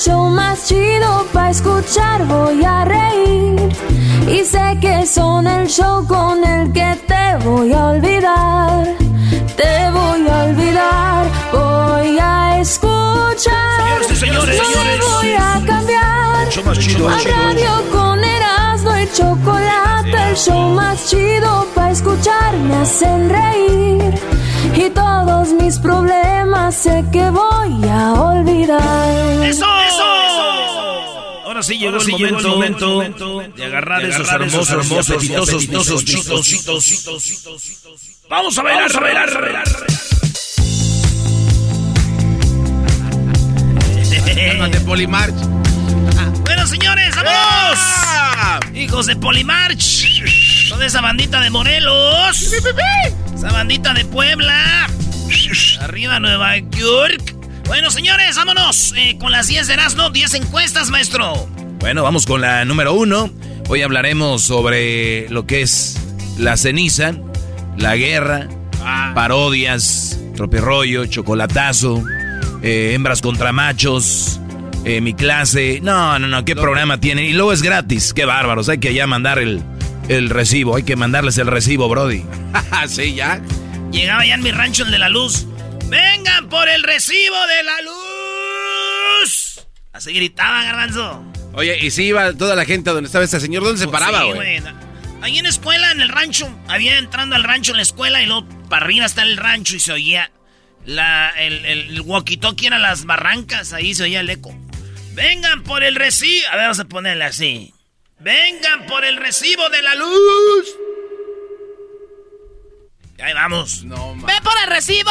show más chido para escuchar. Voy a reír y sé que son el show con el que te voy a olvidar. Te voy a olvidar, voy a escuchar. Señoras y señores, no señores. voy a cambiar. El show más chido, A radio con Erasmo y chocolate, el show más chido para escuchar me hacen reír. Y todos mis problemas sé que voy a olvidar. ¡Eso! Ahora sí llegó, el, momento de agarrar, esos hermosos, hermosos, apetitosos, apetitosos, chitos. Vamos a bailar, a bailar, a bailar. de Polimarch. Bueno, señores, ¡vámonos! Hijos de Polimarch. Toda esa bandita de Morelos. Esa bandita de Puebla. Arriba Nueva York. Bueno, señores, vámonos eh, con las 10 de Erasmo. 10 encuestas, maestro. Bueno, vamos con la número uno. Hoy hablaremos sobre lo que es la ceniza, la guerra, parodias, tropirollo, chocolatazo, eh, hembras contra machos, eh, mi clase. No, no, no, ¿qué programa tienen? Y luego es gratis, qué bárbaros. Hay que ya mandar el, el recibo, hay que mandarles el recibo, Brody. sí, ya. Llegaba ya en mi rancho el de la luz. ¡Vengan por el recibo de la luz! Así gritaba, garbanzo. Oye, y si iba toda la gente a donde estaba ese señor, ¿dónde se paraba, Sí, güey? Ahí en la escuela, en el rancho. Había entrando al rancho en la escuela y luego para arriba está el rancho y se oía la, el, el, el walkie-talkie eran las barrancas. Ahí se oía el eco. Vengan por el recibo. A ver, vamos a ponerle así. Vengan por el recibo de la luz. Ahí vamos. No, ¡Ve por el recibo!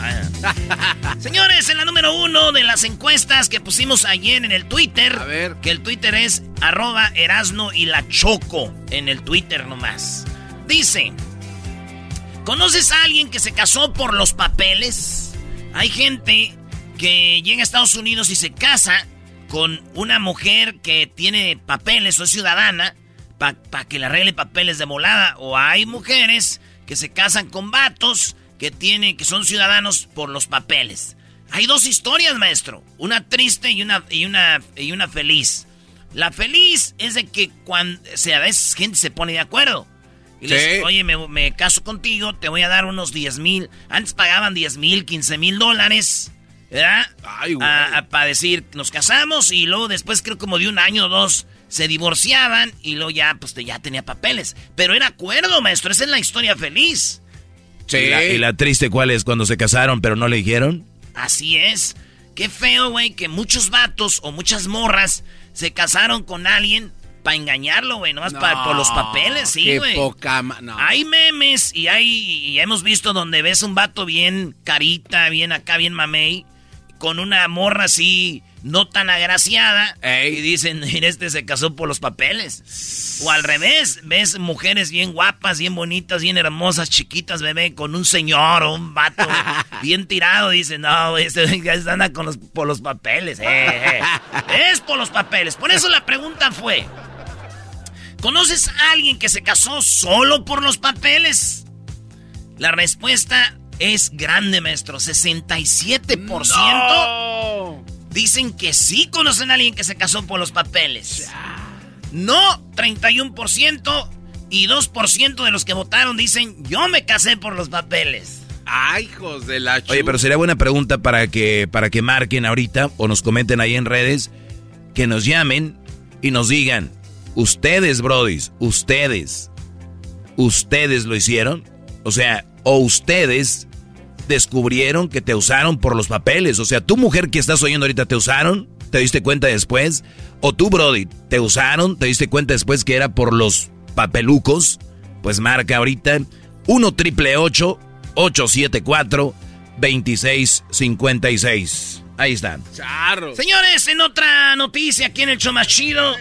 Señores, en la número uno de las encuestas que pusimos ayer en el Twitter. A ver. Que el Twitter es arroba Erasno y la Choco. En el Twitter nomás. Dice: ¿Conoces a alguien que se casó por los papeles? Hay gente que llega a Estados Unidos y se casa con una mujer que tiene papeles o es ciudadana para que le arregle papeles de volada. O hay mujeres que se casan con vatos que, tienen, que son ciudadanos por los papeles. Hay dos historias, maestro. Una triste y una, y una, y una feliz. La feliz es de que cuando se, a veces gente se pone de acuerdo. Y le Sí. dice, oye, me, me caso contigo, te voy a dar unos 10 mil. Antes pagaban 10 mil, 15 mil dólares. ¿Verdad? Ay, güey. para decir, nos casamos y luego después creo como de un año o dos se divorciaban y luego ya, pues te- ya tenía papeles. Pero era acuerdo, maestro, esa es la historia feliz. Sí. ¿Y la, y la triste cuál es? Cuando se casaron pero no le dijeron. Así es. Qué feo, güey, que muchos vatos o muchas morras se casaron con alguien para engañarlo, güey, nomás pa- por los papeles, sí, Qué güey. poca no. Hay memes y hay y hemos visto donde ves un vato bien carita, bien acá, bien mamey, con una morra así no tan agraciada Ey. y dicen, mira, este se casó por los papeles. O al revés, ves mujeres bien guapas, bien bonitas, bien hermosas, chiquitas, bebé, con un señor o un vato bien tirado, dicen, no, este anda con los, por los papeles. eh, eh. Es por los papeles. Por eso la pregunta fue, ¿Conoces a alguien que se casó solo por los papeles? La respuesta es grande, maestro. 67% dicen que sí conocen a alguien que se casó por los papeles. No, 31%. Y 2% de los que votaron dicen, yo me casé por los papeles. Ay, hijos de la Oye, pero sería buena pregunta para que, para que marquen ahorita o nos comenten ahí en redes, que nos llamen y nos digan, ustedes, brodis, ustedes, ustedes lo hicieron. O sea, o ustedes descubrieron que te usaron por los papeles. O sea, tu mujer que estás oyendo ahorita te usaron, te diste cuenta después. O tú, Brody, te usaron, te diste cuenta después que era por los papelucos. Pues marca ahorita 1 triple 874 2656. Ahí están. Charro. Señores, en otra noticia aquí en el show más chido.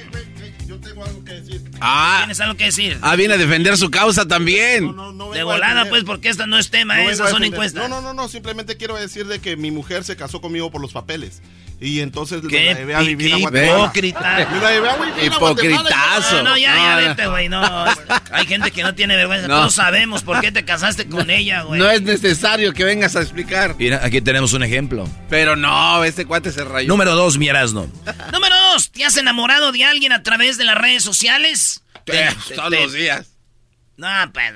Yo tengo algo que decir. Ah. ¿Tienes algo que decir? Ah, viene a defender su causa también. de volada, pues, porque esta no es tema, esas son encuestas. No, no, no, no, simplemente quiero decir de que mi mujer se casó conmigo por los papeles. Y entonces ¿Qué, la llevé a vivir a Guatemala. Hipócrita. Hipocritazo. No, no, ya, ya, vete, güey, no. Hay gente que no tiene vergüenza. No. sabemos por qué te casaste con ella, güey. No es necesario que vengas a explicar. Mira, aquí tenemos un ejemplo. Pero no, este cuate se rayó. Número dos, mi Erasno. Número dos, ¿te has enamorado de alguien a través de las redes sociales? Todos los días. No, pues,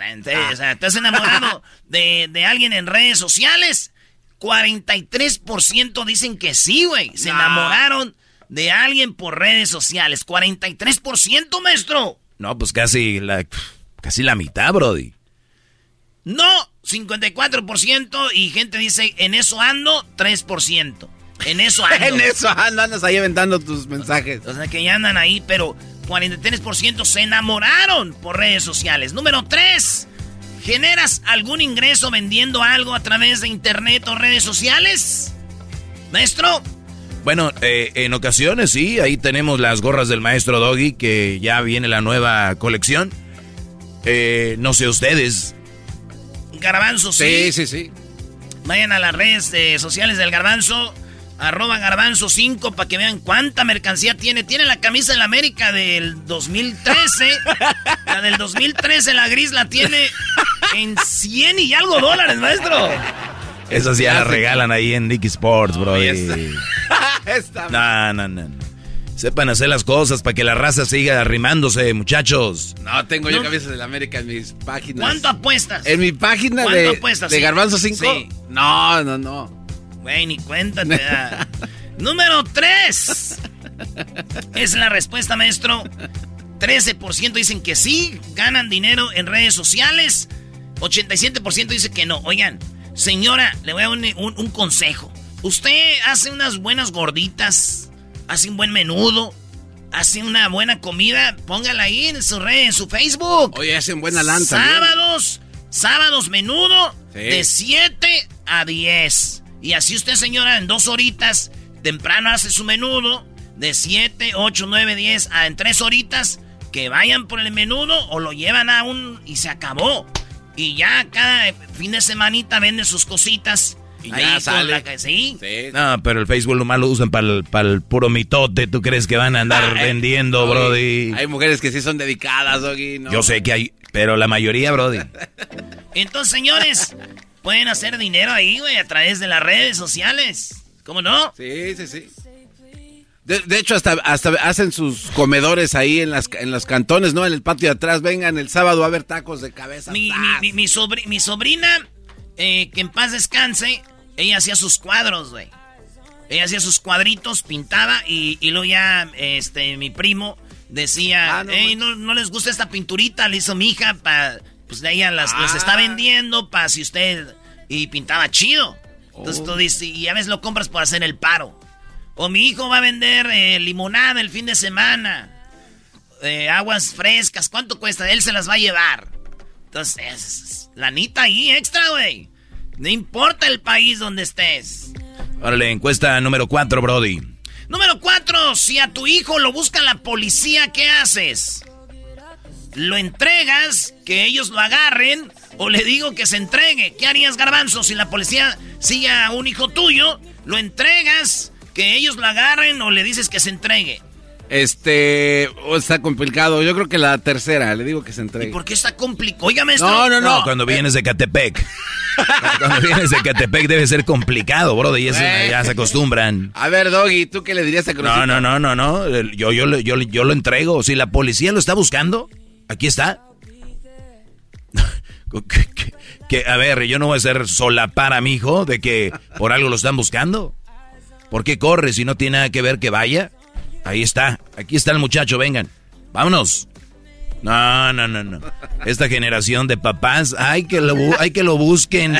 o sea, ¿te has enamorado de, de alguien en redes sociales? 43% dicen que sí, güey. Se enamoraron de alguien por redes sociales. 43%, maestro. No, pues casi la, casi la mitad, Brody. No, 54% y gente dice, en eso ando, 3%. En eso ando. en eso ando, andas ahí aventando tus mensajes. O sea, que ya andan ahí, pero 43% se enamoraron por redes sociales. Número 3, ¿Generas algún ingreso vendiendo algo a través de internet o redes sociales? Maestro. Bueno, eh, en ocasiones sí, ahí tenemos las gorras del maestro Doggy, que ya viene la nueva colección. Eh, no sé ustedes. Garbanzo, sí. Sí, sí, sí. Vayan a las redes eh, sociales del Garbanzo arroba garbanzo 5 para que vean cuánta mercancía tiene. Tiene la camisa de la América del 2013. la del 2013, la gris, la tiene en 100 y algo dólares, maestro. Esas ya la regalan ahí en Nicky Sports, bro. no, no, no. Sepan hacer las cosas para que la raza siga arrimándose, muchachos. No, tengo yo camisas de la América en mis páginas. ¿Cuánto apuestas? En mi página de, apuestas, de Garbanzo 5. No, no, no. Güey, ni cuéntate. Número 3. Es la respuesta, maestro. 13% dicen que sí, ganan dinero en redes sociales. 87% dice que no. Oigan, señora, le voy a dar un, consejo. Usted hace unas buenas gorditas, hace un buen menudo, hace una buena comida, póngala ahí en su red, en su Facebook. Oye, hacen buena lanza. Sábados, sábados menudo, de 7 a 10. Y así usted, señora, en dos horitas, temprano hace su menudo, de 7, 8, 9, 10, a en tres horitas, que vayan por el menudo o lo llevan a un... y se acabó. Y ya cada fin de semanita vende sus cositas. Y ya sale. ¿sí? No, pero el Facebook lo lo usan para el, puro mitote. ¿Tú crees que van a andar vendiendo, Brody? Hay mujeres que sí son dedicadas, Doggy. Yo sé que hay, pero la mayoría, Brody. Entonces, señores, Pueden hacer dinero ahí, güey, a través de las redes sociales. ¿Cómo no? Sí, sí, sí. De, hecho, hasta, hasta hacen sus comedores ahí en, las, en los cantones, ¿no? En el patio de atrás. Vengan el sábado a ver tacos de cabeza. Mi, mi, mi, sobrina, eh, que en paz descanse, ella hacía sus cuadros, güey. Ella hacía sus cuadritos, pintaba y, y luego ya este, mi primo decía, ah, no, no, les gusta esta pinturita, le hizo mi hija para pues de ella las, está ah. vendiendo para si usted. Y pintaba chido. Entonces tú oh. dices, y a veces lo compras por hacer el paro. O mi hijo va a vender eh, limonada el fin de semana. Eh, aguas frescas, ¿cuánto cuesta? Él se las va a llevar. Entonces, la lanita ahí extra, güey. No importa el país donde estés. Órale, encuesta número 4, Brody. Número 4, si a tu hijo lo busca la policía, ¿qué haces? Lo entregas, que ellos lo agarren, o le digo que se entregue. ¿Qué harías, Garbanzo, si la policía sigue a un hijo tuyo? Lo entregas, que ellos lo agarren, o le dices que se entregue. Este, oh, está complicado. Yo creo que la tercera, le digo que se ¿Y entregue. por qué está complicado? Oiga, maestro. No, no, no. cuando vienes de Catepec. cuando vienes de Catepec debe ser complicado, bro. Y eso ya se acostumbran. A ver, Doggy, ¿tú qué le dirías a Crucito? No, no, no, no, no. Yo, yo, lo- yo, yo lo entrego. Si la policía lo está buscando, aquí está. que, a ver, yo no voy a ser solapar a mi hijo de que por algo lo están buscando. ¿Por qué corre si no tiene nada que ver que vaya? Ahí está. Aquí está el muchacho, vengan. Vámonos. No, no, no, no. Esta generación de papás, hay que lo, hay que lo busquen.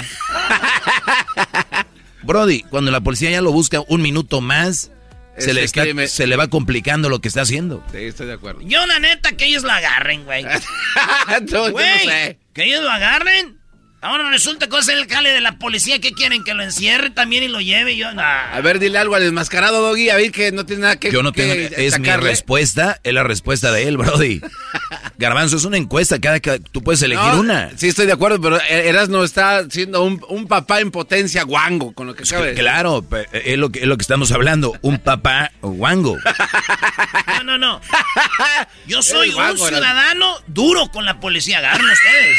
Brody, cuando la policía ya lo busca un minuto más, se le, está- crimen. se le va complicando lo que está haciendo. Sí, estoy de acuerdo. Yo, la neta, que ellos lo agarren, güey. No, sé. que ellos lo agarren. Ahora resulta que es el jale de la policía. que quieren? ¿Que lo encierre también y lo lleve? Yo, nah. A ver, dile algo al desmascarado, Doggy, a ver que no tiene nada que Yo no tengo, que es mi respuesta, es la respuesta de él, Brody. Garbanzo, es una encuesta, cada, cada- tú puedes elegir No, una. Sí, estoy de acuerdo, pero Erasno está siendo un, un papá en potencia guango con lo que de decir. Claro, pe- es lo, que, es lo que estamos hablando, un papá guango. No, no, no. Yo soy un ciudadano duro con la policía. Agarren ustedes.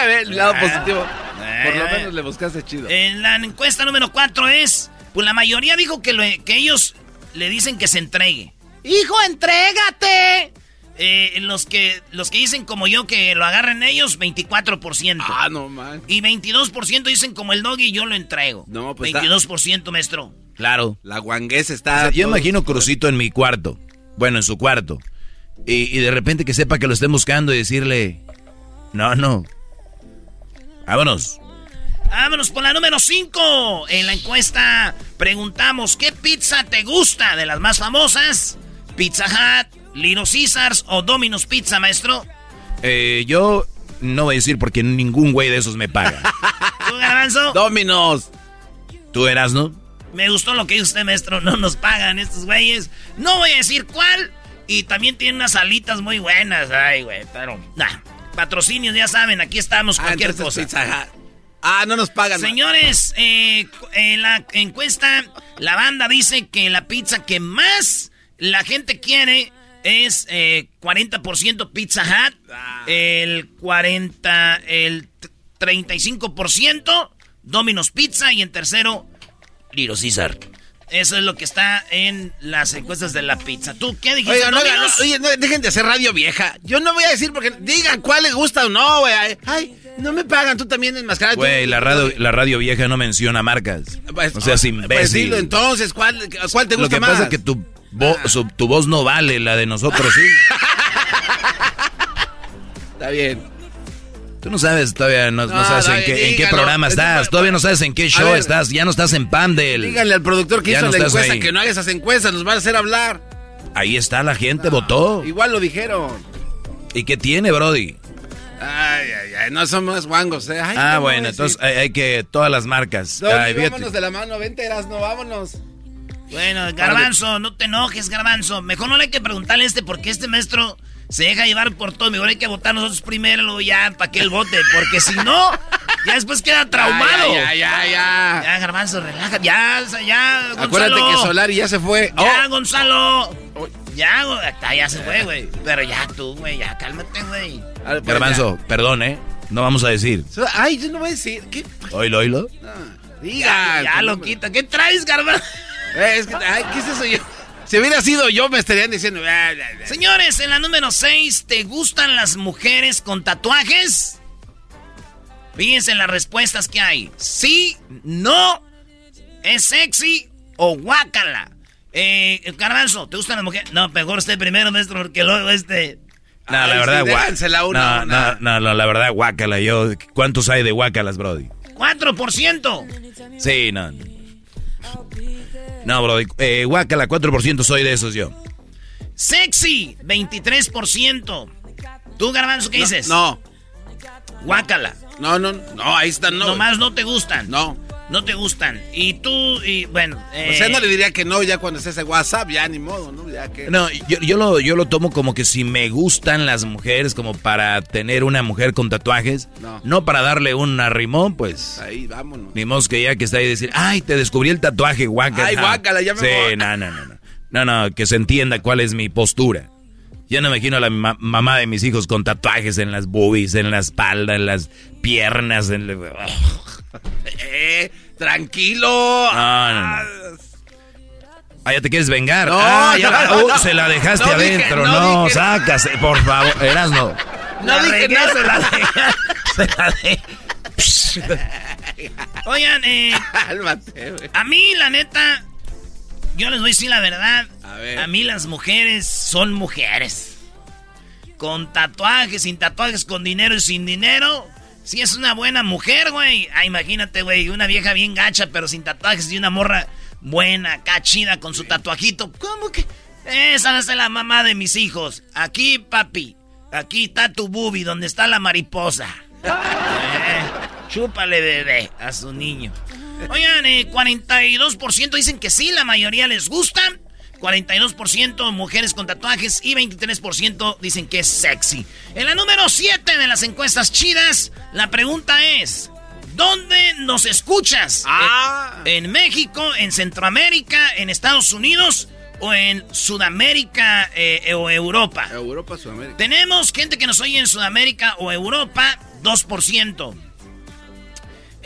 A ver, el lado Ah. positivo. Por lo Eh. menos le buscaste chido. En la encuesta número 4 es, pues la mayoría dijo que, lo- que ellos le dicen que se entregue. Hijo, entrégate. Eh, los que los que dicen como yo que lo agarren ellos, 24%. Ah, no, man. Y 22% dicen como el doggy, yo lo entrego. No, pues está- 22%, maestro. Claro. La guanguesa O está... sea, yo imagino Crucito en mi cuarto, bueno, en su cuarto, y, y de repente que sepa que lo estén buscando y decirle, no, no, vámonos. Vámonos por la número 5. En la encuesta preguntamos, ¿qué pizza te gusta de las más famosas? Pizza Hut, Little Caesars o Domino's Pizza, maestro. Eh, yo no voy a decir porque ningún güey de esos me paga. ¿Tú, Garbanzo? Dominos. ¿Tú eras, no? Me gustó lo que dice usted, maestro. No nos pagan estos güeyes. No voy a decir cuál. Y también tiene unas alitas muy buenas. Ay, güey, pero... Nah, patrocinios, ya saben, aquí estamos, Ah, cualquier entonces cosa. Pizza Hut. Ah, no nos pagan. Señores, eh, en la encuesta, la banda dice que la pizza que más la gente quiere es eh, 40% Pizza Hut, el 40, el 35% Domino's Pizza y en tercero Little Caesar. Eso es lo que está en las encuestas de la pizza. ¿Tú qué dijiste? Oiga, no, no, oye, no, dejen de hacer radio vieja. Yo no voy a decir porque digan cuál les gusta o no, güey. Ay, no me pagan, tú también enmascarado. Güey, la radio, la radio vieja no menciona marcas. Pues, O sea, es Pues imbécil. dilo entonces, ¿cuál, cuál te Lo gusta que más? pasa es que tu, vo- su- tu voz no vale, la de nosotros sí. Está bien. Tú no sabes todavía, no, no No, sabes en qué, en qué programa Es estás, para- todavía no sabes en qué show ver. estás, ya no estás en Pandel. Díganle al productor que Ya hizo no la encuesta ahí. que no haga esas encuestas, nos van a hacer hablar. Ahí está, la gente votó. Igual lo dijeron. ¿Y qué tiene, Brody? Ay, ay, ay, no somos guangos, ¿eh? Ay, ah, ¿cómo bueno, entonces hay, hay que todas las marcas. Doggy, Ay, vámonos de la mano, vente, no vámonos. Bueno, Garbanzo, no te enojes, Garbanzo. Mejor no le hay que preguntarle a este porque este maestro se deja llevar por todo. Mejor hay que votar nosotros primero, luego ya, para que él vote. Porque si no, ya después queda traumado. Ya, ya, ya, ya. Ya, Garbanzo, relaja. Ya, ya, Gonzalo. Acuérdate que Solari ya se fue. Ya, Oh, Gonzalo. Ya, ah, ya se fue, güey. Pero ya tú, güey, ya cálmate, güey. pues, Garbanzo, perdón, ¿eh? No vamos a decir. ya. Ay, yo no voy a decir. ¿Qué? Oílo, oílo. Ya, Diga. ya, lo quita. ¿Qué traes, Garbanzo? Eh, es que, ay, ¿qué es eso yo? Si hubiera sido yo, me estarían diciendo. "Ah, ah, ah". Señores, en la número 6, ¿te gustan las mujeres con tatuajes? Fíjense en las respuestas que hay. Sí, no, es sexy o guácala. Eh, Garbanzo, ¿te gustan las mujeres? No, mejor usted primero, maestro, porque luego este... No, Ay, la verdad, sí, guá- déjansela una, no, una. no, no, no, la verdad, guácala. Yo, ¿cuántos hay de guácalas, Brody? 4%. Sí, no. No, Brody, eh, guácala, 4% soy de esos yo. Sexy, 23%. ¿Tú, Garbanzo, qué dices? No, Guácala. no, no, no, ahí está, no. Nomás no te gustan. No. No te gustan. Y tú, y bueno... O sea, eh, no le diría que no ya cuando esté ese WhatsApp, ya ni modo, ¿no? Ya que. No, yo, yo, lo, yo lo tomo como que si me gustan las mujeres, como para tener una mujer con tatuajes, No. no, para darle un arrimón, pues. Ahí, vámonos. Ni modo que ya que está ahí decir, ay, te descubrí el tatuaje, guácala. Ay, guácala, ya me Sí, voy. no, no, no, no. No, no, que se entienda cuál es mi postura. Yo no me imagino a la mamá de mis hijos con tatuajes en las boobies, en la espalda, en las piernas, en... eh, tranquilo. Ah, ya te quieres vengar. No, ah, ya, uh, se la dejaste adentro. no, sácase, por favor. Eras no. No dije nada. Se la Se la Oigan, eh. a mí, la neta, yo les voy a decir la verdad. A, mí las mujeres son mujeres. Con tatuajes, sin tatuajes, con dinero y sin dinero. Si es una buena mujer, güey. Ah, imagínate, güey, una vieja bien gacha, pero sin tatuajes y una morra buena, cachida, con su tatuajito. ¿Cómo que? Esa es la mamá de mis hijos. Aquí, papi. Aquí está tu bubi, donde está la mariposa. Eh, chúpale, bebé, a su niño. Oigan, 42% eh, dicen que sí, la mayoría les gusta. 42% mujeres con tatuajes y 23% dicen que es sexy. En la número 7 de las encuestas chidas, la pregunta es, ¿dónde nos escuchas? Ah. ¿En, México, en Centroamérica, en Estados Unidos o en Sudamérica eh, o Europa? Europa, Sudamérica. Tenemos gente que nos oye en Sudamérica o Europa, 2%.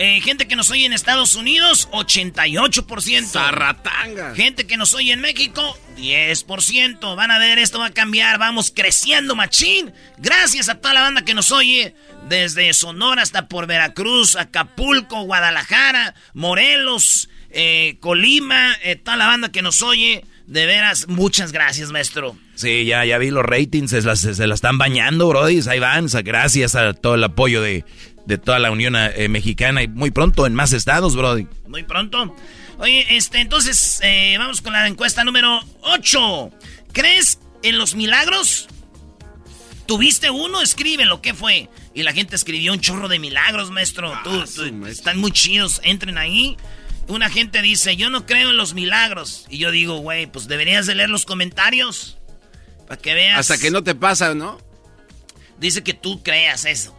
Eh, gente que nos oye en Estados Unidos, 88%. Zarratanga. Gente que nos oye en México, 10%. Van a ver, esto va a cambiar. Vamos creciendo, machín. Gracias a toda la banda que nos oye. Desde Sonora hasta por Veracruz, Acapulco, Guadalajara, Morelos, eh, Colima. Eh, toda la banda que nos oye. De veras, muchas gracias, maestro. Sí, ya, ya vi los ratings, se la, están bañando, Brody. Ahí van, gracias a todo el apoyo de, de toda la Unión eh, Mexicana y muy pronto en más estados, Brody. Muy pronto. Oye, este, entonces, eh, vamos con la encuesta número 8. ¿Crees en los milagros? ¿Tuviste uno? Escríbelo, ¿qué fue? Y la gente escribió un chorro de milagros, maestro. Ah, están muy chidos, entren ahí. Una gente dice, yo no creo en los milagros. Y yo digo, güey, pues deberías de leer los comentarios. Para que veas. Hasta que no te pasa, ¿no? Dice que tú creas eso.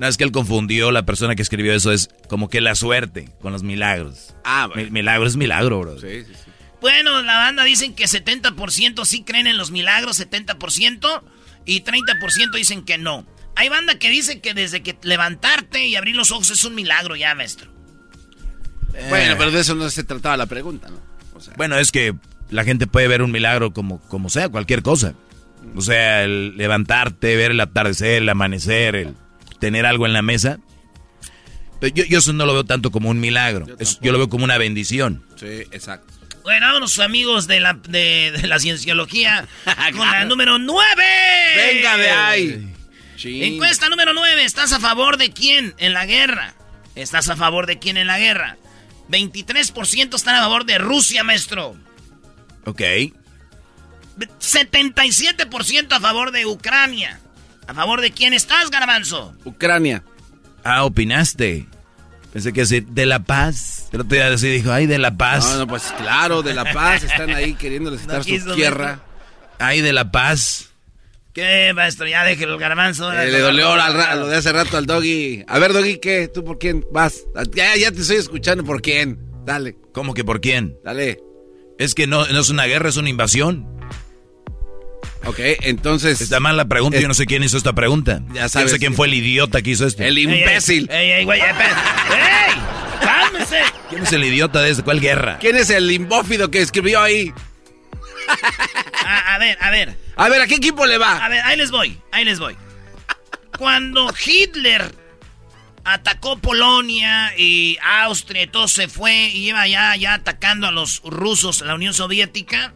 No, es que él confundió, la persona que escribió eso es como que la suerte con los milagros. Ah, bueno. Milagro es milagro, bro. Sí, sí, sí. Bueno, la banda dicen que 70% sí creen en los milagros, 70%, y 30% dicen que no. Hay banda que dice que desde que levantarte y abrir los ojos es un milagro ya, maestro. Bueno, pero de eso no se trataba la pregunta, ¿no? Bueno, es que la gente puede ver un milagro como, como sea, cualquier cosa. O sea, el levantarte, ver el atardecer, el amanecer, el tener algo en la mesa. Yo, yo eso no lo veo tanto como un milagro. Yo, lo veo como una bendición. Sí, exacto. Bueno, vámonos amigos de la, de, la cienciología con la número 9. Venga de ahí. Encuesta número 9. ¿Estás a favor de quién en la guerra? ¿Estás a favor de quién en la guerra? 23% están a favor de Rusia, maestro. Ok. 77% a favor de Ucrania. ¿A favor de quién estás, Garbanzo? Ucrania. Ah, opinaste. Pensé que decir de la paz. Pero te así dijo, ay, de la paz. No, no, pues claro, de la paz. Están ahí queriendo quitar su tierra. Ay, de la paz. ¿Qué, maestro? Ya deje el garbanzo. Eh, le dolió lo de hace rato al doggy. A ver, doggy, ¿qué? ¿Tú por quién vas? Ya, ya te estoy escuchando. ¿Por quién? Dale. ¿Cómo que por quién? Dale. Es que no, no es una guerra, es una invasión. Ok, entonces. Está mal la pregunta, yo no sé quién hizo esta pregunta. Ya sabes. Yo sé quién fue el idiota que hizo esto. El imbécil. ¡Ey, ey, güey! ¡Ey! ¡Cálmese! ¿Quién es el idiota de cuál guerra? ¿Quién es el limbófido que escribió ahí? a, a ver, a ver. A ver, ¿a qué equipo le va? A ver, ahí les voy, ahí les voy. Cuando Hitler atacó Polonia y Austria y todo se fue y iba ya, ya atacando a los rusos, la Unión Soviética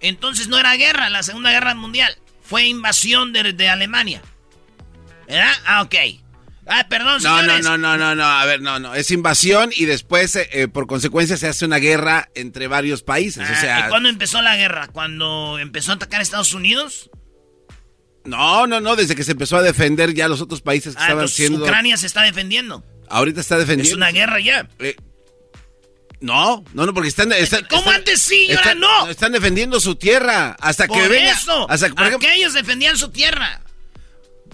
entonces no era guerra, la Segunda Guerra Mundial. Fue invasión de, Alemania. ¿Verdad? Ah, ok. Ah, perdón, no, no, no, no, no, no, a ver, no, no, es invasión y después, eh, eh, por consecuencia, se hace una guerra entre varios países, o ah, sea... ¿Y cuándo empezó la guerra? ¿Cuando empezó a atacar a Estados Unidos? No, no, no, desde que se empezó a defender ya los otros países que ah, estaban siendo... Ucrania se está defendiendo. Ahorita está defendiendo. Es una guerra ya. Eh, no, no, no, porque están. ¿Cómo antes sí y ahora no? Están defendiendo su tierra. Hasta que venga. Eso, hasta, por aquellos defendían su tierra.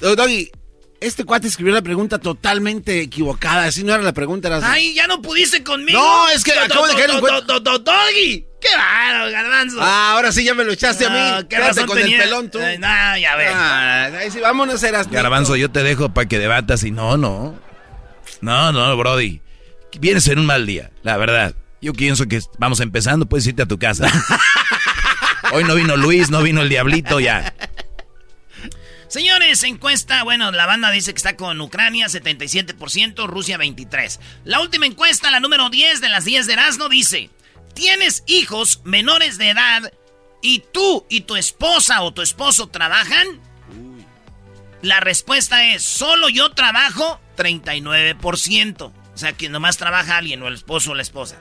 Doggy, este cuate escribió la pregunta totalmente equivocada. Así no era la pregunta. Era Ay, ya no pudiste conmigo. No, es que acabo de caer en cuenta. Doggy. Qué raro, garbanzo. Ah, ahora sí ya me lo echaste a mí. ¿Qué razón con tenía? el pelón tú. Ay, no, ya ves. Ah, ahí sí, vámonos, eras. Garbanzo, yo te dejo para que debatas y no, no. No, no, Brody. Vienes en un mal día, la verdad. Yo pienso que vamos empezando, puedes irte a tu casa. Hoy no vino Luis, no vino el Diablito, ya. Señores, encuesta, bueno, la banda dice que está con Ucrania 77%, Rusia 23%. La última encuesta, la número 10 de las 10 de Erasmo, dice, ¿tienes hijos menores de edad y tú y tu esposa o tu esposo trabajan? La respuesta es, solo yo trabajo 39%. O sea, que nomás trabaja alguien, o el esposo o la esposa.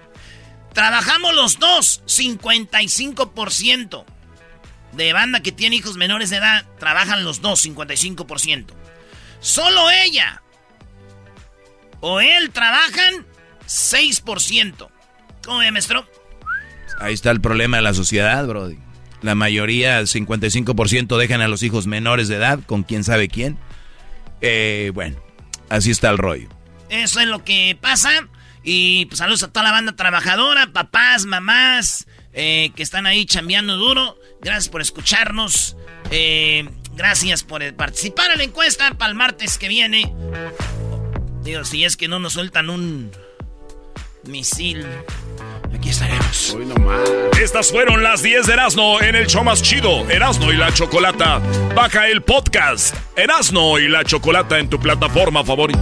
Trabajamos los dos, 55% de banda que tiene hijos menores de edad, trabajan los dos, 55%. Solo ella o él trabajan 6%. ¿Cómo ve, maestro? Ahí está el problema de la sociedad, Brody. La mayoría, 55%, dejan a los hijos menores de edad con quién sabe quién. Eh, bueno, así está el rollo. Eso es lo que pasa. Y pues saludos a toda la banda trabajadora, papás, mamás, eh, que están ahí chambeando duro. Gracias por escucharnos. Eh, gracias por participar en la encuesta para el martes que viene. Digo, si es que no nos sueltan un misil, aquí estaremos. Hoy nomás. Estas fueron las 10 de Erasmo en el show más chido, Erasmo y la Chocolata. Baja el podcast, Erasmo y la Chocolata en tu plataforma favorita.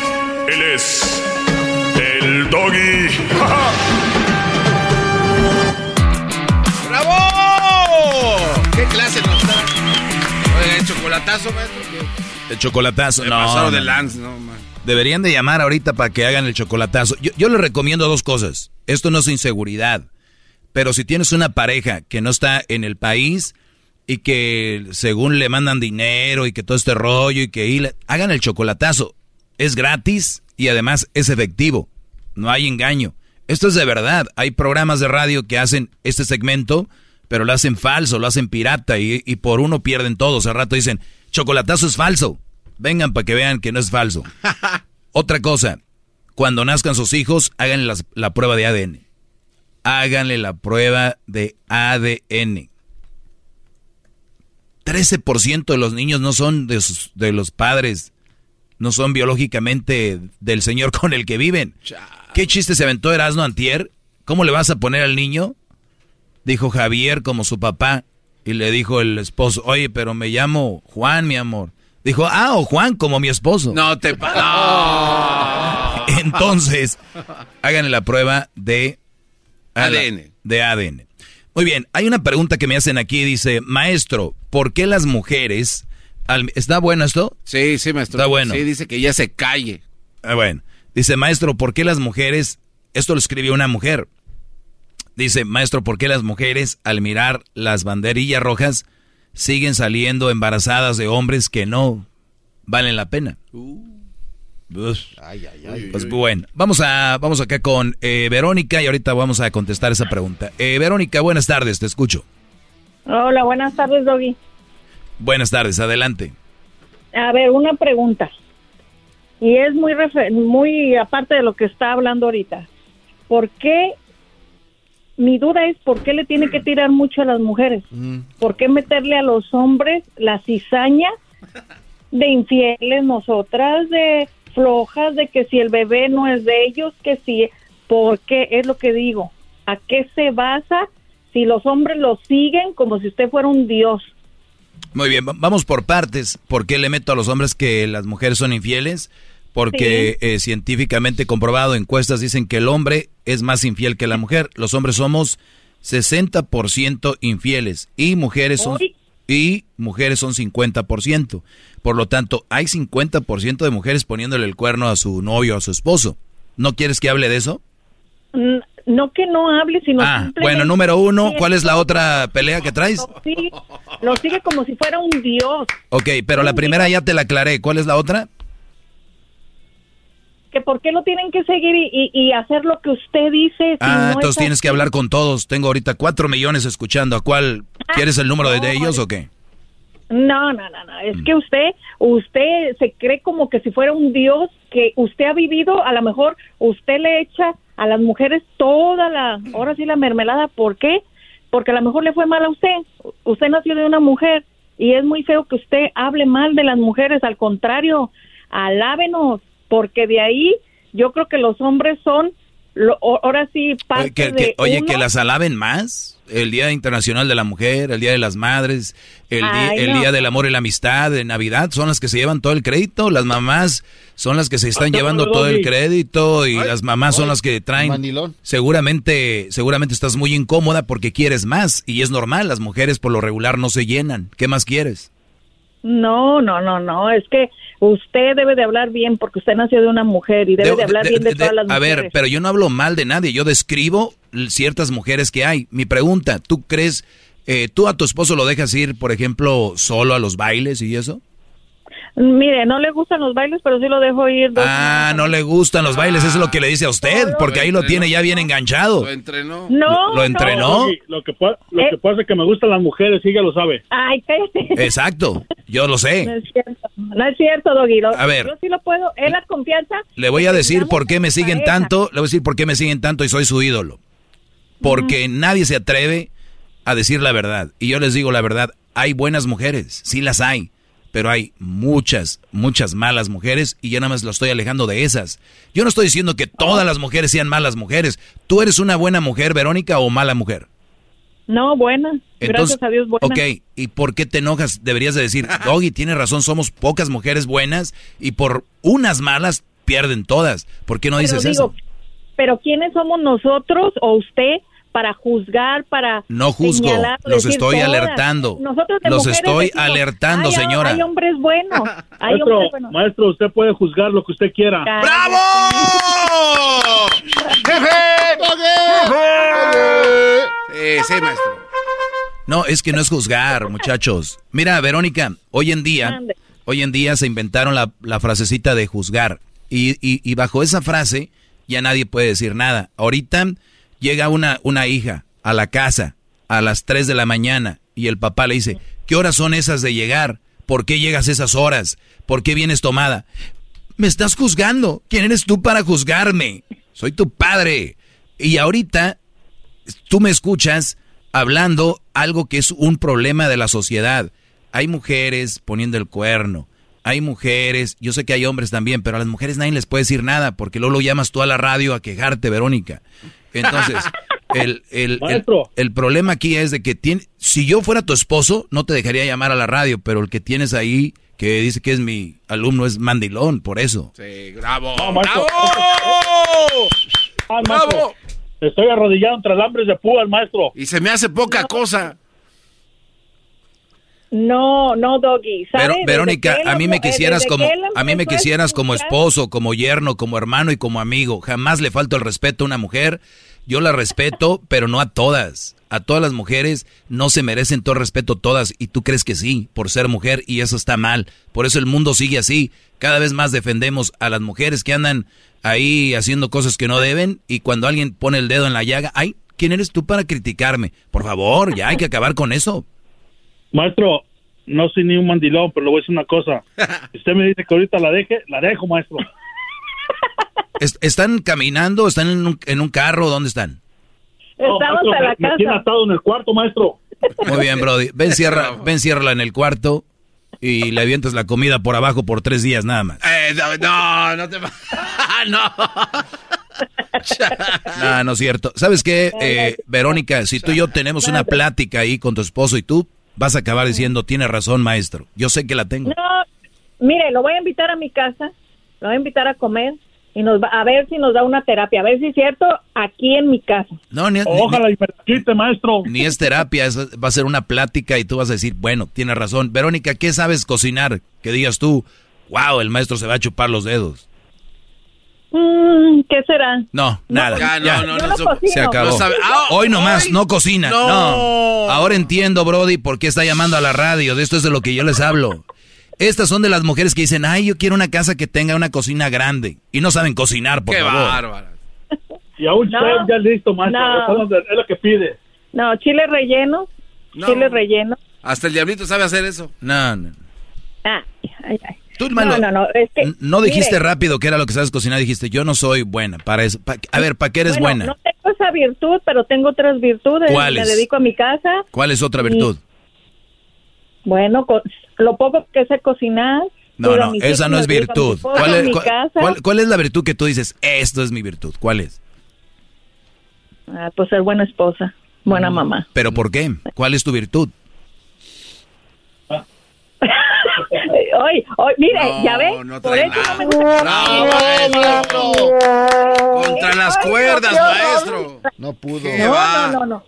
Él es el doggy. ¡Bravo! ¿Qué clase nos da? Oiga, el chocolatazo, maestro. El chocolatazo, Me no. pasaron de lance, no, man. Deberían de llamar ahorita para que hagan el chocolatazo. Yo, yo les recomiendo dos cosas. Esto no es inseguridad. Pero si tienes una pareja que no está en el país y que según le mandan dinero y que todo este rollo y que le- hagan el chocolatazo. Es gratis y además es efectivo. No hay engaño. Esto es de verdad. Hay programas de radio que hacen este segmento, pero lo hacen falso, lo hacen pirata y, y por uno pierden todos. Al rato dicen, chocolatazo es falso. Vengan para que vean que no es falso. Otra cosa, cuando nazcan sus hijos, háganle las- la prueba de ADN. Háganle la prueba de ADN. 13% de los niños no son de, sus- de los padres, no son biológicamente del señor con el que viven. ¿Qué chiste se aventó Erasmo Antier? ¿Cómo le vas a poner al niño? Dijo Javier como su papá. Y le dijo el esposo, oye, pero me llamo Juan, mi amor. Dijo, ah, o Juan como mi esposo. No te pa- Entonces, háganle la prueba de ADN. De ADN. Muy bien, hay una pregunta que me hacen aquí, dice, maestro, ¿por qué las mujeres... al- ¿Está bueno esto? Sí, sí, maestro. Está bueno. Sí, dice que ya se calle. Ah, bueno, dice, maestro, ¿por qué las mujeres... Esto lo escribió una mujer. Dice, maestro, ¿por qué las mujeres al mirar las banderillas rojas siguen saliendo embarazadas de hombres que no valen la pena? Uf. Pues bueno, vamos a vamos acá con eh, Verónica y ahorita vamos a contestar esa pregunta. Eh, Verónica, buenas tardes, te escucho. Hola, buenas tardes, Doggy. Buenas tardes, adelante. A ver, una pregunta. Y es muy, muy aparte de lo que está hablando ahorita. ¿Por qué? Mi duda es por qué le tiene que tirar mucho a las mujeres. ¿Por qué meterle a los hombres la cizaña de infieles nosotras, de flojas, de que si el bebé no es de ellos, que si... ¿Por qué? Es lo que digo. ¿A qué se basa si los hombres lo siguen como si usted fuera un dios? Muy bien, va- vamos por partes. ¿Por qué le meto a los hombres que las mujeres son infieles? Porque eh, científicamente comprobado, encuestas dicen que el hombre es más infiel que la mujer. Los hombres somos 60% infieles y mujeres son Uy. y mujeres son 50%. Por lo tanto, hay 50% de mujeres poniéndole el cuerno a su novio o a su esposo. ¿No quieres que hable de eso? No que no hable, sino Ah, bueno, número uno, ¿cuál es la otra pelea que traes? Lo sigue, lo sigue como si fuera un dios. Ok, pero la primera ya te la aclaré. ¿Cuál es la otra? Que por qué lo tienen que seguir y, y- y hacer lo que usted dice. si Ah, no entonces tienes así? que hablar con todos. Tengo ahorita cuatro millones escuchando. ¿A cuál? ¿Quieres el número de, de ellos o qué? No, no, no, no. Es Mm. que usted, usted se cree como que si fuera un dios que usted ha vivido. A lo mejor usted le echa a las mujeres toda la, ahora sí la mermelada. ¿Por qué? Porque a lo mejor le fue mal a usted. Usted nació de una mujer y es muy feo que usted hable mal de las mujeres. Al contrario, alábenos, porque de ahí yo creo que los hombres son, lo- ahora sí, parte Oye, que, de que- oye, que las alaben más. El Día Internacional de la Mujer, el Día de las Madres, el, no. Día del Amor y la Amistad, de Navidad, son las que se llevan todo el crédito. Las mamás son las que se están llevando todo el crédito y las mamás son las que traen. Seguramente, seguramente estás muy incómoda porque quieres más y es normal. Las mujeres por lo regular no se llenan. ¿Qué más quieres? No, no, no, no, es que usted debe de hablar bien porque usted nació de una mujer y debe de, De- hablar de- bien de, de- todas las a mujeres. ver, pero yo no hablo mal de nadie, yo describo ciertas mujeres que hay. Mi pregunta, ¿tú crees, eh, tú a tu esposo lo dejas ir, por ejemplo, solo a los bailes y eso? Mire, no le gustan los bailes, pero sí lo dejo ir. dos Ah, no le gustan los bailes, eso es lo que le dice a usted, porque ahí lo tiene ya bien enganchado. Lo entrenó. No, ¿Lo entrenó? Sí, lo que, lo Eh. que pasa es que me gustan las mujeres, sí, ya lo sabe. Ay, cállate. Exacto, yo lo No sé. es cierto, no es cierto, Doggy. A ver. Yo sí lo puedo, es la confianza. Le voy a decir por qué me en siguen pareja. tanto, le voy a decir por qué me siguen tanto y soy su ídolo. Porque nadie se atreve a decir la verdad. Y yo les digo la verdad, hay buenas mujeres, sí las hay, pero hay muchas, muchas malas mujeres y yo nada más lo estoy alejando de esas. Yo no estoy diciendo que todas las mujeres sean malas mujeres. ¿Tú eres una buena mujer, Verónica, o mala mujer? No, buena. Entonces, Gracias a Dios, buena. ok, ¿y por qué te enojas? Deberías de decir, Doggy, tiene razón, somos pocas mujeres buenas y por unas malas pierden todas. ¿Por qué no Pero dices digo, eso? Pero ¿quiénes somos nosotros o usted para juzgar, para No juzgo, señalar, los decir estoy todas? alertando. Nosotros Los estoy decimos, alertando, "Ay, señora". Hay hombres buenos. Hay Maestro, hombres buenos. maestro, usted puede juzgar lo que usted quiera. ¡Bravo! Sí, sí, maestro. No, es que no es juzgar, muchachos. Mira, Verónica, hoy en día, Ande. hoy en día se inventaron la, la frasecita de juzgar. Y, y- y bajo esa frase ya nadie puede decir nada. Ahorita llega una, una hija a la casa a las 3 de la mañana y el papá le dice, ¿qué horas son esas de llegar? ¿Por qué llegas esas horas? ¿Por qué vienes tomada? Me estás juzgando. ¿Quién eres tú para juzgarme? Soy tu padre. Y ahorita tú me escuchas hablando algo que es un problema de la sociedad. Hay mujeres poniendo el cuerno. Hay mujeres, yo sé que hay hombres también, pero a las mujeres nadie les puede decir nada porque luego lo llamas tú a la radio a quejarte, Verónica. Entonces, el, el, el, Maestro. el problema aquí es de que tiene, si yo fuera tu esposo, no te dejaría llamar a la radio, pero el que tienes ahí, que dice que es mi alumno, es mandilón, por eso. Sí, bravo. No, maestro. ¡Bravo! Ah, maestro, ¡Bravo! Estoy arrodillado entre alambres de púas, maestro. Y se me hace poca cosa. No, no, Doggy. Verónica, él a mí me quisieras como a mí me quisieras como esposo, como yerno, como hermano y como amigo. Jamás le falto el respeto a una mujer. Yo la respeto, pero no a todas. A todas las mujeres no se merecen todo el respeto todas y tú crees que sí, por ser mujer y eso está mal. Por eso el mundo sigue así. Cada vez más defendemos a las mujeres que andan ahí haciendo cosas que no deben y cuando alguien pone el dedo en la llaga, ay, ¿quién eres tú para criticarme? Por favor, ya hay que acabar con eso. Maestro, no soy ni un mandilón, pero le voy a decir una cosa. Si usted me dice que ahorita la deje, la dejo, maestro. Es- ¿Están caminando? ¿Están en un, en un carro? ¿Dónde están? No, Estamos maestro, en la me, me casa. atado en el cuarto, maestro. Muy bien, Brody. Ven, cierra, ven, ciérrala en el cuarto y le avientas la comida por abajo por tres días nada más. Eh, no, no, no te no. No, no es cierto. ¿Sabes qué, eh, Verónica? Si tú y yo tenemos una plática ahí con tu esposo y tú vas a acabar diciendo, tiene razón, maestro. Yo sé que la tengo. No, mire, lo voy a invitar a mi casa, lo voy a invitar a comer y nos va a ver si nos da una terapia, a ver si es cierto aquí en mi casa. No, ni, Ojalá y me la quite, maestro. Ni es terapia, es- va a ser una plática y tú vas a decir, bueno, tienes razón. Verónica, ¿qué sabes cocinar? Que digas tú, wow, el maestro se va a chupar los dedos. Mm, ¿Qué será? No, nada. Ya, no, ya. no, no, no. Se acabó. Ah, hoy nomás, hoy. no cocina. No. No. Ahora entiendo, Brody, por qué está llamando a la radio. De esto es de lo que yo les hablo. Estas son de las mujeres que dicen, ay, yo quiero una casa que tenga una cocina grande. Y no saben cocinar, por Qué favor. bárbaro. Y a un No. chef ya listo, maestro. Es lo- es lo que pide. No, chile relleno, No. chile relleno. Hasta el diablito sabe hacer eso. No, no. Ah, ay, ay. Tú, No, hermano, no, no, es que, n- no dijiste mire, rápido que era lo que sabes cocinar. Dijiste, yo no soy buena para eso. Pa- a ver, ¿para qué eres bueno, buena? No tengo esa virtud, pero tengo otras virtudes. ¿Cuáles? Me dedico a mi casa. ¿Cuál es otra virtud? Bueno, lo poco que sé cocinar. No, no, esa no es virtud. ¿Cuál es, cuál- casa. cuál- cuál es la virtud que tú dices, esto es mi virtud? ¿Cuál es? Ah, pues ser buena esposa, buena Mm. mamá. ¿Pero por qué? ¿Cuál es tu virtud? Oye, oye, mire, No, ya ve, no por eso no nada. me gusta. No, maestro. Contra las Ay, cuerdas, maestro. No pudo. ¿Qué No, va? no, no, no.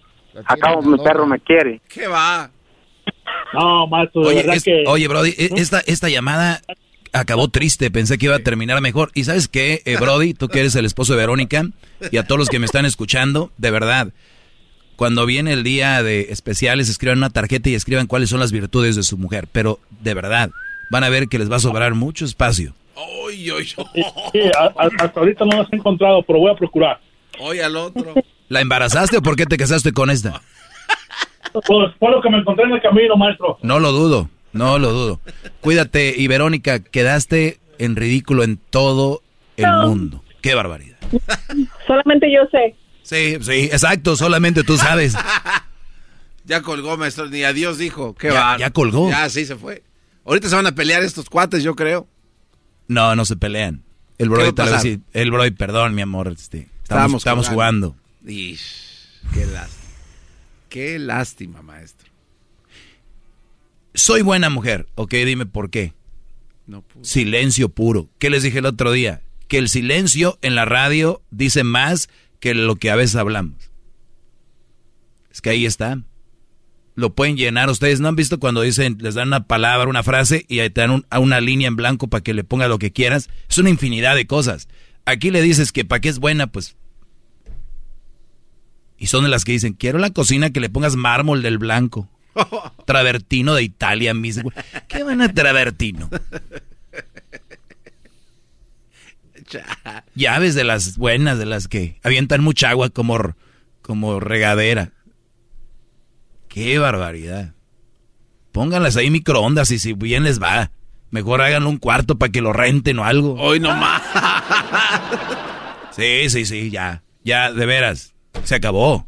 Acabo, mi perro me quiere. ¿Qué va? No, maestro, de Oye, verdad es- que... oye, Brody, e- esta, esta llamada acabó triste. Pensé que iba a terminar mejor. ¿Y sabes qué, eh, Brody? Tú que eres el esposo de Verónica y a todos los que me están escuchando, de verdad, cuando viene el día de especiales, escriban una tarjeta y escriban cuáles son las virtudes de su mujer. Pero, de verdad, van a ver que les va a sobrar mucho espacio. Oy, oy, Sí, a- a- hasta ahorita no las he encontrado, pero voy a procurar. oy al otro. ¿La embarazaste o por qué te casaste con esta? Pues fue lo que me encontré en el camino, maestro. No lo dudo, no lo dudo. Cuídate y Verónica, quedaste en ridículo en todo el No. mundo. Qué barbaridad. Solamente yo sé. Sí, sí, exacto, solamente tú sabes. Ya colgó, maestro. Ni adiós dijo. Qué Ya- va. ya colgó. Ya, sí se fue. Ahorita se van a pelear estos cuates, yo creo. No, no se pelean. El Brody tal vez pasar? sí. El Brody, perdón, mi amor. Este, estamos, jugando. Ish, qué lástima. Qué lástima, maestro. Soy buena mujer. Ok, dime por qué. No. Silencio puro. ¿Qué les dije el otro día? Que el silencio en la radio dice más que lo que a veces hablamos. Es que ahí está. Lo pueden llenar. Ustedes no han visto cuando dicen, les dan una palabra, una frase y ahí te dan un- a una línea en blanco para que le ponga lo que quieras. Es una infinidad de cosas. Aquí le dices que para qué es buena, pues. Y son de las que dicen, quiero la cocina que le pongas mármol del blanco. Travertino de Italia, mis. ¿Qué van a travertino? Llaves de las buenas, de las que avientan mucha agua como, como regadera. Qué barbaridad. Pónganlas ahí microondas y si bien les va. Mejor háganlo un cuarto para que lo renten o algo. Hoy nomás. Sí, sí, sí, ya. Ya, de veras. Se acabó.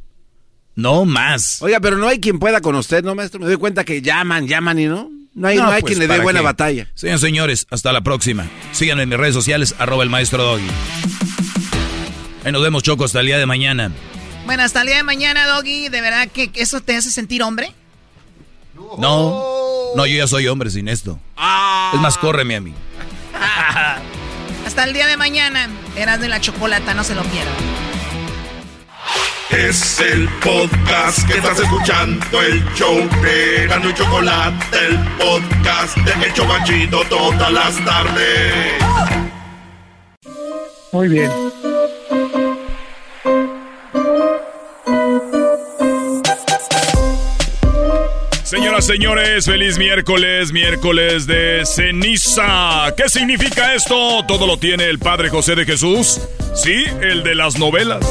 No más. Oiga, pero no hay quien pueda con usted, ¿no, maestro? Me doy cuenta que llaman, llaman y no. No hay, no, hay pues, quien le dé ¿para buena qué? batalla. Señores, señores, hasta la próxima. Síganme en mis redes sociales, arroba el maestro Doggy. Ahí nos vemos, Choco, hasta el día de mañana. Bueno, hasta el día de mañana, Doggy, ¿de verdad que que eso te hace sentir hombre? No, no, yo ya soy hombre sin esto. Es más, córreme a mí. Hasta el día de mañana, eras de la chocolata, no se lo pierdan. Es el podcast que estás escuchando, el show de Gano y Chocolate, el podcast de El Chocachito todas las tardes. Muy bien. Señoras, señores, feliz miércoles, miércoles de ceniza. ¿Qué significa esto? Todo lo tiene el Padre José de Jesús. Sí, el de las novelas.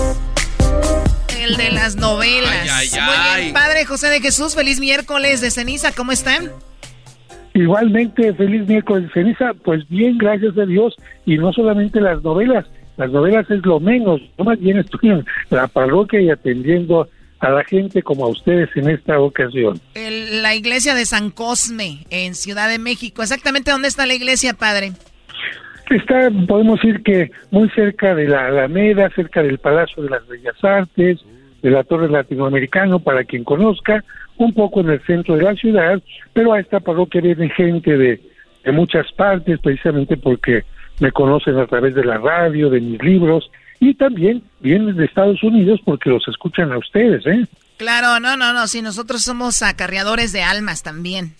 El de las novelas. Ay, ay, Muy ay. bien, Padre José de Jesús, feliz miércoles de ceniza, ¿cómo están? Igualmente, feliz miércoles de ceniza. Pues bien, gracias a Dios. Y no solamente las novelas, las novelas es lo menos. Yo más bien estoy en la parroquia y atendiendo a la gente como a ustedes en esta ocasión. El- la iglesia de San Cosme, en Ciudad de México. Exactamente dónde está la iglesia, Padre. Está, podemos decir que muy cerca de la Alameda, cerca del Palacio de las Bellas Artes, de la Torre Latinoamericano, para quien conozca, un poco en el centro de la ciudad, pero a esta parroquia viene gente de, de muchas partes, precisamente porque me conocen a través de la radio, de mis libros y también vienen de Estados Unidos porque los escuchan a ustedes, ¿eh? Claro, no, no, no, sí, nosotros somos acarreadores de almas también.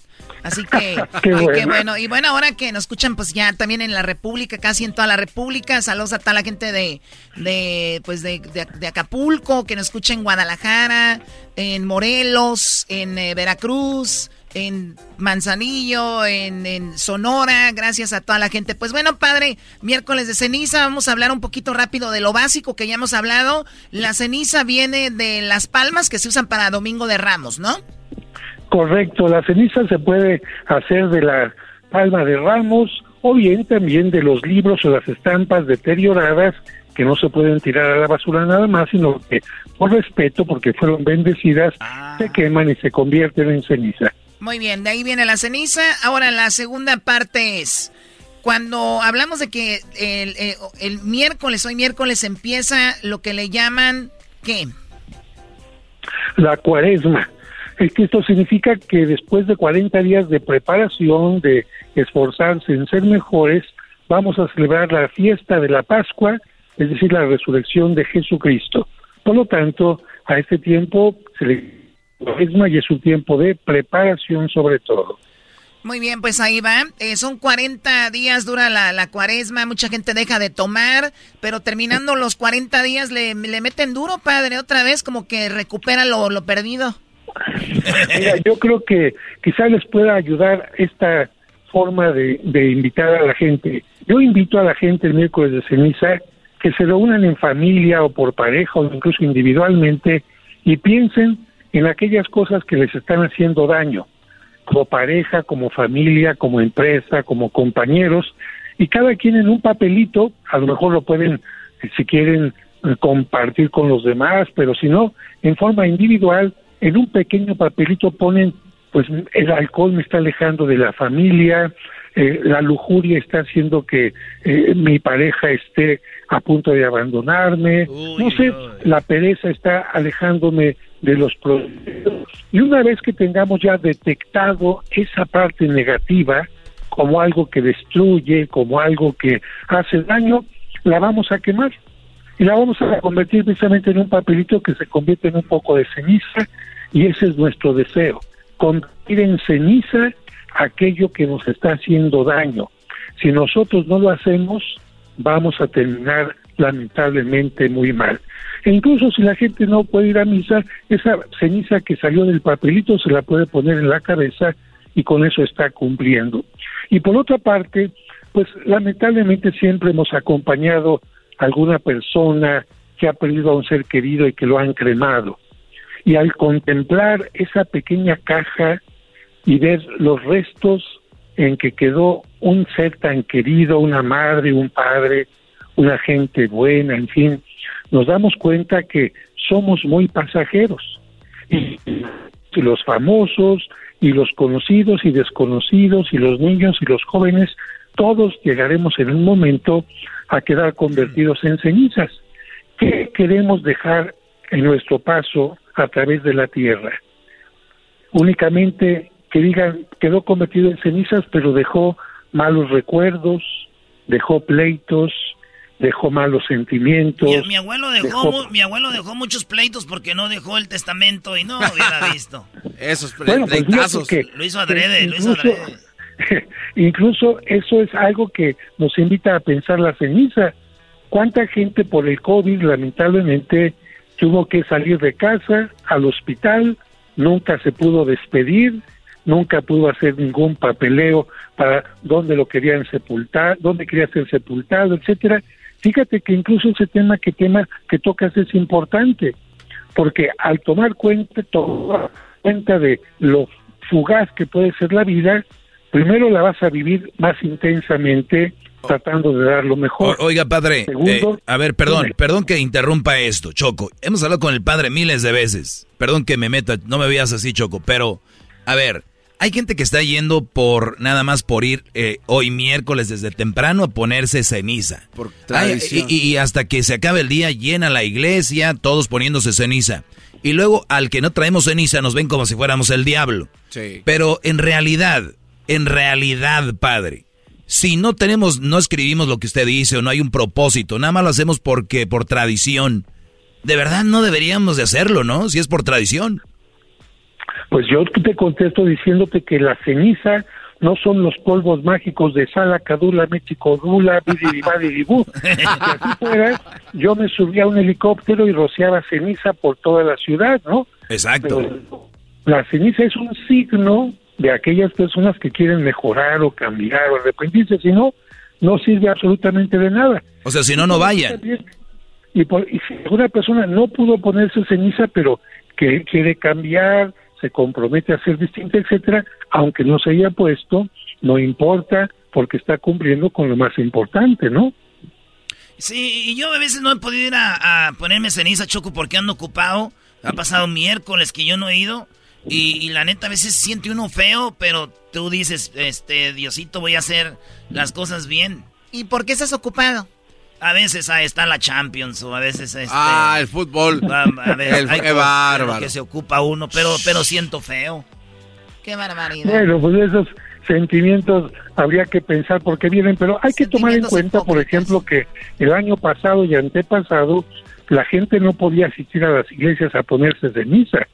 Así que, qué, bueno. Y bueno, ahora que nos escuchan, pues ya también en la República, casi en toda la República. Saludos a toda la gente de, de pues de, de, Acapulco, que nos escucha en Guadalajara, en Morelos, en eh, Veracruz, en Manzanillo, en, en, Sonora, gracias a toda la gente. Pues bueno, padre, miércoles de ceniza, vamos a hablar un poquito rápido de lo básico que ya hemos hablado. La ceniza viene de las palmas que se usan para Domingo de Ramos, ¿no? Correcto, la ceniza se puede hacer de la palma de ramos o bien también de los libros o las estampas deterioradas que no se pueden tirar a la basura nada más, sino que por respeto, porque fueron bendecidas, ah. se queman y se convierten en ceniza. Muy bien, de ahí viene la ceniza. Ahora la segunda parte es, cuando hablamos de que el, el, el miércoles, hoy miércoles empieza lo que le llaman, ¿qué? La cuaresma esto significa que después de 40 días de preparación, de esforzarse en ser mejores, vamos a celebrar la fiesta de la Pascua, es decir, la resurrección de Jesucristo. Por lo tanto, a este tiempo se le y es un tiempo de preparación sobre todo. Muy bien, pues ahí va. Eh, son 40 días dura la, la, cuaresma, mucha gente deja de tomar, pero terminando los 40 días le, le meten duro, padre, otra vez como que recupera lo, lo perdido. Mira, yo creo que quizá les pueda ayudar esta forma de, de, invitar a la gente. Yo invito a la gente el miércoles de ceniza que se reúnan en familia o por pareja o incluso individualmente y piensen en aquellas cosas que les están haciendo daño, como pareja, como familia, como empresa, como compañeros, y cada quien en un papelito, a lo mejor lo pueden, si quieren, compartir con los demás, pero si no, en forma individual, en un pequeño papelito ponen, pues el alcohol me está alejando de la familia, eh, la lujuria está haciendo que eh, mi pareja esté a punto de abandonarme, no sé, la pereza está alejándome de los problemas. Y una vez que tengamos ya detectado esa parte negativa como algo que destruye, como algo que hace daño, la vamos a quemar y la vamos a convertir precisamente en un papelito que se convierte en un poco de ceniza y ese es nuestro deseo, convertir en ceniza aquello que nos está haciendo daño. Si nosotros no lo hacemos, vamos a terminar lamentablemente muy mal. E incluso si la gente no puede ir a misa, esa ceniza que salió del papelito se la puede poner en la cabeza y con eso está cumpliendo. Y por otra parte, pues lamentablemente siempre hemos acompañado alguna persona que ha perdido a un ser querido y que lo han cremado y al contemplar esa pequeña caja y ver los restos en que quedó un ser tan querido, una madre, un padre, una gente buena, en fin, nos damos cuenta que somos muy pasajeros. Y los famosos y los conocidos y desconocidos y los niños y los jóvenes, todos llegaremos en un momento a quedar convertidos en cenizas. ¿Qué queremos dejar en nuestro paso a través de la tierra. Únicamente que digan, quedó convertido en cenizas, pero dejó malos recuerdos, dejó pleitos, dejó malos sentimientos. Mi, abuelo dejó, mi abuelo dejó muchos pleitos porque no dejó el testamento y no hubiera visto. Esos bueno, pues que, lo hizo adrede, lo hizo adrede. incluso eso es algo que nos invita a pensar la ceniza. ¿Cuánta gente por el COVID lamentablemente tuvo que salir de casa al hospital, nunca se pudo despedir, nunca pudo hacer ningún papeleo para dónde lo querían sepultar, dónde quería ser sepultado, etcétera. Fíjate que incluso ese tema que tema que tocas es importante, porque al tomar cuenta, tomar cuenta de lo fugaz que puede ser la vida, primero la vas a vivir más intensamente tratando de dar lo mejor. oiga, padre, eh, a ver, perdón, perdón que interrumpa esto, Choco. Hemos hablado con el padre miles de veces. Perdón que me meta, no me veas así, Choco, pero, a ver, hay gente que está yendo por, nada más por ir eh, hoy miércoles desde temprano a ponerse ceniza. Por tradición. y, hasta que se acabe el día, llena la iglesia, todos poniéndose ceniza. Y luego al que no traemos ceniza nos ven como si fuéramos el diablo. Sí. Pero en realidad, en realidad, padre, si no tenemos, no escribimos lo que usted dice o no hay un propósito, nada más lo hacemos porque por tradición, de verdad no deberíamos de hacerlo, ¿no? Si es por tradición. Pues yo te contesto diciéndote que la ceniza no son los polvos mágicos de Sala, Cadula, México, Dula, Bidibadibú. Si así fuera, yo me subía a un helicóptero y rociaba ceniza por toda la ciudad, ¿no? Exacto. la ceniza es un signo de aquellas personas que quieren mejorar o cambiar o arrepentirse, si no, no sirve absolutamente de nada. O sea, si no, no vayan. Y, por, y si una persona no pudo ponerse ceniza, pero que quiere cambiar, se compromete a ser distinta, etcétera, aunque no se haya puesto, no importa, porque está cumpliendo con lo más importante, ¿no? Sí, y yo a veces no he podido ir a, a ponerme ceniza, Choco, porque ando ocupado. Ha pasado miércoles que yo no he ido. Y, la neta, a veces siente uno feo, pero tú dices, este, Diosito, voy a hacer las cosas bien. ¿Y por qué estás ocupado? A veces ahí está la Champions o a veces este, Ah, el fútbol. A, el, qué bárbaro. Que se ocupa uno, pero, pero siento feo. Qué barbaridad. Bueno, pues esos sentimientos habría que pensar por qué vienen, pero hay que tomar en cuenta, por ejemplo, que el año pasado y antepasado la gente no podía asistir a las iglesias a ponerse de misa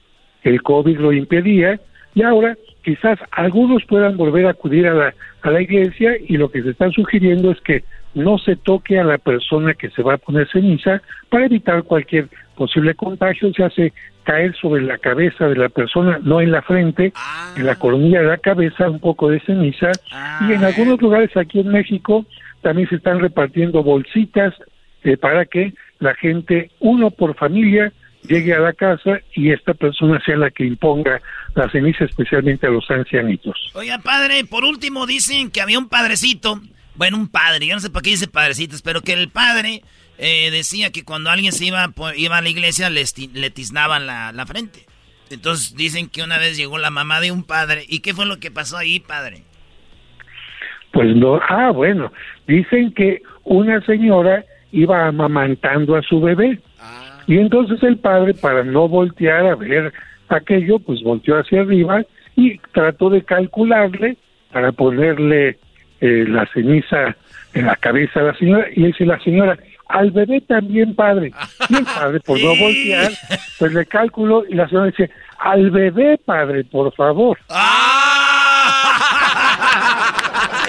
el COVID lo impedía y ahora quizás algunos puedan volver a acudir a la, a la iglesia y lo que se está sugiriendo es que no se toque a la persona que se va a poner ceniza para evitar cualquier posible contagio, se hace caer sobre la cabeza de la persona, no en la frente, en la coronilla de la cabeza, un poco de ceniza, y en algunos lugares aquí en México también se están repartiendo bolsitas eh, para que la gente, uno por familia, llegue a la casa y esta persona sea la que imponga la ceniza especialmente a los ancianitos. Oiga, padre, por último dicen que había un padrecito, bueno, un padre, yo no sé para qué dice padrecitos, pero que el padre eh, decía que cuando alguien se iba, iba a la iglesia le, le tiznaban la, la frente. Entonces dicen que una vez llegó la mamá de un padre. ¿Y qué fue lo que pasó ahí, padre? Pues no, ah, bueno, dicen que una señora iba amamantando a su bebé y entonces el padre, para no voltear a ver aquello, pues volteó hacia arriba y trató de calcularle para ponerle eh, la ceniza en la cabeza a la señora. Y dice la señora, al bebé también, padre. Y el padre, por no voltear, pues le calculó y la señora dice, al bebé, padre, por favor.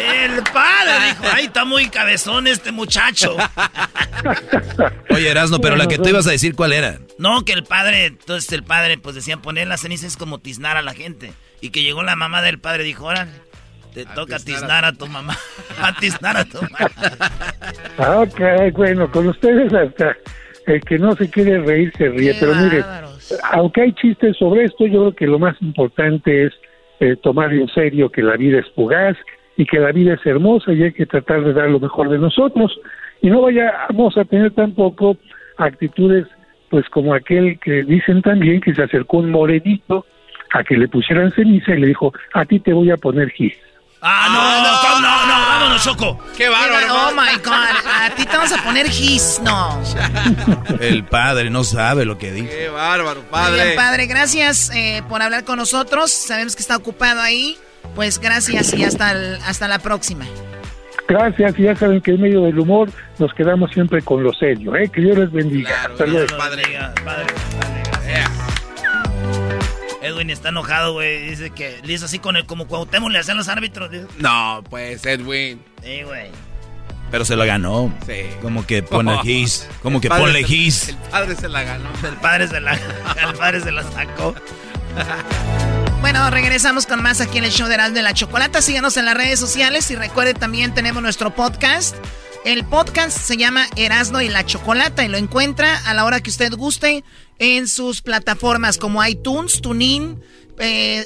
El padre dijo, ay, está muy cabezón este muchacho. Oye, Erasno, pero la que tú ibas a decir, ¿cuál era? No, que el padre, entonces el padre, pues decían, poner la ceniza es como tiznar a la gente. Y que llegó la mamá del padre y dijo, órale, te toca tiznar a tu mamá. a tiznar a tu mamá. Ah, ok, bueno, con ustedes hasta el que no se quiere reír se ríe. pero mire, aunque hay chistes sobre esto, yo creo que lo más importante es eh, tomar en serio que la vida es fugaz y que la vida es hermosa y hay que tratar de dar lo mejor de nosotros y no vayamos a tener tampoco actitudes pues como aquel que dicen también que se acercó un morenito a que le pusieran ceniza y le dijo, a ti te voy a poner gis. Ah, no, no, no, no, vámonos, Choco. Qué bárbaro. Oh my God, a ti te vamos a poner gis, no. El padre no sabe lo que dice. Qué bárbaro, padre. Bien, padre, gracias eh, por hablar con nosotros. Sabemos que está ocupado ahí. Pues gracias y hasta, hasta la próxima. Gracias, y ya saben que en medio del humor nos quedamos siempre con lo serio, ¿eh? Que Dios les bendiga. Hasta luego. Padre, padre, Edwin está enojado, güey. Dice que le hizo así con el como Cuauhtémoc le hacen los árbitros. No, pues, Edwin. Sí, güey. Pero se lo ganó. Sí. Como que pone gis. Como que ponle gis. El padre se la ganó. El padre se la, el padre se la sacó. Bueno, regresamos con más aquí en el show de Erasmo de la Chocolata. Síganos en las redes sociales y recuerde también tenemos nuestro podcast. El podcast se llama Erasmo y la Chocolata y lo encuentra a la hora que usted guste en sus plataformas como iTunes, TuneIn, eh,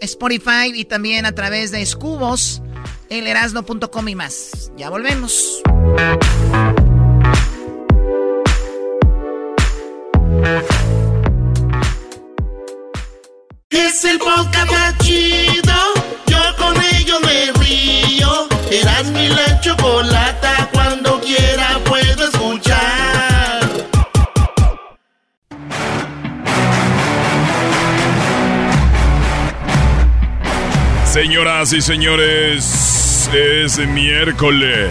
Spotify y también a través de Scubos, elerasno.com y más. Ya volvemos. Es el podcast más chido. Yo con ello me río. Eras mi la chocolata. Cuando quiera puedo escuchar. Señoras y señores, es miércoles.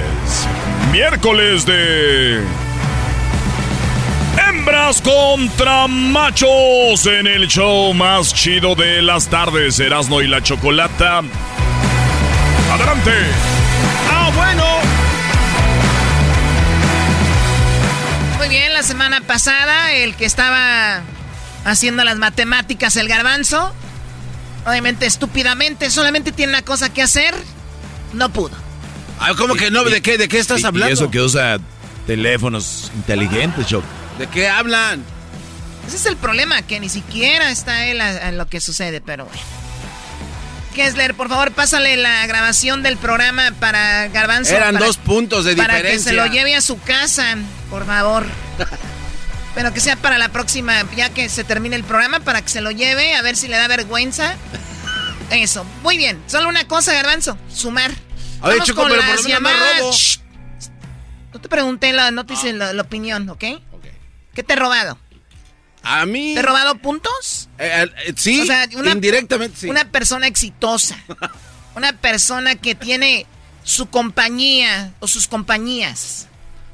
Miércoles de... Hembras contra machos en el show más chido de las tardes, Erasno y la Chocolata. Adelante. Ah, bueno. Muy bien, la semana pasada el que estaba haciendo las matemáticas, el garbanzo, obviamente estúpidamente, solamente tiene una cosa que hacer, no pudo. Ah, ¿Cómo que no? ¿De qué, de qué estás hablando? Y eso que usa teléfonos inteligentes, Choco. ¿De qué hablan? Ese es el problema, que ni siquiera está él en lo que sucede, pero bueno. Kessler, por favor, pásale la grabación del programa para Garbanzo. Eran dos puntos de diferencia. Para que se lo lleve a su casa, por favor. Pero que sea para la próxima, ya que se termine el programa, para que se lo lleve, a ver si le da vergüenza. Eso. Muy bien. Solo una cosa, Garbanzo. Sumar. A ver, Choco, pero por lo menos No te pregunté, la, no te hice la, la, opinión, ¿ok? ¿Qué te he robado? A mí. ¿Te he robado puntos? Eh, eh, sí, o sea, una, indirectamente sí. Una persona exitosa. una persona que tiene su compañía o sus compañías.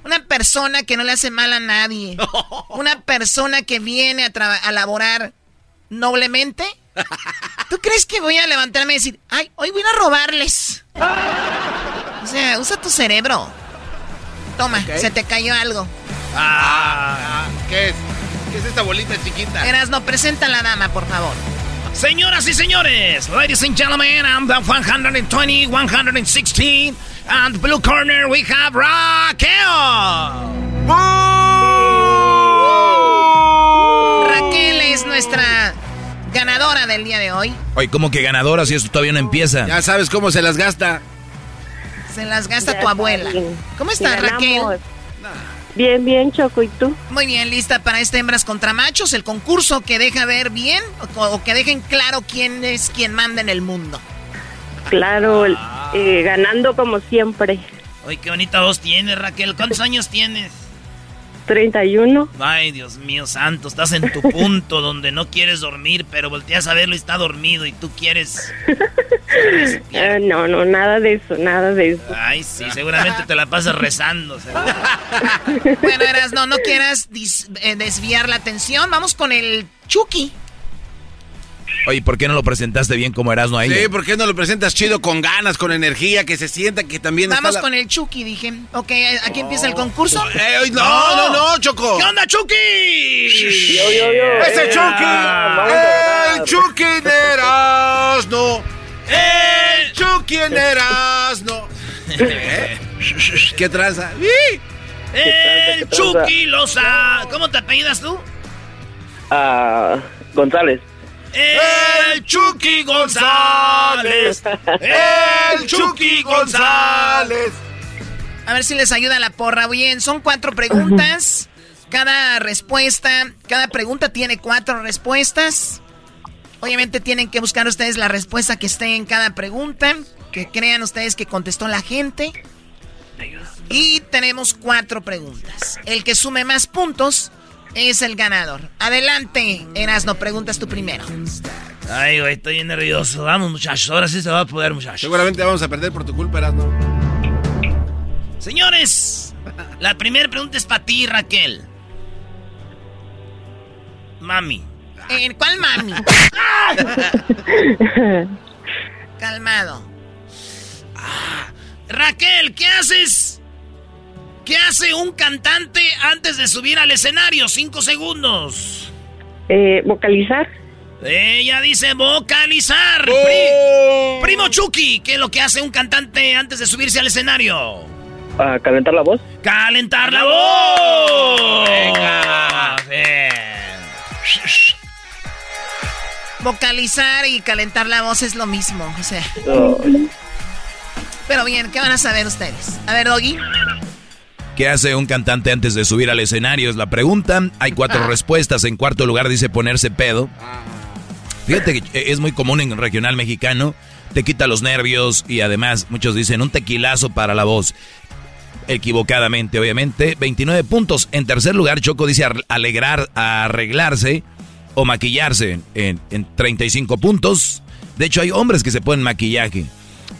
Una persona que no le hace mal a nadie. Una persona que viene a, a laborar noblemente. ¿Tú crees que voy a levantarme y decir, ay, hoy voy a ir a robarles? O sea, usa tu cerebro. Toma, okay. se te cayó algo. Ah, ¿qué es? ¿Qué es esta bolita chiquita? Eras, no, presenta a la dama, por favor. Señoras y señores, ladies and gentlemen, I'm the 120, 116, and blue corner we have Raquel. Raquel es nuestra ganadora del día de hoy. Oye, ¿cómo que ganadora si esto todavía no empieza? Ya sabes cómo se las gasta. Se las gasta ya tu abuela. Bien. ¿Cómo estás, Raquel? Bien, bien, Choco, ¿y tú? Muy bien, lista para este Hembras contra Machos, el concurso que deja ver bien o, o que dejen claro quién es quien manda en el mundo. Claro, ah. eh, ganando como siempre. Oye, qué bonita voz tienes, Raquel. ¿Cuántos años tienes? 31. Ay, Dios mío santo, estás en tu punto donde no quieres dormir, pero volteas a verlo y está dormido y tú quieres... uh, no, no, nada de eso, nada de eso. Ay, sí, seguramente te la pasas rezando. bueno, Eras, no, no quieras eh, desviar la atención. Vamos con el Chucky. Oye, ¿por qué no lo presentaste bien como Erasmo ahí? Sí, ¿por qué no lo presentas chido, con ganas, con energía, que se sienta que también Vamos está con el Chucky, dije. Ok, ¿aquí oh. empieza el concurso? Eh, no, no, no, no, Choco. ¿Qué onda, Chucky? Yo, yo, yo. ¡Ese Chucky! ¡El Chucky de Erasmo! ¡El Chucky en Erasmo! ¿Eh? ¿Qué traza? ¡El Chucky Loza! ¿Cómo te apellidas tú? Ah, González. El Chucky González. El Chucky González. A ver si les ayuda la porra. Bien, son cuatro preguntas. Cada respuesta, cada pregunta tiene cuatro respuestas. Obviamente tienen que buscar ustedes la respuesta que esté en cada pregunta. Que crean ustedes que contestó la gente. Y tenemos cuatro preguntas. El que sume más puntos es el ganador. Adelante, Erasno, preguntas tú primero. Ay, güey, estoy bien nervioso. Vamos, muchachos, ahora sí se va a poder, muchachos. Seguramente vamos a perder por tu culpa, Erasno. Señores, la primera pregunta es para ti, Raquel. Mami. ¿En cuál mami? Calmado. Ah, Raquel, ¿qué haces? ¿Qué hace un cantante antes de subir al escenario? Cinco segundos. Eh, vocalizar. Ella dice vocalizar. ¡Oh! Pri Primo Chucky, ¿qué es lo que hace un cantante antes de subirse al escenario? Uh, calentar la voz. ¡Calentar la voz! Venga. Vocalizar y calentar la voz es lo mismo, o sea. Oh. Pero bien, ¿qué van a saber ustedes? A ver, Doggy. ¿Qué hace un cantante antes de subir al escenario? Es la pregunta. Hay cuatro respuestas. En cuarto lugar dice ponerse pedo. Fíjate que es muy común en el regional mexicano. Te quita los nervios y además muchos dicen un tequilazo para la voz. Equivocadamente, obviamente. 29 puntos. En tercer lugar, Choco dice alegrar, arreglarse o maquillarse en, en 35 puntos. De hecho, hay hombres que se ponen maquillaje.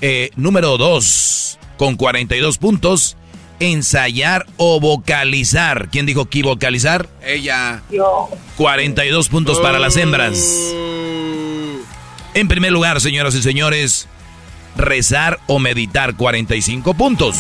Eh, número 2, con 42 puntos, ensayar o vocalizar. ¿Quién dijo que vocalizar? Ella. Yo. 42 puntos para las hembras. En primer lugar, señoras y señores, rezar o meditar 45 puntos.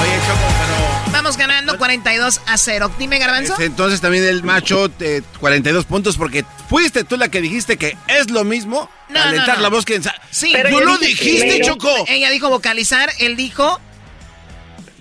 Oye, Choco, pero... Vamos ganando 42 a 0. Dime, Garbanzo. Este, Entonces también el macho, eh, 42 puntos, porque fuiste tú la que dijiste que es lo mismo No, calentar no, no. la voz que... Sí, Tú lo dijiste, Choco. Ella dijo vocalizar, él dijo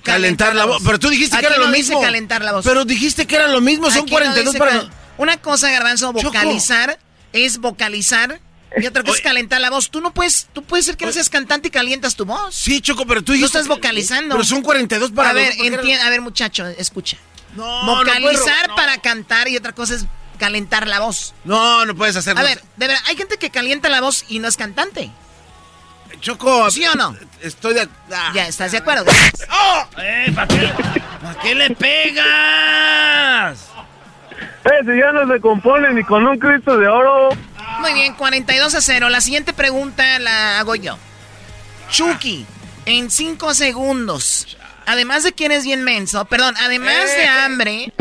Calentar la voz. Pero tú dijiste que era lo no dice mismo. calentar la voz. Pero dijiste que era lo mismo, son Aquí no 42 dice para... cal- Una cosa, Garbanzo, vocalizar es vocalizar y otra cosa es calentar la voz. Tú no puedes, tú puedes ser que no seas cantante y calientas tu voz. Sí, Choco, pero tú No dijiste... estás vocalizando. Pero son 42 para A ver, entien- a ver, muchacho, escucha. No, no vocalizar ro- para cantar y otra cosa es calentar la voz. No, no puedes hacerlo. A ver, de verdad, hay gente que calienta la voz y no es cantante. Choco... ¿Sí o no? Estoy de... ah. Ya, ¿estás de acuerdo? ¡Eh, ¿para qué, ¿para qué le pegas? Eh, si ya no se compone ni con un Cristo de oro. Muy bien, 42 a 0. La siguiente pregunta la hago yo. Chucky, en 5 segundos. Además de que eres bien menso, perdón, además de hambre,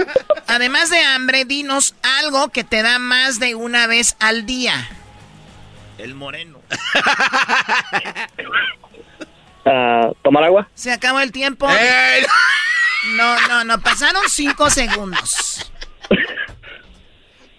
además de hambre, dinos algo que te da más de una vez al día. El moreno. Ah, ¿Tomar agua? Se acabó el tiempo. ¡Eh! No, no, no, pasaron 5 segundos.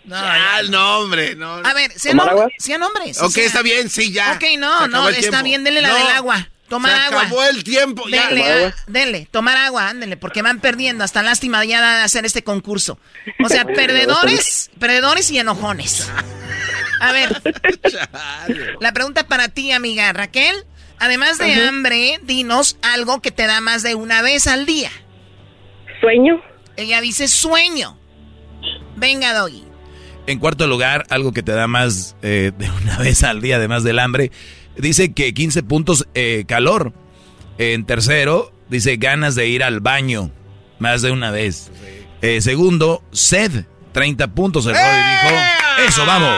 No, ya, no, hombre, no. A ver, sean, ¿Tomar hom- agua? sean hombres. Ok, está bien, sí, ya. Ok, no, no, está tiempo. bien, denle la No, del agua. Tomar se agua. acabó el tiempo, ya. Denle, ¿Tomar ah, agua? denle, tomar agua, ándele, porque van perdiendo. Hasta lástima ya de hacer este concurso. O sea, perdedores, perdedores y enojones. A ver, la pregunta para ti, amiga Raquel. Además de hambre, dinos algo que te da más de una vez al día. ¿Sueño? Ella dice sueño. Venga, Doggy. En cuarto lugar, algo que te da más eh, de una vez al día, además del hambre, dice que 15 puntos eh, calor. En tercero, dice ganas de ir al baño, más de una vez. Eh, segundo, sed, 30 puntos. El Brody dijo, eso, vamos.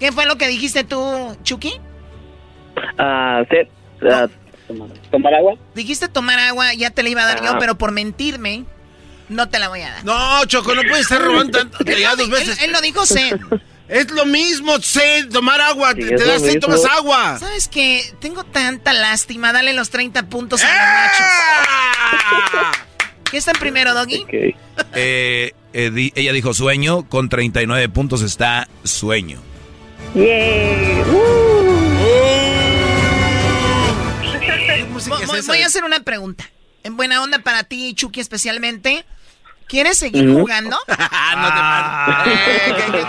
¿Qué fue lo que dijiste tú, Chucky? Ah, sed. Ah, tomar, tomar agua. Dijiste tomar agua, ya te la iba a dar yo, Ah. pero por mentirme, no te la voy a dar. No, Choco, no puedes estar robando tanto. Él ya lo dos veces. Él, él lo dijo sed. Es lo mismo, sed, tomar agua. Sí, te te das sed, tomas agua. ¿Sabes qué? Tengo tanta lástima. Dale los 30 puntos a los machos. ¿Qué está en primero, Doggy? Eh, eh, di- ella dijo sueño, con 39 puntos está sueño. Yeah. Vo- vo- Voy a hacer una pregunta. En buena onda para ti, Chucky, especialmente. ¿Quieres seguir jugando?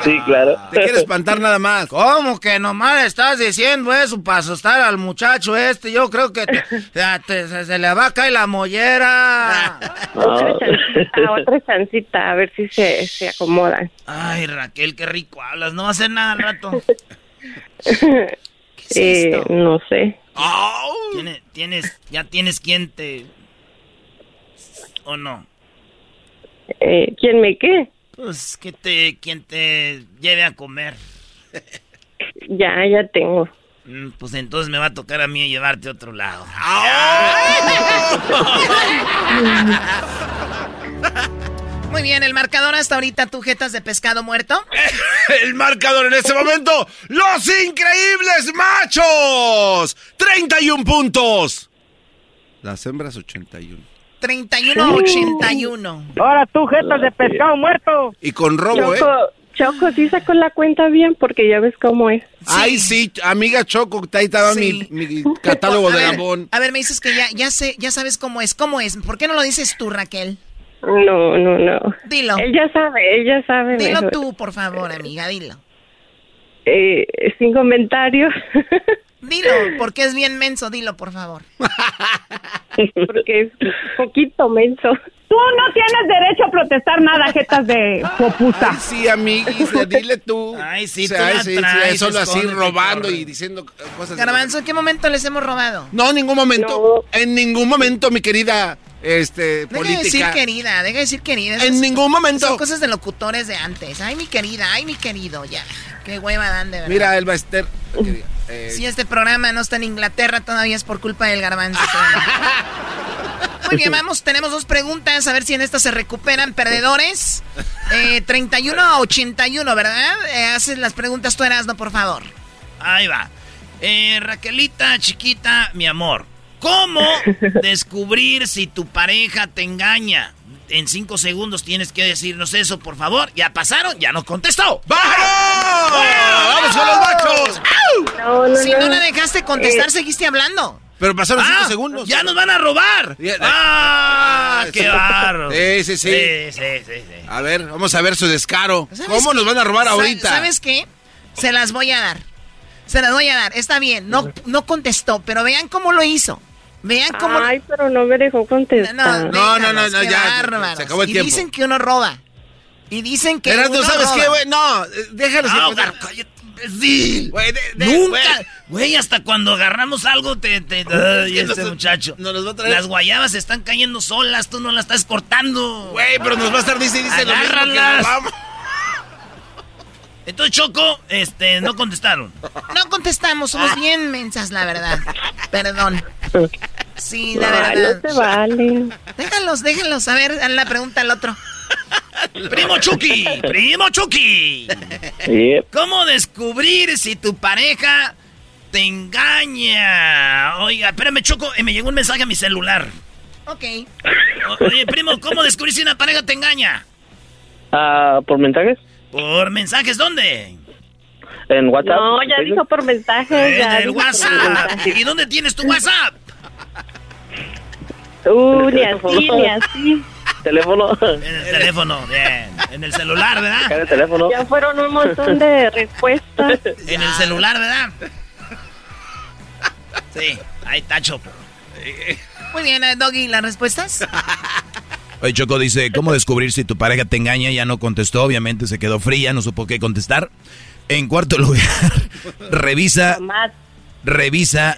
Sí, claro. Te quiere espantar nada más. ¿Cómo que nomás le estás diciendo eso para asustar al muchacho este? Yo creo que te- te- se, se le va a caer la mollera. Otra chancita, otra chancita, a ver si se, se acomodan. Ay, Raquel, qué rico hablas. No va a hacer nada al rato. Eh, no sé. ¿Tienes, tienes, ya tienes quien te... ¿O no? Eh, ¿Quién me qué? Pues que te, quien te lleve a comer. Ya, ya tengo. Mm, Pues entonces me va a tocar a mí llevarte a otro lado. Muy bien, el marcador hasta ahorita, tu jetas de pescado muerto. El marcador en este momento, los increíbles machos. 31 puntos. Las hembras 81. 31-81. Ahora tú, jetas de pescado muerto. Y con robo, ¿eh? Choco, Choco, sí sacó la cuenta bien porque ya ves cómo es. Ay, sí, amiga Choco, ahí estaba Sí. mi, mi catálogo de Gabón. A ver, me dices que ya, ya sé, ya sabes cómo es. ¿Cómo es? ¿Por qué no lo dices tú, Raquel? No, no, no. Dilo. Él ya sabe, ella sabe. Dilo mejor. tú, por favor, amiga, dilo. Eh, sin comentarios. Dilo, porque es bien menso, dilo, por favor. porque es poquito menso. Tú no tienes derecho a protestar nada, jetas de poputa. Ay, sí, amiguis, dile tú. Ay, sí, O sea, tú la ay, sí, sí, traes, solo así robando y diciendo cosas. Garbanzo, ¿en qué momento les hemos robado? No, en ningún momento. En ningún momento, mi querida este, Deja de decir querida, deja de decir querida. En ningún momento. Son cosas de locutores de antes. Ay, mi querida, ay, mi querido, ya. Qué hueva dan de verdad. Mira, Elba Ester. Eh, Si este programa no está en Inglaterra, todavía es por culpa del garbanzo. Muy bien, vamos, tenemos dos preguntas, a ver si en esta se recuperan perdedores. Eh, 31 a 81, ¿verdad? Eh, haces las preguntas tú, Erasno, por favor. Ahí va. Eh, Raquelita, chiquita, mi amor. ¿Cómo descubrir si tu pareja te engaña? En cinco segundos tienes que decirnos eso, por favor. ¿Ya pasaron? ¿Ya nos contestó? ¡Vamos! ¡Vamos con los machos! No, no, si no. no la dejaste contestar, Eh, seguiste hablando. Pero pasaron cinco Ah, segundos. ¡Ya nos van a robar! Ya- ¡Ah! ¡Qué sí. barro! Sí, sí, sí. Sí, sí, sí, sí. A ver, vamos a ver su descaro. ¿Sabes ¿Cómo qué? nos van a robar ahorita? ¿Sabes qué? Se las voy a dar. Se las voy a dar. Está bien, no, no contestó, pero vean cómo lo hizo. Vean cómo... Ay, pero no me dejó contestar. No, No, no, no, déjalos, no, ya, bárbaros. se acabó el y tiempo. dicen que uno roba. Y dicen que Erasno, uno ¿sabes roba. qué, güey? No, eh, déjalo. Ah, sin- gar- cállate, imbécil. Güey, de- de- Nunca. güey. Hasta cuando agarramos algo te... te ay, este nos- muchacho. nos los va a traer. Las guayabas están cayendo solas, tú no las estás cortando. Güey, pero nos va a estar dice, dice lo mismo que Agárralas. robamos. Entonces, Choco, este, no contestaron. No contestamos, somos bien mensas, la verdad. Perdón. Sí, la verdad. no se vale. Déjalos, déjalos. A ver, haz la pregunta al otro. Primo Chucky, primo Chucky. ¿Cómo descubrir si tu pareja te engaña? Oiga, espérame, Choco, eh, me llegó un mensaje a mi celular. Ok. O- Oye, primo, ¿cómo descubrir si una pareja te engaña? Ah, ¿Por mensajes? ¿Por mensajes dónde? ¿En WhatsApp? No, ya dijo por mensaje. En ya el WhatsApp. ¿Y dónde tienes tu WhatsApp? Uh, ni así, ni así. ¿Teléfono? En el teléfono, bien. En el celular, ¿En ¿verdad? el teléfono? Ya fueron un montón de respuestas. En el celular, ¿verdad? Sí, ahí está, Choco. Muy bien, eh, Doggy, ¿las respuestas? Oye, Choco dice, ¿cómo descubrir si tu pareja te engaña? Ya no contestó, obviamente se quedó fría, no supo qué contestar. En cuarto lugar, revisa, revisa.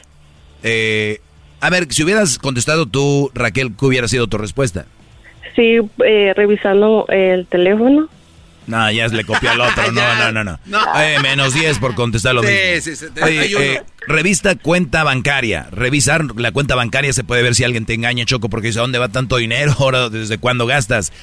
eh, a ver, si hubieras contestado tú, Raquel, ¿qué hubiera sido tu respuesta? Sí, eh, revisando el teléfono. No, ya le copió al otro. No, no, no, no. No. Eh, menos 10 por contestar lo Sí, mismo. sí, sí, Oye, 31. eh, revista cuenta bancaria. Revisar la cuenta bancaria se puede ver si alguien te engaña, Choco, porque dice, ¿a dónde va tanto dinero? Ahora, ¿desde cuándo gastas?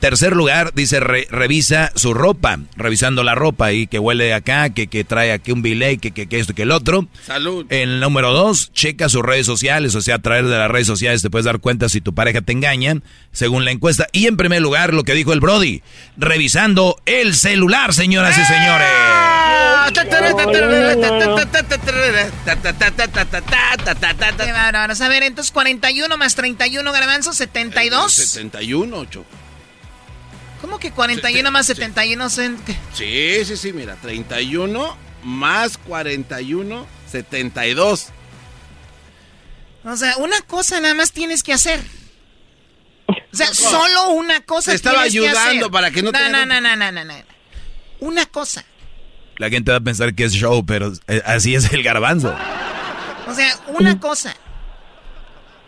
Tercer lugar, dice, re- revisa su ropa. Revisando la ropa y que huele acá, que, que trae aquí un billet, que, que, que esto, que el otro. Salud. El número dos, checa sus redes sociales, o sea, a través de las redes sociales te puedes dar cuenta si tu pareja te engaña, según la encuesta. Y en primer lugar, lo que dijo el Brody, revisando el celular, señoras y señores. Qué bárbaros. A ver, entonces 41 más 31, garbanzo, 72. 71, Choco. ¿Cómo que 41 más 71 son? qué? Sí, sí, sí, mira, 31 más 41, 72. O sea, una cosa nada más tienes que hacer. O sea, solo una cosa Te estaba tienes que ayudando hacer. para que no te No, no, hagan- no, no, no, no, no. Una cosa. La gente va a pensar que es show, pero eh, así es el garbanzo. O sea, una cosa.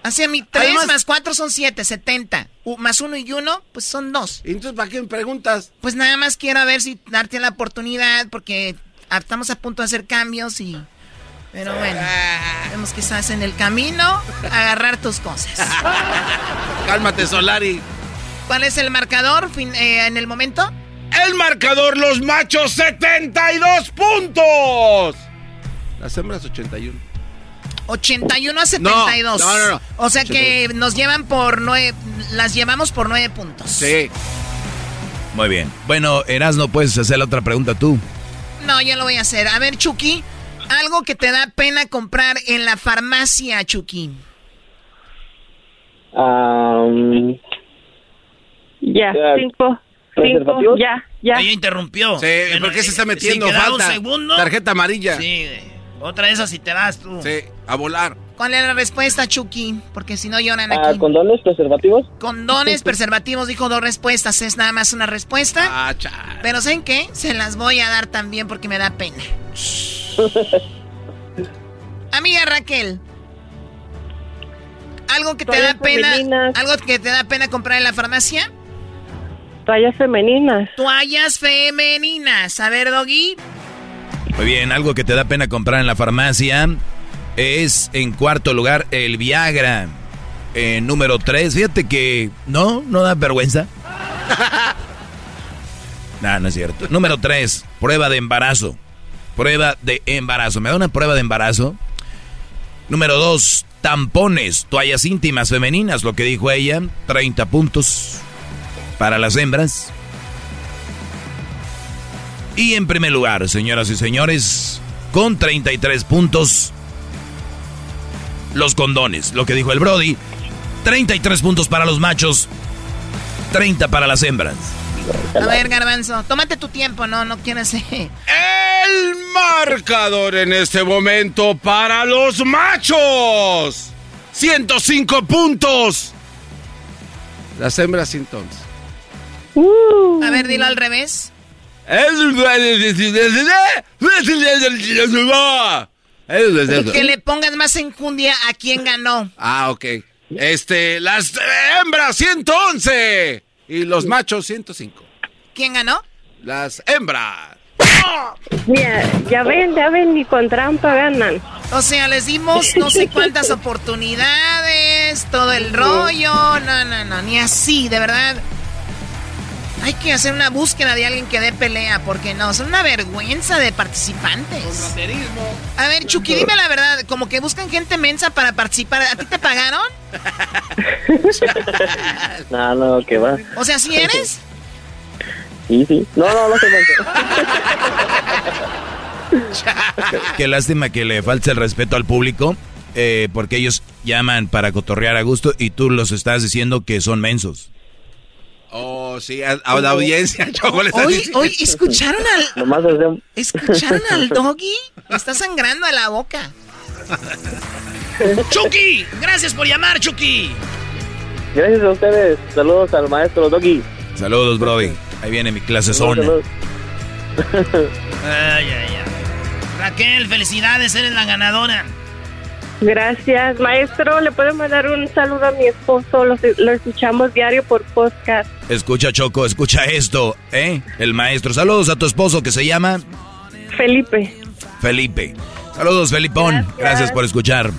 Hacia mi 3 Además- más 4 son 7, 70. U- más 1 y 1, pues son 2. Entonces, ¿para qué me preguntas? Pues nada más quiero ver si darte la oportunidad porque ah, estamos a punto de hacer cambios y... Pero bueno, vemos que estás en el camino, agarrar tus cosas. Cálmate, Solari. ¿Cuál es el marcador fin- eh, en el momento? El marcador, los machos, 72 puntos. Las hembras, 81. 81 a 72. No, no, no, no. O sea que nos llevan por nueve, las llevamos por nueve puntos. Sí. Muy bien. Bueno, Erasno, puedes hacer la otra pregunta tú. No, yo lo voy a hacer. A ver, Chucky, algo que te da pena comprar en la farmacia, Chucky. Um, Ya, Ya. cinco, cinco, ya, ya. Ella interrumpió. Sí, Bueno, ¿por qué se está metiendo? Falta. un segundo. Tarjeta amarilla. Sí. Otra de esas y te vas tú. Sí, a volar. ¿Cuál es la respuesta, Chucky? Porque si no lloran ah, aquí. ¿Condones, preservativos? Condones, preservativos, dijo dos respuestas. Es nada más una respuesta. Ah, chale. Pero ¿saben qué? Se las voy a dar también porque me da pena. Amiga Raquel. ¿Algo que te da pena? femeninas. ¿Algo que te da pena comprar en la farmacia? Toallas femeninas. Toallas femeninas. A ver, Doggy. Muy bien, algo que te da pena comprar en la farmacia es en cuarto lugar el Viagra. En número 3, fíjate que no, no da vergüenza. no, no es cierto. Número 3, prueba de embarazo. Prueba de embarazo. ¿Me da una prueba de embarazo? Número 2, tampones, toallas íntimas femeninas, lo que dijo ella, 30 puntos para las hembras. Y en primer lugar, señoras y señores, con 33 puntos, los condones, lo que dijo el Brody, 33 puntos para los machos, 30 para las hembras. A ver, Garbanzo, tómate tu tiempo, no, no quieres. El marcador en este momento para los machos. 105 puntos. Las hembras entonces. A ver, dilo al revés. Que le pongas más enjundia a quien ganó. Ah, ok. Este, las hembras 111 y los machos 105. ¿Quién ganó? Las hembras. Ya, ya ven, ya ven, ni con trampa ganan. O sea, les dimos no sé cuántas oportunidades, todo el rollo. No, no, no, ni así, de verdad. Hay que hacer una búsqueda de alguien que dé pelea, porque no, son una vergüenza de participantes. A ver, Chucky, dime la verdad, como que buscan gente mensa para participar. ¿A ti te pagaron? no, no, que va. O sea, ¿sí eres? Sí, sí. No, no, no se Qué lástima que le falte el respeto al público, eh, porque ellos llaman para cotorrear a gusto y tú los estás diciendo que son mensos. Oh, sí, a, la audiencia, Choco, le estás Hoy, diciendo. hoy, ¿escucharon al, Nomás ¿escucharon al doggy? Está sangrando a la boca. Chucky, gracias por llamar, Chucky. Gracias a ustedes. Saludos al maestro Doggy. Saludos, Brody. Ahí viene mi clase zona. Saludos. Ay, ay, ay. Raquel, felicidades, eres la ganadora. Gracias, maestro. ¿Le puedo mandar un saludo a mi esposo? Lo, lo escuchamos diario por podcast. Escucha, Choco, escucha esto, ¿eh? El maestro. Saludos a tu esposo que se llama Felipe. Felipe. Saludos, Felipón. Gracias, por escuchar.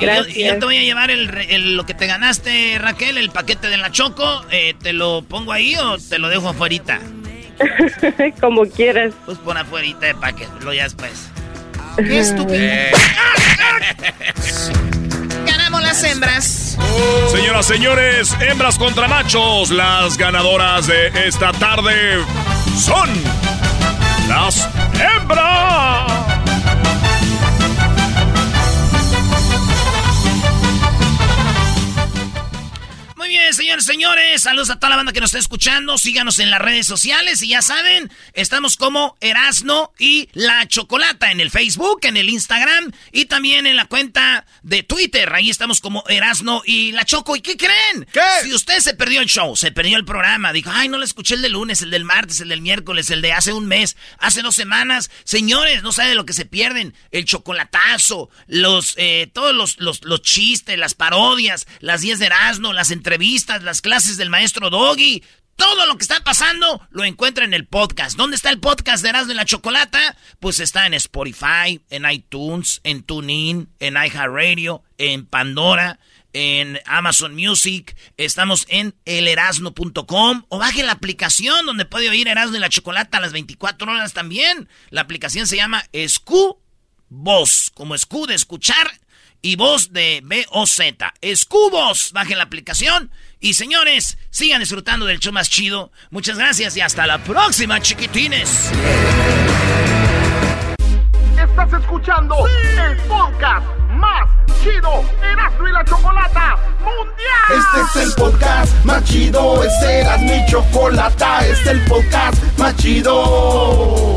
Y yo, y yo te voy a llevar el, re- el- lo que te ganaste, Raquel, el paquete de la Choco. Eh, ¿Te lo pongo ahí o te lo dejo afuerita? Como quieras. Pues pon afuerita para que lo ya después. Qué estúpido. Ganamos las hembras. Señoras, señores, hembras contra machos, las ganadoras de esta tarde son las hembras. Muy bien, señores, señores. Saludos a toda la banda que nos está escuchando. Síganos en las redes sociales y ya saben, estamos como Erasno y La Chocolata en el Facebook, en el Instagram y también en la cuenta de Twitter. Ahí estamos como Erasno y La Choco. ¿Y qué creen? ¿Qué? Si usted se perdió el show, se perdió el programa, dijo, ay, no lo escuché el de lunes, el del martes, el del miércoles, el de hace un mes, hace dos semanas. Señores, no sabe de lo que se pierden. El chocolatazo, los, eh, todos los, los, los chistes, las parodias, las 10 de Erasmo, las entrevistas, las clases del maestro Doggy. Todo lo que está pasando lo encuentra en el podcast. ¿Dónde está el podcast de Erasmo y la Chocolata? Pues está en Spotify, en iTunes, en TuneIn, en iHeartRadio, en Pandora, en Amazon Music. Estamos en elerasno.com o baje la aplicación donde puede oír Erasmo y la Chocolata a las 24 horas también. La aplicación se llama Escu Voz, como Escu de escuchar y voz de B-O-Z. Escubos, bajen la aplicación. Y señores, sigan disfrutando del show más chido. Muchas gracias y hasta la próxima, chiquitines. Estás escuchando el podcast más chido Erasmo y la Chocolata Mundial. Este es el podcast más chido, este era mi chocolata, este es el podcast más chido.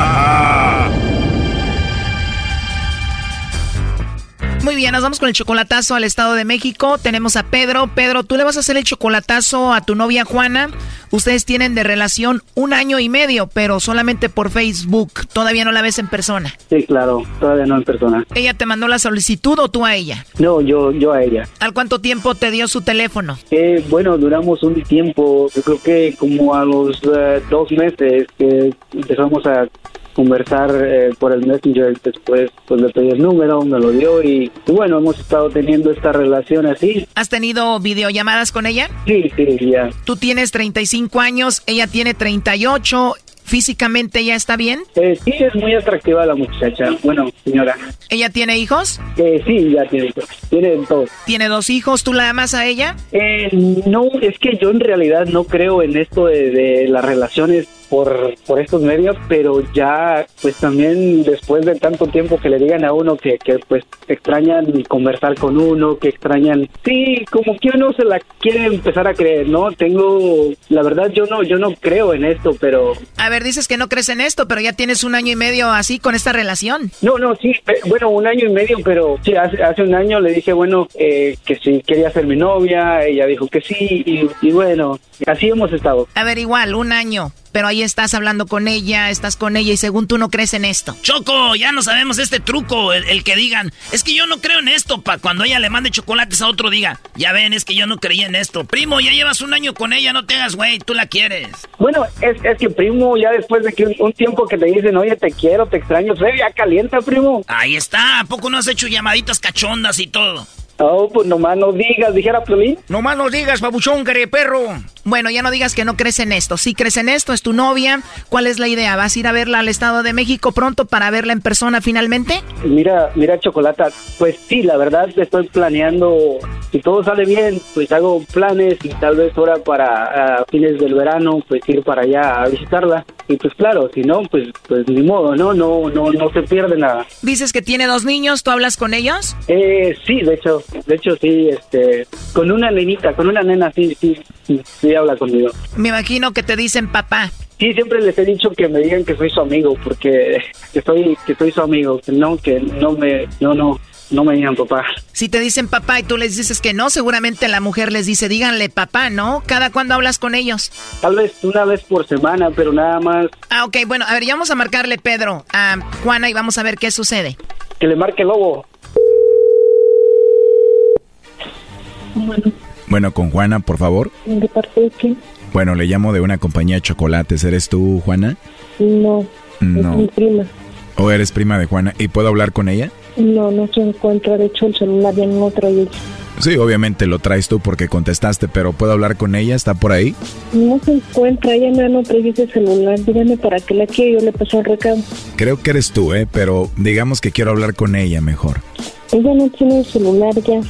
bien, nos vamos con el chocolatazo al Estado de México. Tenemos a Pedro. Pedro, tú le vas a hacer el chocolatazo a tu novia Juana. Ustedes tienen de relación un año y medio, pero solamente por Facebook. Todavía no la ves en persona. Sí, claro, todavía no en persona. ¿Ella te mandó la solicitud o tú a ella? No, yo, yo a ella. ¿Al cuánto tiempo te dio su teléfono? Eh, bueno, duramos un tiempo, yo creo que como a los eh, dos meses que empezamos a conversar eh, por el Messenger, después pues le pedí el número, me lo dio y, bueno, hemos estado teniendo esta relación así. ¿Has tenido videollamadas con ella? Sí, sí, ya. Tú tienes 35 años, ella tiene 38. ¿Físicamente ya está bien? Eh, sí, es muy atractiva la muchacha. Bueno, señora. ¿Ella tiene hijos? Eh, sí, ya tiene hijos. Tiene dos. ¿Tiene dos hijos? ¿Tú la amas a ella? Eh, no, es que yo en realidad no creo en esto de, de las relaciones por, por estos medios, pero ya pues también después de tanto tiempo que le digan a uno que, que pues extrañan conversar con uno, que extrañan, sí, como que uno se la quiere empezar a creer, ¿no? Tengo, la verdad yo no, yo no creo en esto, pero... A ver, dices que no crees en esto, pero ya tienes un año y medio así con esta relación. No, no, sí, bueno, un año y medio, pero sí, hace, hace un año le dije, bueno, eh, que si quería ser mi novia, ella dijo que sí, y, y bueno, así hemos estado. A ver, igual, un año pero ahí estás hablando con ella, estás con ella y según tú no crees en esto. Choco, ya no sabemos este truco, el, que digan, es que yo no creo en esto, pa cuando ella le mande chocolates a otro diga, ya ven, es que yo no creía en esto. Primo, ya llevas un año con ella, no te hagas güey, tú la quieres. Bueno, es, es que primo, ya después de que un, tiempo que te dicen, oye, te quiero, te extraño, se ya calienta, primo. Ahí está, ¿a poco no has hecho llamaditas cachondas y todo? Oh, pues nomás no digas, dijera Piolín. Nomás no digas, babuchón, perro. Bueno, ya no digas que no crees en esto. Si crees en esto, es tu novia. ¿Cuál es la idea? ¿Vas a ir a verla al Estado de México pronto para verla en persona finalmente? Mira, mira, Chocolata, pues sí, la verdad estoy planeando, si todo sale bien, pues hago planes y tal vez ahora para fines del verano, pues ir para allá a visitarla. Y pues claro, si no, pues, pues ni modo, ¿no? No, no, no se pierde nada. Dices que tiene dos niños, ¿tú hablas con ellos? Eh, sí, de hecho, de hecho sí, este, con una nenita, con una nena, sí, sí, sí, habla conmigo. Me imagino que te dicen papá. Sí, siempre les he dicho que me digan que soy su amigo, porque que soy, que soy su amigo, que no, que no me, no, no, no me digan papá. Si te dicen papá y tú les dices que no, seguramente la mujer les dice, díganle papá, ¿no? ¿Cada cuándo hablas con ellos? Tal vez una vez por semana, pero nada más. Ah, ok, bueno, a ver, ya vamos a marcarle Pedro a Juana y vamos a ver qué sucede. Que le marque Lobo. Bueno. con Juana, por favor. ¿De parte de quién? Bueno, le llamo de una compañía de chocolates. ¿Eres tú, Juana? No. No. Es mi prima. ¿O eres prima de Juana? ¿Y puedo hablar con ella? No, no se encuentra. De hecho, el celular ya no trae Sí, obviamente lo traes tú porque contestaste, pero ¿puedo hablar con ella? ¿Está por ahí? No se encuentra, ella no, no trae ese celular. Dígame para qué la quiere, yo le paso el recado. Creo que eres tú, ¿eh? Pero digamos que quiero hablar con ella mejor. Ella no tiene el celular ya.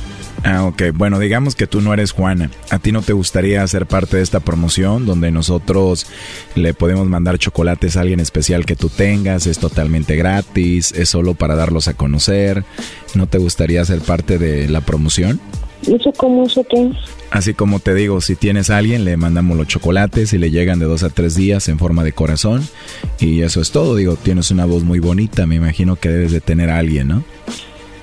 Ah, ok. Bueno, digamos que tú no eres Juana. ¿A ti no te gustaría ser parte de esta promoción donde nosotros le podemos mandar chocolates a alguien especial que tú tengas? Es totalmente gratis, es solo para darlos a conocer. ¿No te gustaría ser parte de la promoción? ¿Eso cómo eso qué? Así como te digo, si tienes a alguien, le mandamos los chocolates y le llegan de dos a tres días en forma de corazón. Y eso es todo. Digo, tienes una voz muy bonita, me imagino que debes de tener a alguien, ¿no?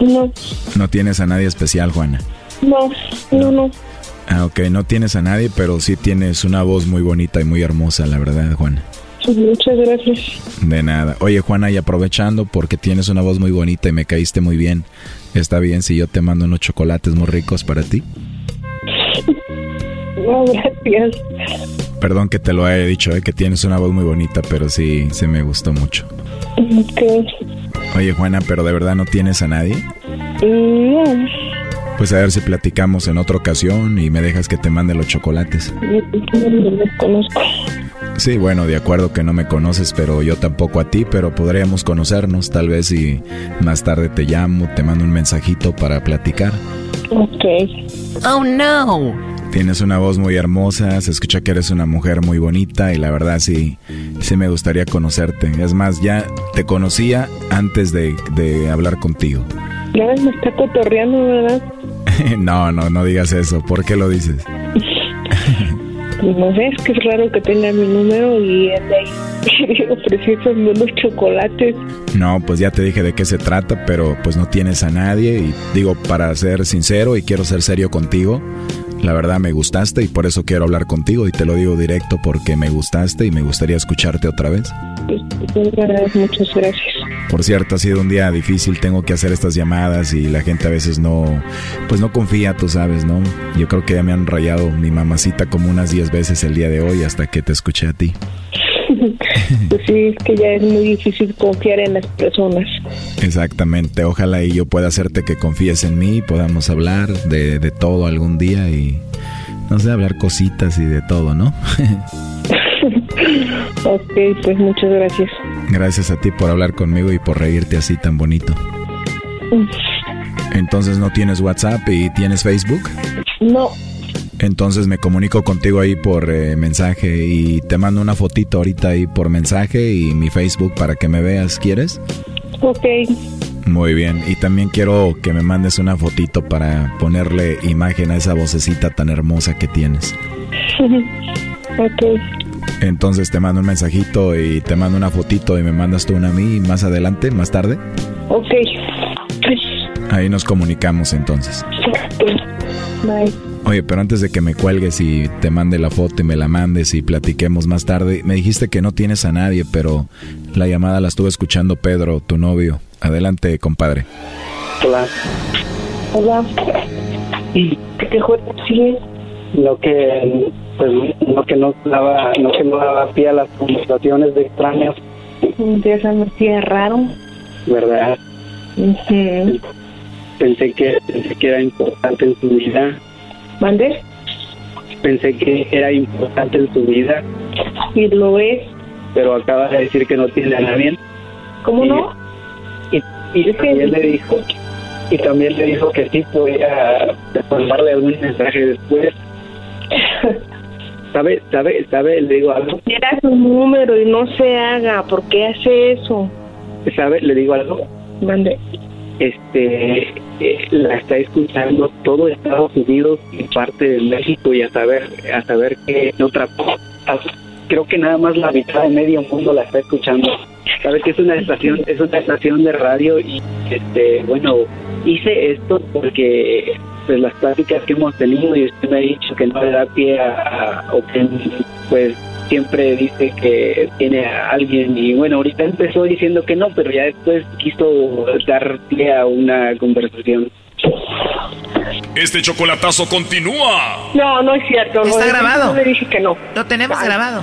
No. ¿No tienes a nadie especial, Juana? No, no, no. Ah, ok, no tienes a nadie, pero sí tienes una voz muy bonita y muy hermosa, la verdad, Juana. Muchas gracias. De nada. Oye, Juana, y aprovechando porque tienes una voz muy bonita y me caíste muy bien, ¿está bien si yo te mando unos chocolates muy ricos para ti? No, gracias. Perdón que te lo haya dicho, eh, que tienes una voz muy bonita, pero sí, se me gustó mucho. Ok. Oye, Juana, ¿pero de verdad no tienes a nadie? No. Pues a ver si platicamos en otra ocasión y me dejas que te mande los chocolates. No conozco. Sí, bueno, de acuerdo que no me conoces, pero yo tampoco a ti, pero podríamos conocernos, tal vez y más tarde te llamo, te mando un mensajito para platicar. Ok. Oh, no. Tienes una voz muy hermosa, se escucha que eres una mujer muy bonita y la verdad sí, sí me gustaría conocerte. Es más, ya te conocía antes de, de hablar contigo. Ya ves, me está cotorreando, ¿verdad? no, no, no digas eso. ¿Por qué lo dices? No sé, es que es raro que tenga mi número y él ahí ofreciéndome unos chocolates. No, pues ya te dije de qué se trata, pero pues no tienes a nadie y digo, para ser sincero y quiero ser serio contigo, la verdad me gustaste y por eso quiero hablar contigo y te lo digo directo porque me gustaste y me gustaría escucharte otra vez. Muchas gracias. Por cierto, ha sido un día difícil, tengo que hacer estas llamadas y la gente a veces no, pues no confía, tú sabes, ¿no? Yo creo que ya me han rayado mi mamacita como unas 10 veces el día de hoy hasta que te escuché a ti. Pues sí, es que ya es muy difícil confiar en las personas. Exactamente, ojalá y yo pueda hacerte que confíes en mí, podamos hablar de, de todo algún día y, no sé, hablar cositas y de todo, ¿no? ok, pues muchas gracias. Gracias a ti por hablar conmigo y por reírte así tan bonito. Entonces no tienes WhatsApp y tienes Facebook? No. Entonces me comunico contigo ahí por eh, mensaje y te mando una fotito ahorita ahí por mensaje y mi Facebook para que me veas, ¿quieres? Ok. Muy bien, y también quiero que me mandes una fotito para ponerle imagen a esa vocecita tan hermosa que tienes. ok. Entonces te mando un mensajito y te mando una fotito y me mandas tú una a mí más adelante, más tarde. Ok. Ahí nos comunicamos entonces. Bye. Oye, pero antes de que me cuelgues y te mande la foto y me la mandes y platiquemos más tarde, me dijiste que no tienes a nadie, pero la llamada la estuve escuchando Pedro, tu novio. Adelante, compadre. Hola. Hola. ¿Y qué juego sigue? Lo que, pues, lo que no daba, no que no daba pie a las conversaciones de extraños, Ya se me hacía raro. ¿verdad? Ujú. Pensé que, pensé que era importante en su vida. ¿Mande? Pensé que era importante en su vida, Y lo es. pero acaba de decir que no tiene a nadie. ¿Cómo Y- no? Y, y también le dijo, y también le dijo que sí podía mandarle algún mensaje después. ¿Sabe, sabe, sabe? Le digo algo. Era su número y no se haga. ¿Por qué hace eso? ¿Sabe? Le digo algo. Mande. Este, eh, la está escuchando todo Estados Unidos y parte de México y a saber, a saber que otra creo que nada más la mitad de medio mundo la está escuchando. Sabe que es una estación, es una estación de radio y este, bueno, hice esto porque pues las pláticas que hemos tenido y usted me ha dicho que no le da pie a, a- o que pues siempre dice que tiene a alguien y bueno, ahorita empezó diciendo que no, pero ya después quiso dar pie a una conversación. Este chocolatazo continúa. No, no es cierto. Está no, grabado. Yo le dije que no. Lo tenemos Ay. grabado.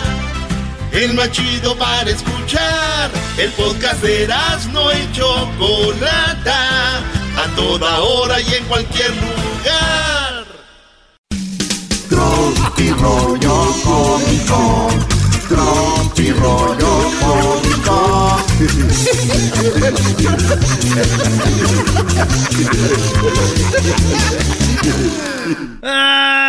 el más chido para escuchar. El podcast de no y Chocolata, a toda hora y en cualquier lugar. Tropi rollo cómico, tropi rollo cómico.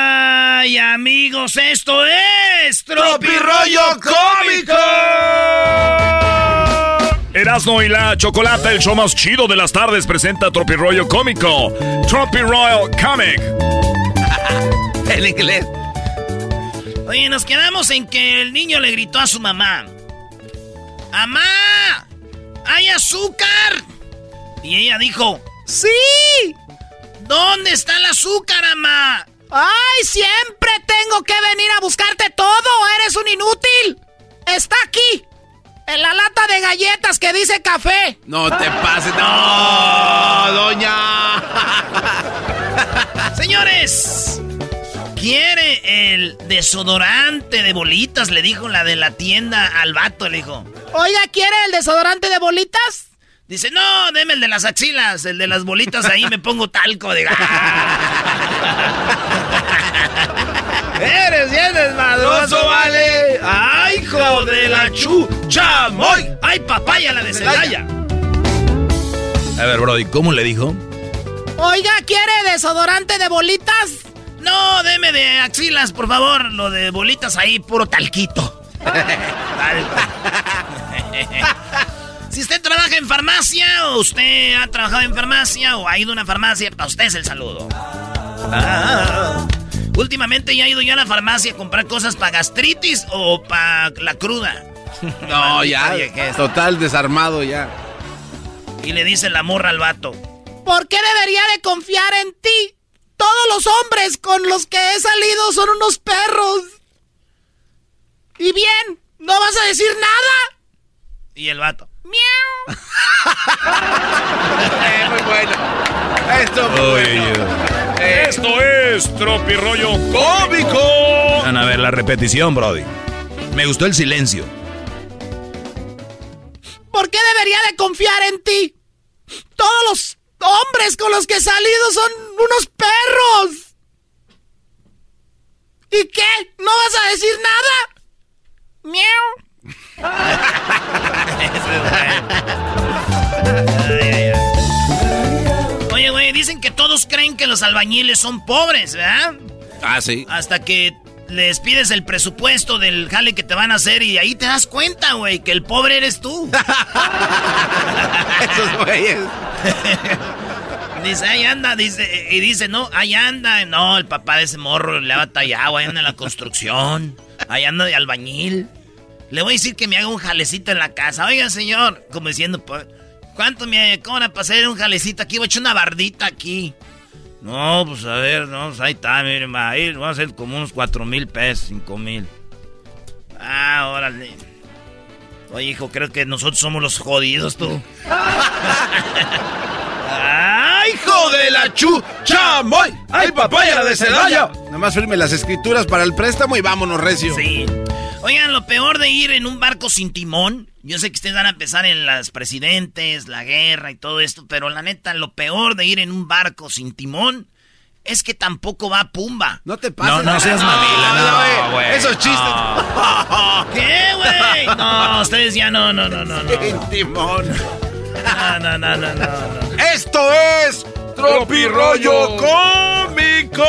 Ay, amigos, esto es Rollo Cómico. Erasmo y la Chocolata, el show más chido de las tardes, presenta Rollo Cómico. Tropi Royal Comic. en inglés. Oye, nos quedamos en que el niño le gritó a su mamá. ¡Amá! ¡Hay azúcar! Y ella dijo, ¡Sí! ¿Dónde está el azúcar, mamá? ¡Ay, siempre tengo que venir a buscarte todo! ¡Eres un inútil! ¡Está aquí! En la lata de galletas que dice café. No te pases. No, doña. Señores, ¿quiere el desodorante de bolitas? Le dijo la de la tienda al vato, le dijo. Oiga, ¿quiere el desodorante de bolitas? Dice, no, deme el de las axilas, el de las bolitas, ahí me pongo talco de... Eres bien desmadroso, vale. ¡Ay, hijo de la chucha! ¡Moy! ¡Ay, papaya, la de Celaya! A ver, Brody, ¿cómo le dijo? Oiga, ¿quiere desodorante de bolitas? No, deme de axilas, por favor. Lo de bolitas ahí, puro talquito. Si usted trabaja en farmacia o usted ha trabajado en farmacia o ha ido a una farmacia, para usted es el saludo. Ah, últimamente ya ha ido yo a la farmacia a comprar cosas para gastritis o para la cruda. No, ya, total desarmado ya. Y le dice la morra al vato. ¿Por qué debería de confiar en ti? Todos los hombres con los que he salido son unos perros. Y bien, ¿no vas a decir nada? Y el vato. ¡Miau! eh, muy bueno. Esto muy bueno. Eh, Esto es Tropirollo Cómico. Van a ver la repetición, Brody. Me gustó el silencio. ¿Por qué debería de confiar en ti? Todos los hombres con los que he salido son unos perros. ¿Y qué? ¿No vas a decir nada? ¡Miau! Oye, güey, dicen que todos creen que los albañiles son pobres, ¿verdad? Ah, sí. Hasta que les pides el presupuesto del jale que te van a hacer y ahí te das cuenta, güey, que el pobre eres tú. Esos güeyes. dice, ahí anda, dice, y dice, no, ahí anda. No, el papá de ese morro le ha batallado, ahí anda en la construcción, ahí anda de albañil. Le voy a decir que me haga un jalecito en la casa. Oiga, señor, como diciendo, pues, ¿cuánto me cobra para hacer un jalecito aquí? Voy a echar una bardita aquí. No, pues a ver, no, pues ahí está, miren, va a ir, va a ser como unos cuatro mil pesos, cinco mil. Ah, órale. Oye, hijo, creo que nosotros somos los jodidos, tú. ¡Ay, hijo de la chucha! ¡Moy! ¡Ay, papaya de Celaya! Nada más firme las escrituras para el préstamo y vámonos, recio. Sí. Oigan, lo peor de ir en un barco sin timón, yo sé que ustedes van a empezar en las presidentes, la guerra y todo esto, pero la neta, lo peor de ir en un barco sin timón es que tampoco va Pumba. No te pases. No, no seas mamila, no, güey. Esos chistes. ¿Qué, güey? No, ustedes ya no, no, no, no. no. Sin timón. No, no, no, no, no. Esto es Tropirollo Cómico.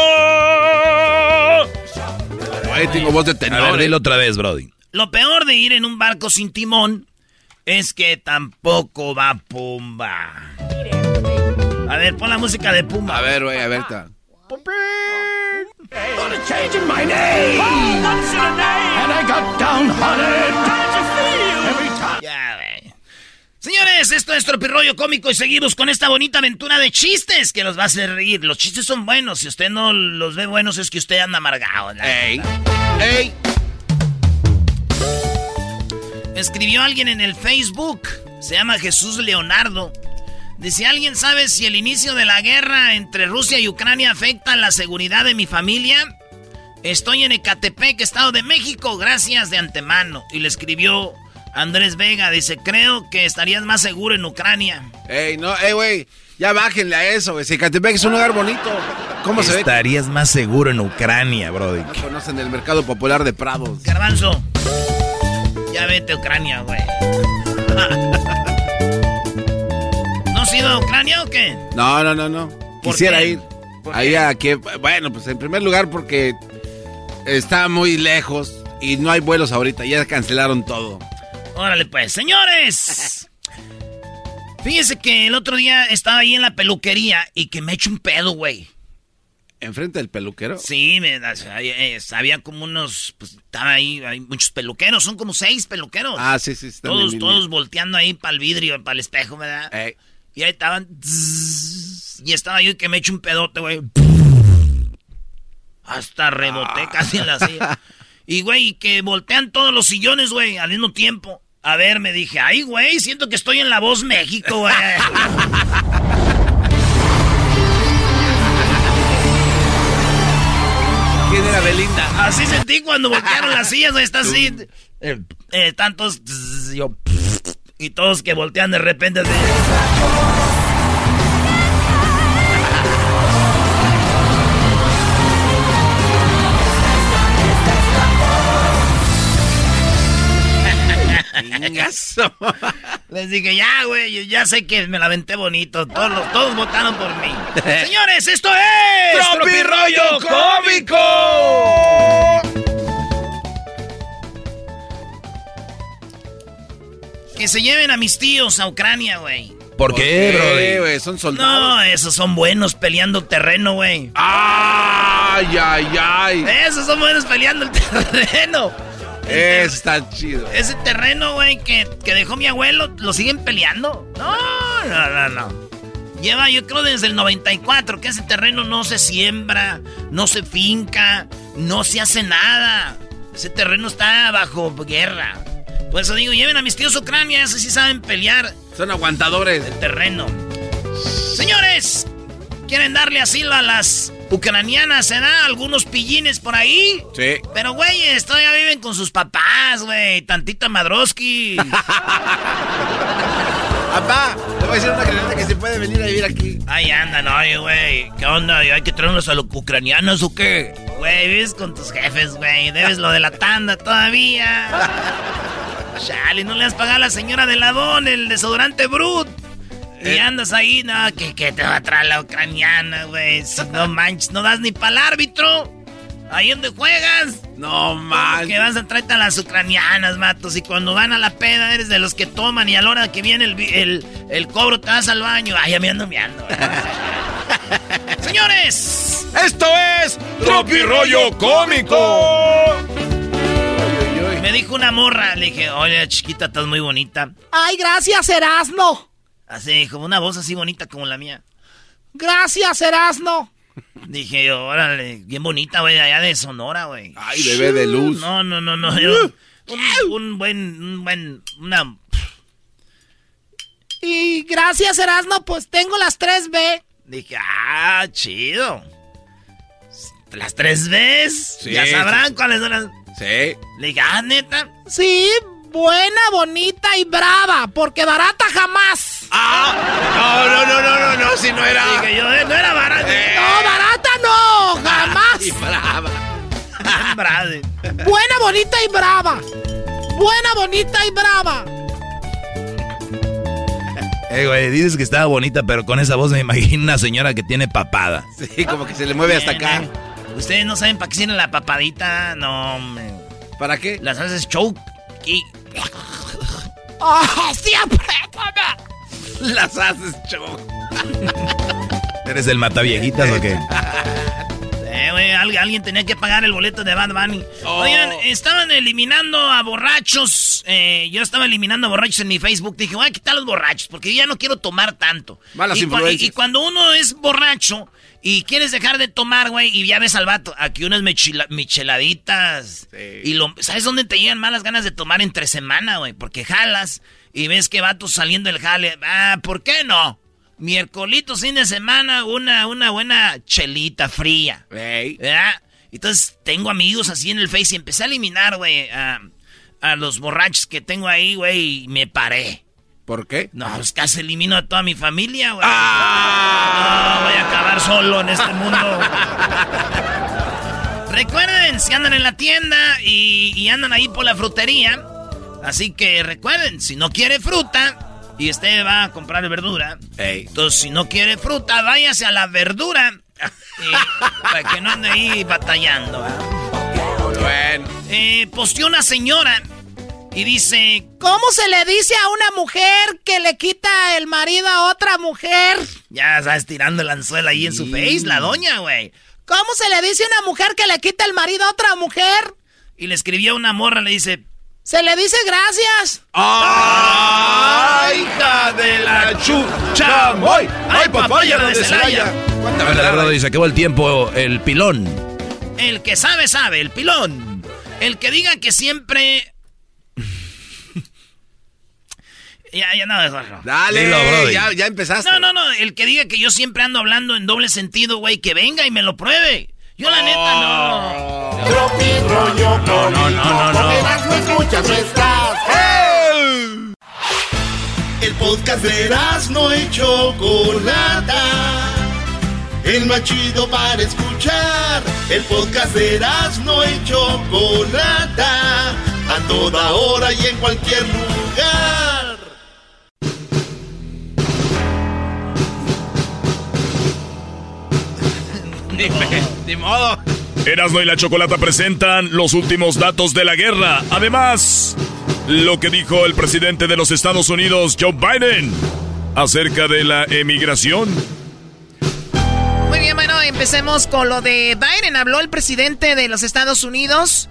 Ay, tengo voz de tenor. A ver, eh. dilo otra vez, Brody. Lo peor de ir en un barco sin timón es que tampoco va Pumba. A ver, pon la música de Pumba. A ver, güey, a ver. ta. Ya. Señores, esto es Tropirroyo Cómico y seguimos con esta bonita aventura de chistes que los va a hacer reír. Los chistes son buenos. Si usted no los ve buenos es que usted anda amargado. ¡Ey! ¡Ey! Escribió alguien en el Facebook. Se llama Jesús Leonardo. Dice, ¿alguien sabe si el inicio de la guerra entre Rusia y Ucrania afecta la seguridad de mi familia? Estoy en Ecatepec, Estado de México, gracias de antemano. Y le escribió Andrés Vega, dice, creo que estarías más seguro en Ucrania. Ey, no, ey, güey, ya bájenle a eso, güey. Si Catepec es un lugar bonito, ¿cómo se ve? Estarías más seguro en Ucrania, brody. No conocen el mercado popular de Prados. Garbanzo, ya vete a Ucrania, güey. ¿No has ido a Ucrania o qué? No, no, no, no. ¿Por Quisiera qué? ir. ¿Por Ahí a que, bueno, pues en primer lugar porque está muy lejos y no hay vuelos ahorita, ya cancelaron todo. Órale pues, señores. Fíjese que el otro día estaba ahí en la peluquería y que me echo un pedo, güey. ¿Enfrente del peluquero? Sí, me, eh, había como unos, pues estaba ahí, hay muchos peluqueros, son como seis peluqueros. Ah, sí, sí, están Todos, todos volteando ahí para el vidrio, para el espejo, ¿verdad? Y ahí estaban. y estaba yo que me echo un pedote, güey. Hasta reboté Ah. casi en la silla. Y, güey, y que voltean todos los sillones, güey, al mismo tiempo. A ver, me dije, ay, güey, siento que estoy en La Voz México, güey. ¿Quién era Belinda? Así sentí cuando voltearon las sillas, está así. eh, eh, tantos. yo. Y todos que voltean de repente así. Les dije, ya, güey, ya sé que me la aventé bonito. Todos, todos votaron por mí. Señores, esto es. ¡Tropirollo Cómico! Que se lleven a mis tíos a Ucrania, güey. ¿Por qué, güey? Son soldados. No, esos son buenos peleando terreno, güey. ¡Ay, ay, ay! Esos son buenos peleando el terreno. Está chido. Ese terreno, güey, que, que dejó mi abuelo, ¿lo siguen peleando? No, no, no, no. Lleva, yo creo, desde el 94 que ese terreno no se siembra, no se finca, no se hace nada. Ese terreno está bajo guerra. Por eso digo, lleven a mis tíos Ucrania, esos sí saben pelear. Son aguantadores. El terreno. Señores, ¿quieren darle asilo a las ucranianas? ¿Se da algunos pillines por ahí? Sí. Pero, güeyes, todavía viven con sus papás, güey. Tantita Madroski. Papá, te voy a decir una granada que se puede venir a vivir aquí. Ahí andan, oye, güey. ¿Qué onda? ¿Hay que traernos a los ucranianos o qué? Güey, vives con tus jefes, güey. Debes lo de la tanda todavía. Chale, no le has pagado a la señora de ladón el desodorante Brut. Y andas ahí, no, que, que te va a traer la ucraniana, güey. Si no manches, no das ni para el árbitro. Ahí donde juegas. No manches. Que vas a traerte a las ucranianas, matos. Y cuando van a la peda, eres de los que toman. Y a la hora que viene el, el, el cobro, te vas al baño. Ay, ya me ando meando. Señores, esto es Tropirollo Cómico. Me dijo una morra, le dije, oye, chiquita, estás muy bonita. Ay, gracias, Erasno. Así dijo, una voz así bonita como la mía. Gracias, Erasno. Dije yo, órale, bien bonita, güey, allá de Sonora, güey. Ay, bebé de luz. No, no, no, no. yo- un, un buen, un buen, una... Y gracias, Erasno, pues tengo las 3B. Dije, ah, chido. ¿Las tres ves? Sí, ya sabrán cuáles son las... Sí. Le dije, ah, neta. Sí, buena, bonita y brava, porque barata jamás. No, no, no, no, no, no, si no era. Dije yo, eh, no era barato. No, barata no, jamás. Y brava. Brade. Buena, bonita y brava. Buena, bonita y brava. Eh, güey, dices que estaba bonita, pero con esa voz me imagino una señora que tiene papada. Sí, como que se le mueve hasta acá. Ustedes no saben para qué sirve la papadita, no, hombre. ¿Para qué? Las haces choke y... ¡Ah, siempre! Las haces show. ¿Eres el mataviejitas o qué? Eh, güey, alguien tenía que pagar el boleto de Bad Bunny. Oh. Oigan, estaban eliminando a borrachos. Eh, yo estaba eliminando a borrachos en mi Facebook. Dije, voy a quitar los borrachos porque ya no quiero tomar tanto. Malas y, influencias. y, cuando uno es borracho y quieres dejar de tomar, güey, y ya ves al vato, aquí unas micheladitas. Y lo, ¿sabes dónde te llegan malas ganas de tomar entre semana, güey? Porque jalas y ves que vato saliendo del jale. Ah, ¿por qué no? Miércolito, fin de semana, una, una buena chelita fría. Entonces tengo amigos así en el Face y empecé a eliminar, güey, a, los borrachos que tengo ahí, güey, y me paré. ¿Por qué? No, pues casi elimino a toda mi familia, güey. ¡Ah! No, voy a acabar solo en este mundo. recuerden, si andan en la tienda y, y andan ahí por la frutería, así que recuerden, si no quiere fruta, y usted va a comprar verdura. Entonces, si no quiere fruta, váyase a la verdura. para que no ande ahí batallando. Bueno. Eh, posteó una señora y dice... ¿Cómo se le dice a una mujer que le quita el marido a otra mujer? Ya estás tirando el anzuelo ahí en su face, la doña, güey. ¿Cómo se le dice a una mujer que le quita el marido a otra mujer? Y le escribió una morra, le dice... Se le dice gracias. ¡Ay, hija de la chucha! ¡Ay, ay papaya de Celaya! La verdad, dice, acabó el tiempo, el pilón. El que sabe, sabe, el pilón. El que diga que siempre... ya, ya no, Dale, bro, ya, ya empezaste. No, no, no, el que diga que yo siempre ando hablando en doble sentido, güey, que venga y me lo pruebe. Yo la neta no. Tropi rollo no, no, no, no, no. escuchas, no estás. El podcast de no hecho Chocolata. El más chido para escuchar. El podcast de no hecho Chocolata. A toda hora y en cualquier lugar. Ni modo. Erasmo y la Chocolata presentan los últimos datos de la guerra. Además, lo que dijo el presidente de los Estados Unidos, Joe Biden, acerca de la emigración. Muy bien, bueno, empecemos con lo de Biden. Habló el presidente de los Estados Unidos.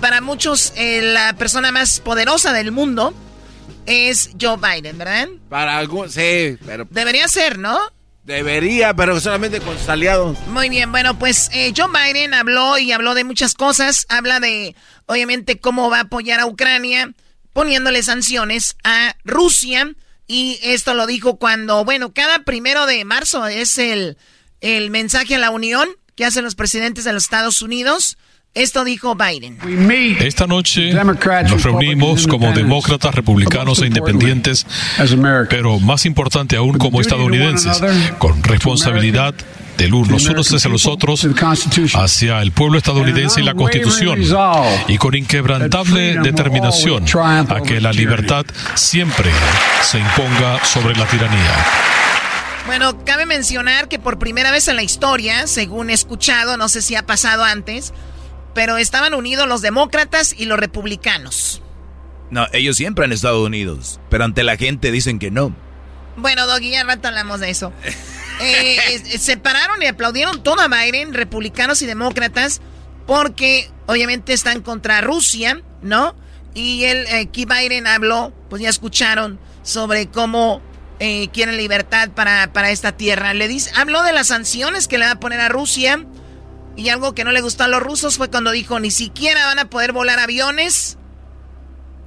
Para muchos, eh, la persona más poderosa del mundo es Joe Biden, ¿verdad? Para algunos, sí, pero... Debería ser, ¿no? Debería, pero solamente con aliados. Muy bien, bueno, pues eh, John Biden habló y habló de muchas cosas. Habla de, obviamente, cómo va a apoyar a Ucrania, poniéndole sanciones a Rusia. Y esto lo dijo cuando, bueno, cada primero de marzo es el, el mensaje a la Unión que hacen los presidentes de los Estados Unidos. Esto dijo Biden. Esta noche nos reunimos como demócratas, republicanos e independientes, pero más importante aún como estadounidenses, con responsabilidad del los unos hacia los otros, hacia el pueblo estadounidense y la Constitución, y con inquebrantable determinación a que la libertad siempre se imponga sobre la tiranía. Bueno, cabe mencionar que por primera vez en la historia, según he escuchado, no sé si ha pasado antes, pero estaban unidos los demócratas y los republicanos. No, ellos siempre han estado unidos, pero ante la gente dicen que no. Bueno, Doggy, ya rato hablamos de eso. Eh, se pararon y aplaudieron todo a Biden, republicanos y demócratas, porque obviamente están contra Rusia, ¿no? Y él, aquí Biden habló, pues ya escucharon, sobre cómo eh, quieren libertad para, para esta tierra. Le dice, habló de las sanciones que le va a poner a Rusia y algo que no le gustó a los rusos fue cuando dijo, ni siquiera van a poder volar aviones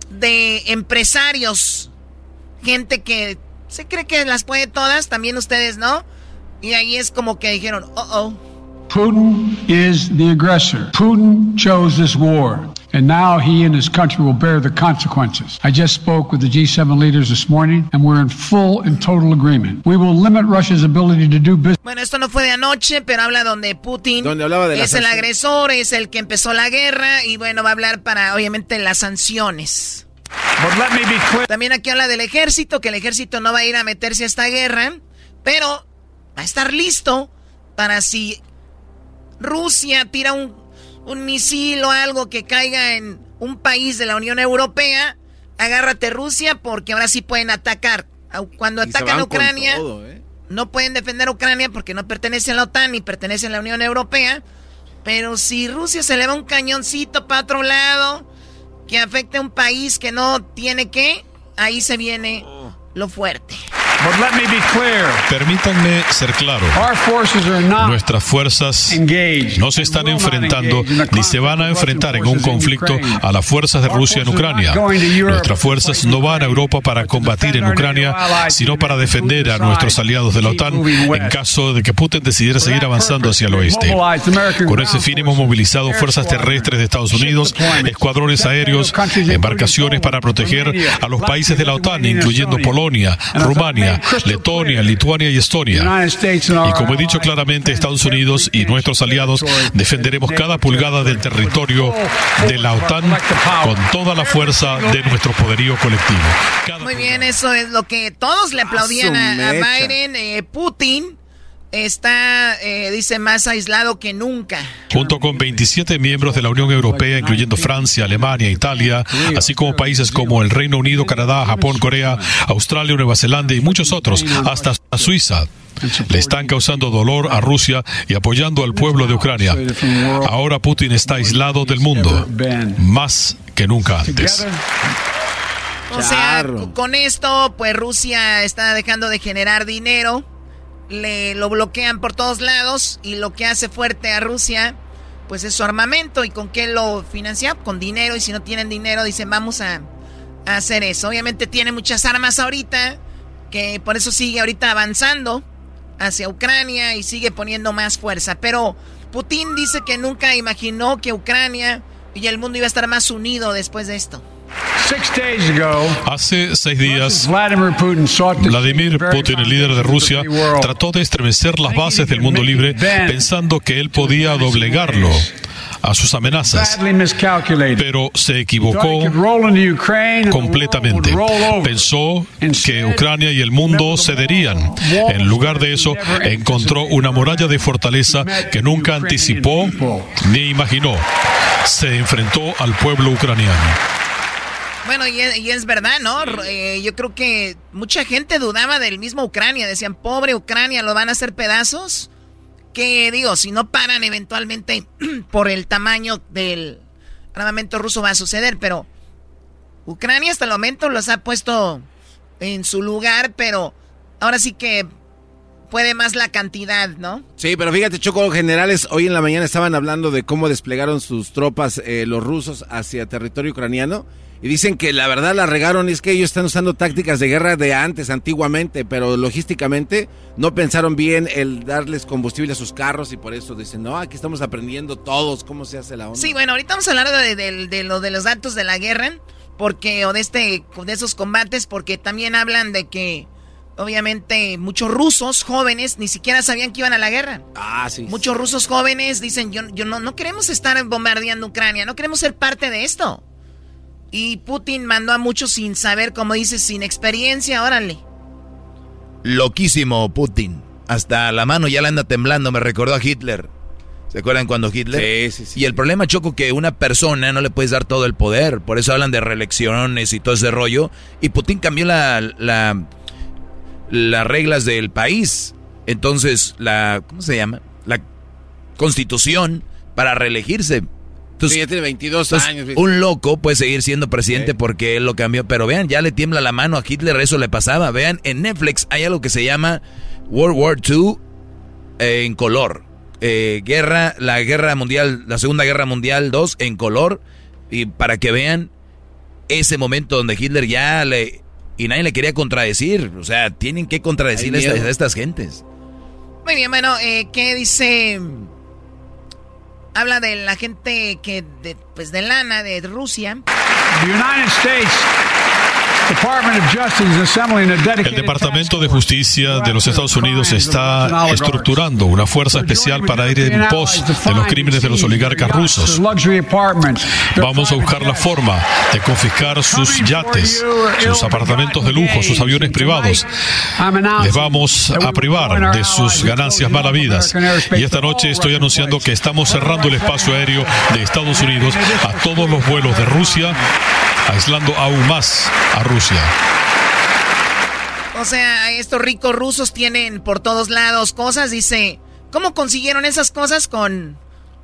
de empresarios. Gente que se cree que las puede todas, también ustedes, ¿no? Y ahí es como que dijeron, oh, oh. Putin is the aggressor. Putin chose this war. And now he and his country will bear the consequences. I just spoke with the G7 leaders this morning, and we're in full and total agreement. We will limit Russia's ability to do business. Bueno, esto no fue de anoche, pero habla donde Putin donde hablaba de es el agresor, es el que empezó la guerra, y bueno, va a hablar para, obviamente, las sanciones. But let me be clear. También aquí habla del ejército, que el ejército no va a ir a meterse a esta guerra, pero va a estar listo para si Rusia tira un, un misil o algo que caiga en un país de la Unión Europea, agárrate Rusia porque ahora sí pueden atacar. Cuando atacan a Ucrania, ¿eh? no pueden defender a Ucrania porque no pertenece a la OTAN ni pertenece a la Unión Europea. Pero si Rusia se le va un cañoncito para otro lado, que afecte a un país que no tiene que, ahí se viene lo fuerte. Permítanme ser claro. Nuestras fuerzas no se están enfrentando ni se van a enfrentar en un conflicto a las fuerzas de Rusia en Ucrania. Nuestras fuerzas no van a Europa para combatir en Ucrania, sino para defender a nuestros aliados de la OTAN en caso de que Putin decidiera seguir avanzando hacia el oeste. Con ese fin hemos movilizado fuerzas terrestres de Estados Unidos, escuadrones aéreos, embarcaciones para proteger a los países de la OTAN, incluyendo Polonia, Rumania, Letonia, Lituania y Estonia. Y como he dicho claramente, Estados Unidos y nuestros aliados defenderemos cada pulgada del territorio de la OTAN con toda la fuerza de nuestro poderío colectivo. Muy bien, eso es lo que todos le aplaudían a, Biden. Eh, Putin está, eh, dice, más aislado que nunca. Junto con 27 miembros de la Unión Europea, incluyendo Francia, Alemania, Italia, así como países como el Reino Unido, Canadá, Japón, Corea, Australia, Nueva Zelanda y muchos otros, hasta Suiza. Le están causando dolor a Rusia y apoyando al pueblo de Ucrania. Ahora Putin está aislado del mundo, más que nunca antes. O sea, con esto, pues Rusia está dejando de generar dinero le lo bloquean por todos lados y lo que hace fuerte a Rusia pues es su armamento. Y con qué lo financia con dinero. Y si no tienen dinero dicen vamos a, hacer eso obviamente tiene muchas armas ahorita que por eso sigue ahorita avanzando hacia Ucrania y sigue poniendo más fuerza. Pero Putin dice que nunca imaginó que Ucrania y el mundo iba a estar más unido después de esto Hace seis días, Vladimir Putin, el líder de Rusia, trató de estremecer las bases del mundo libre pensando que él podía doblegarlo a sus amenazas, pero se equivocó completamente. Pensó que Ucrania y el mundo cederían. En lugar de eso, encontró una muralla de fortaleza que nunca anticipó ni imaginó. Se enfrentó al pueblo ucraniano. Bueno, y es, verdad, ¿no? Eh, yo creo que mucha gente dudaba del mismo Ucrania. Decían, pobre Ucrania, ¿lo van a hacer pedazos? Que digo, si no paran eventualmente por el tamaño del armamento ruso va a suceder, pero Ucrania hasta el momento los ha puesto en su lugar, pero ahora sí que puede más la cantidad, ¿no? Sí, pero fíjate, Choco, generales hoy en la mañana estaban hablando de cómo desplegaron sus tropas eh, los rusos hacia territorio ucraniano y dicen que la verdad la regaron, es que ellos están usando tácticas de guerra de antes, antiguamente, pero logísticamente no pensaron bien el darles combustible a sus carros y por eso dicen, no, aquí estamos aprendiendo todos cómo se hace la onda. Sí, bueno, ahorita vamos a hablar de, lo de los datos de la guerra, porque, o de, este, de esos combates, porque también hablan de que obviamente muchos rusos jóvenes ni siquiera sabían que iban a la guerra. Ah, sí. Muchos rusos jóvenes dicen, yo, yo no, no queremos estar bombardeando Ucrania, no queremos ser parte de esto. Y Putin mandó a muchos sin saber, como dices, sin experiencia, órale. Loquísimo Putin. Hasta la mano ya le anda temblando, me recordó a Hitler. ¿Se acuerdan cuando Hitler? Sí, sí, sí. Y el problema, Choco, que una persona no le puedes dar todo el poder. Por eso hablan de reelecciones y todo ese rollo. Y Putin cambió la, la, las reglas del país. Entonces, la, ¿cómo se llama? La constitución para reelegirse. Entonces, ya tiene 22 años. Un loco puede seguir siendo presidente porque él lo cambió. Pero vean, ya le tiembla la mano a Hitler, eso le pasaba. Vean, en Netflix hay algo que se llama World War II eh, en color. Eh, guerra, la guerra mundial, la segunda guerra mundial 2 en color. Y para que vean ese momento donde Hitler ya le... Y nadie le quería contradecir. O sea, tienen que contradecir a estas, gentes. Muy bien, bueno, eh, ¿qué dice habla de la gente que de, pues de lana de Rusia. El Departamento de Justicia de los Estados Unidos está estructurando una fuerza especial para ir en pos de los crímenes de los oligarcas rusos. Vamos a buscar la forma de confiscar sus yates, sus apartamentos de lujo, sus aviones privados. Les vamos a privar de sus ganancias malavidas. Y esta noche estoy anunciando que estamos cerrando el espacio aéreo de Estados Unidos a todos los vuelos de Rusia aislando aún más a Rusia. O sea, estos ricos rusos tienen por todos lados cosas, dice, ¿cómo consiguieron esas cosas con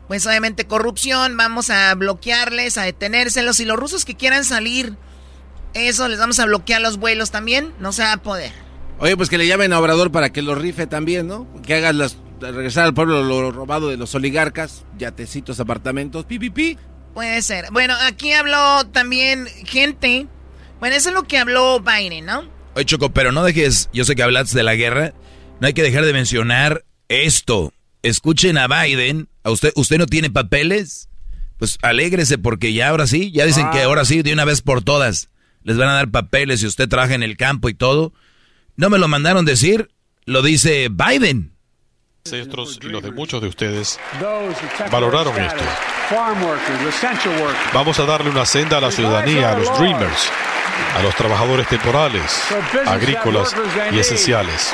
pues obviamente corrupción, vamos a bloquearles, a detenérselos y los rusos que quieran salir, eso les vamos a bloquear los vuelos también, no se va a poder. Oye, pues que le llamen a Obrador para que lo rife también, ¿no? Que hagas las regresar al pueblo lo robado de los oligarcas, yatecitos, apartamentos, pi, Puede ser. Bueno, aquí habló también gente. Bueno, eso es lo que habló Biden, ¿no? Oye, Choco, pero no dejes, yo sé que hablas de la guerra, no hay que dejar de mencionar esto. Escuchen a Biden, ¿a usted, usted no tiene papeles? Pues alégrese porque ya ahora sí, ya dicen que ah. ahora sí, de una vez por todas, les van a dar papeles si usted trabaja en el campo y todo. No me lo mandaron decir, lo dice Biden ancestros y los de muchos de ustedes valoraron esto. Vamos a darle una senda a la ciudadanía, a los Dreamers, a los trabajadores temporales, agrícolas y esenciales.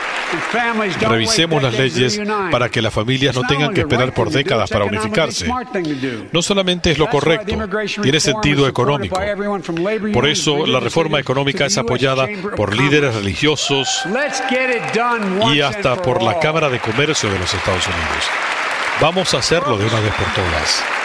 Revisemos las leyes para que las familias no tengan que esperar por décadas para unificarse. No solamente es lo correcto, tiene sentido económico. Por eso la reforma económica es apoyada por líderes religiosos y hasta por la Cámara de Comercio de los Estados Unidos. Vamos a hacerlo de una vez por todas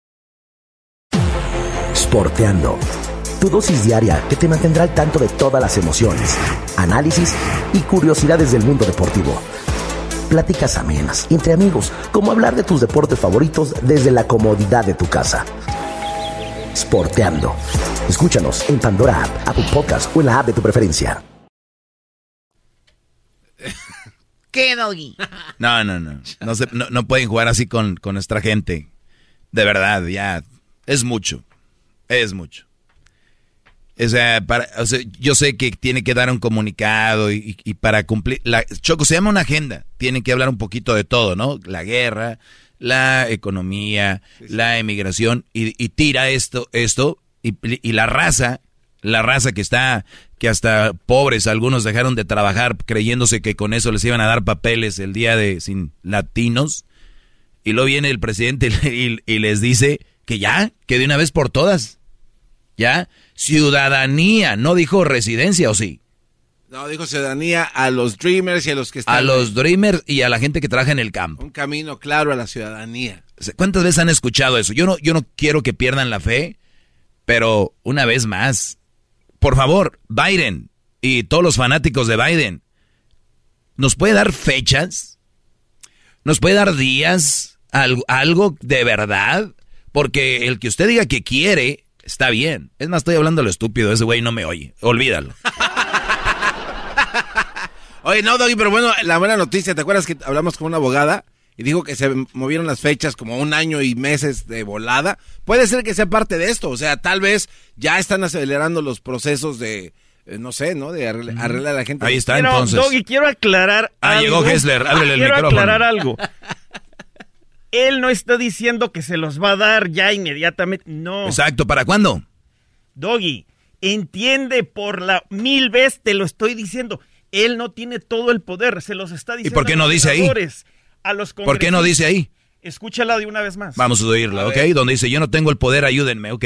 Sporteando. Tu dosis diaria que te mantendrá al tanto de todas las emociones, análisis y curiosidades del mundo deportivo. Pláticas amenas, entre amigos, como hablar de tus deportes favoritos desde la comodidad de tu casa. Sporteando. Escúchanos en Pandora App, Apple Podcast o en la app de tu preferencia. ¿Qué, Doggy? No, no, no. No, no, pueden jugar así con, con nuestra gente. De verdad, ya. Es mucho. Es mucho. O sea, para, yo sé que tiene que dar un comunicado y, para cumplir... La, Choco, se llama una agenda. Tienen que hablar un poquito de todo, ¿no? La guerra, la economía, la emigración y, tira esto, esto y, y, la raza, la raza que está, que hasta pobres, algunos dejaron de trabajar creyéndose que con eso les iban a dar papeles el día de sin latinos. Y luego viene el presidente y les dice que ya, que de una vez por todas ¿Ya? Ciudadanía, no dijo residencia, ¿o sí? No, dijo ciudadanía a los dreamers y a los que están... A los dreamers y a la gente que trabaja en el campo. Un camino claro a la ciudadanía. ¿Cuántas veces han escuchado eso? Yo no, yo no quiero que pierdan la fe, pero una vez más, por favor, Biden y todos los fanáticos de Biden, ¿nos puede dar fechas? ¿Nos puede dar días? ¿Algo, algo de verdad? Porque el que usted diga que quiere Está bien. Es más, estoy hablando lo estúpido. Ese güey no me oye. Olvídalo. Oye, no, Doggy, pero bueno, la buena noticia, ¿te acuerdas que hablamos con una abogada? Y dijo que se movieron las fechas como un año y meses de volada. Puede ser que sea parte de esto. O sea, tal vez ya están acelerando los procesos de, eh, no sé, ¿no? De arreglar, a la gente. Ahí está, entonces. Doggy, quiero aclarar ah, llegó Hessler. Háblele el quiero micrófono. Quiero aclarar algo. Él no está diciendo que se los va a dar ya inmediatamente. No. Exacto, ¿para cuándo? Doggy, entiende por la mil veces te lo estoy diciendo. Él no tiene todo el poder, se los está diciendo. ¿Y por qué no dice ahí? A los ¿Por qué no dice ahí? Escúchala de una vez más. Vamos a oírla, ¿ok? Donde dice, yo no tengo el poder, ayúdenme, ¿ok?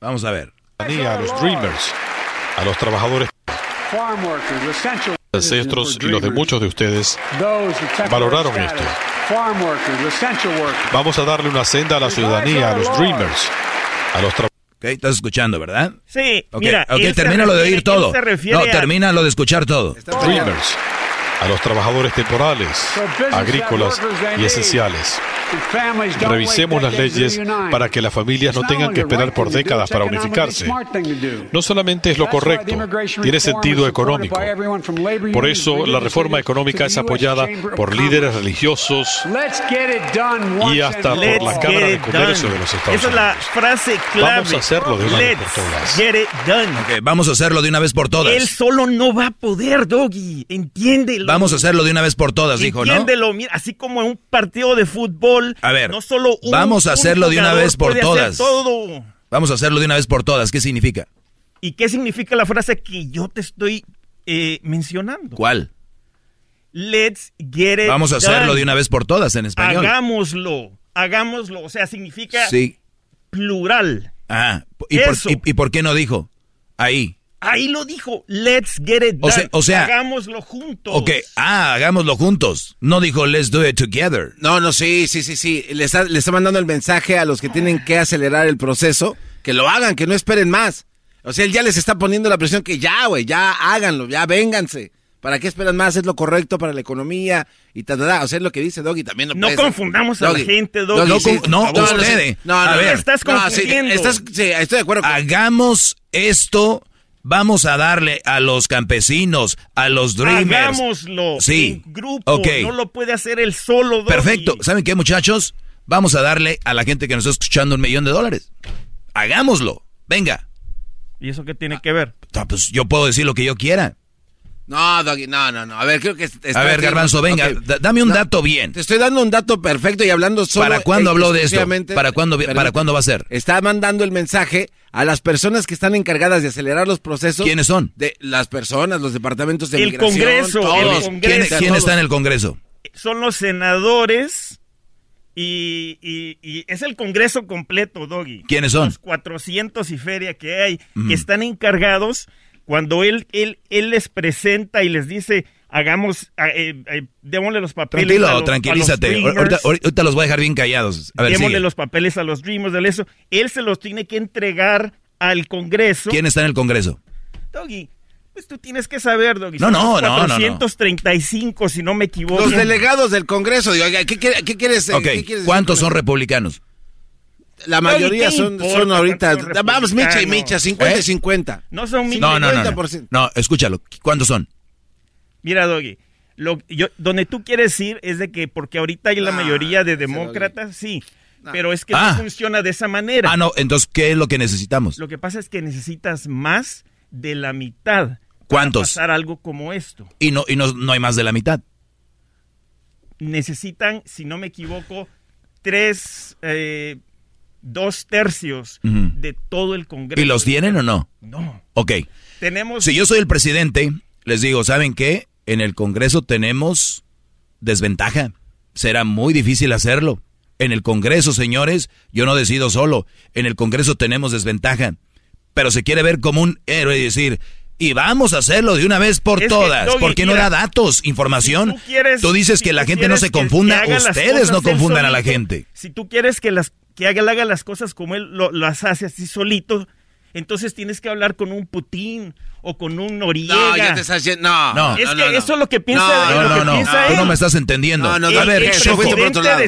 Vamos a ver. A los Dreamers, a los trabajadores ancestros y los de muchos de ustedes valoraron esto. Vamos a darle una senda a la ciudadanía, a los Dreamers, a los Ok, estás escuchando, ¿verdad? Sí, okay, mira. Ok, termina lo de oír todo. No, termina lo de escuchar todo. Dreamers, a los trabajadores temporales, agrícolas y esenciales. Revisemos las leyes para que las familias no tengan que esperar por décadas para unificarse. No solamente es lo correcto, tiene sentido económico. Por eso la reforma económica es apoyada por líderes religiosos y hasta por la Cámara de Comercio de los Estados Unidos. Esa es la frase clave. Vamos a hacerlo de una vez por todas. vamos a hacerlo de una vez por todas. Él solo no va a poder, Doggy. Entiende Vamos a hacerlo de una vez por todas, dijo, ¿no? Mira, así como en un partido de fútbol. A ver, no solo un, vamos a hacerlo de una vez por todas. todo. Vamos a hacerlo de una vez por todas. ¿Qué significa? ¿Y qué significa la frase que yo te estoy eh, mencionando? ¿Cuál? Let's get it Vamos a hacerlo done. de una vez por todas en español. Hagámoslo, hagámoslo. O sea, significa Sí. plural. Ah, ¿y por, Eso. y- y por qué no dijo? Ahí. Ahí lo dijo, let's get it O done. sea- o sea- hagámoslo juntos. Ok, ah, hagámoslo juntos. No dijo let's do it together. No, no, sí, sí, sí, sí. Le está, le está mandando el mensaje a los que tienen que acelerar el proceso, que lo hagan, que no esperen más. O sea, él ya les está poniendo la presión que ya, güey, ya háganlo, ya vénganse. ¿Para qué esperan más? Es lo correcto para la economía y ta, ta, ta. O sea, es lo que dice Doggy también. lo No puedes- confundamos a la gente, Doggy. No, sí. no, no, ustedes. No, no, a ver, estás no, sí, confundiendo. estás- sí, estoy de acuerdo. con- hagamos esto. Vamos a darle a los campesinos, a los dreamers. Hagámoslo Sí. en grupo. No lo puede hacer él solo. Doggy. Perfecto. ¿Saben qué, muchachos? Vamos a darle a la gente que nos está escuchando un millón de dólares. Hagámoslo. Venga. ¿Y eso qué tiene que ver? Ah, Pues yo puedo decir lo que yo quiera. No, Doggy, no, no, no. A ver, creo que... está- A ver, Garbanzo, venga, dame un No, dato bien. Te estoy dando un dato perfecto y hablando solo... ¿Para cuándo habló de esto? ¿Para cuándo. ¿Para cuándo va a ser? Está mandando el mensaje a las personas que están encargadas de acelerar los procesos. ¿Quiénes son? De las personas, los departamentos de El migración. Congreso, todos. el ¿Quién, Congreso. quién está en el Congreso? Son los senadores y, y- y es el Congreso completo, Doggy. ¿Quiénes son? Los 400 y feria que hay, que están encargados cuando él, él, él les presenta y les dice, hagamos, eh, eh, démosle los papeles. a Tranquilo, los- a tranquilízate. los Ahorita, Dreamers. ahorita los voy a dejar bien callados. A ver, démosle sigue. los papeles a los Dreamers de eso. Él se los tiene que entregar al Congreso. ¿Quién está en el Congreso? Doggy, pues tú tienes que saber, Doggy. No, no, los no, no, no. 435, si no me equivoco. Los delegados del Congreso. Digo, oiga, ¿qué, quiere- qué quieres? eh, Ok, qué quieres decir ¿cuántos son republicanos? La mayoría ¿qué son, son ahorita... Vamos, micha y micha, 50 ¿Eh? y 50. No son mil. No, no, no. No, 50%. no escúchalo. ¿Cuántos son? Mira, Doggy, lo, yo, donde tú quieres ir es de que, porque ahorita hay la Ah, mayoría de demócratas, sí, pero es que Ah. no funciona de esa manera. Ah, no, entonces, ¿qué es lo que necesitamos? Lo que pasa es que necesitas más de la mitad. ¿Cuántos? Para pasar algo como esto. Y no, y no, no hay más de la mitad. Necesitan, si no me equivoco, tres, eh, dos tercios de todo el Congreso. ¿Y los tienen o no? No. Ok. Tenemos... Si yo soy el presidente, les digo, ¿saben qué? En el Congreso tenemos desventaja. Será muy difícil hacerlo. En el Congreso, señores, yo no decido solo. En el Congreso tenemos desventaja. Pero se quiere ver como un héroe y decir, y vamos a hacerlo de una vez por Es todas. Doggy, ¿Por qué no mira, da datos, información? tú quieres- tú dices si que la gente no se confunda. Ustedes no confundan a la gente. Si tú quieres que las que haga, las cosas como él lo- las hace así solito, entonces tienes que hablar con un Putin o con un Noriega. No, ya te estás yendo. No, No. es no, que no, eso es lo que piensa, No, No, no, piensa Tú no me estás entendiendo. No, no, a ver, Choco.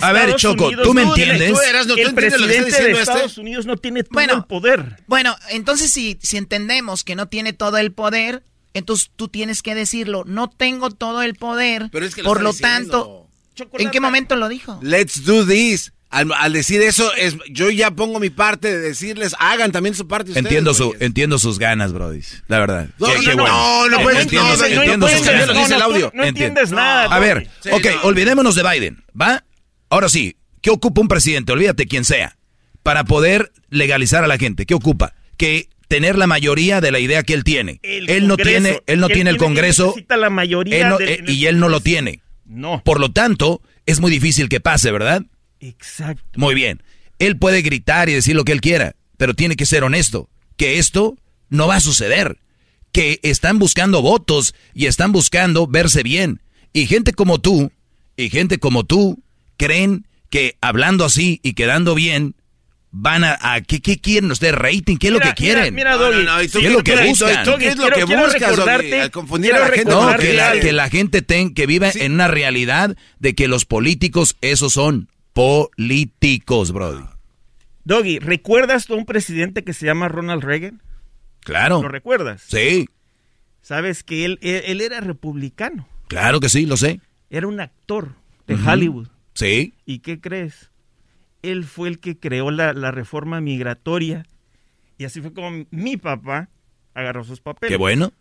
A ver, Choco, Unidos ¿tú me entiendes? Tú eras- no, ¿tú el entiendes lo que está presidente de este? Estados Unidos no tiene todo Bueno. el poder. Bueno, entonces si, si entendemos que no tiene todo el poder, entonces tú tienes que decirlo, no tengo todo el poder, Pero es que lo por lo diciendo. tanto, ¿en qué momento lo dijo? Let's do this. Al, al decir eso, es, yo ya pongo mi parte de decirles, hagan también su parte. ustedes, Entiendo, su, entiendo sus ganas, Brody. La verdad. No, Qué- no, qué no, bueno. no, no puedes- Entiendo, no, no, no entiendo sus ganas. que dice el audio. No entiendes nada. A ver, Sí, ok, no. olvidémonos de Biden, ¿va? Ahora sí, ¿qué ocupa un presidente? Olvídate quién sea. Para poder legalizar a la gente, ¿qué ocupa? Que tener la mayoría de la idea que él tiene. El él no Congreso. tiene, él no Él tiene el Congreso. necesita la mayoría él no- eh, y él no lo tiene. No. Por lo tanto, es muy difícil que pase, ¿verdad? Exacto. Muy bien. Él puede gritar y decir lo que él quiera, pero tiene que ser honesto, que esto no va a suceder, que están buscando votos y están buscando verse bien. Y gente como tú, y gente como tú, creen que hablando así y quedando bien, van a... a- ¿qué, qué quieren ustedes? ¿Rating? ¿Qué es lo Mira, que quieren? Mira, mira, No, ¿Qué es lo que buscan? ¿Qué es lo Quiero- que buscas, Doggy? recordarte- Al confundir a quiero la gente. No, que la, algo. que la gente ten, que vive Sí. en una realidad de que los políticos, esos son políticos, Brody. Doggy, ¿recuerdas tú a un presidente que se llama Ronald Reagan? Claro. ¿Lo recuerdas? Sí, Sabes que él, él, él era republicano. claro que sí, lo sé. Era un actor de. Hollywood. Sí. ¿Y qué crees? Él fue el que creó la, la reforma migratoria. Y así fue como mi papá agarró sus papeles. Qué bueno.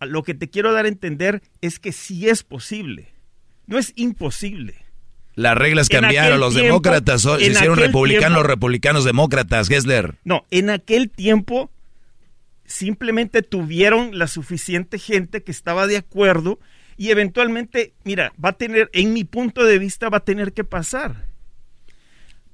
lo que te quiero dar a entender es que sí es posible. No es imposible. Las reglas cambiaron, los demócratas se hicieron republicanos, los republicanos demócratas, Gessler. No, en aquel tiempo simplemente tuvieron la suficiente gente que estaba de acuerdo y eventualmente, mira, va a tener, en mi punto de vista, va a tener que pasar.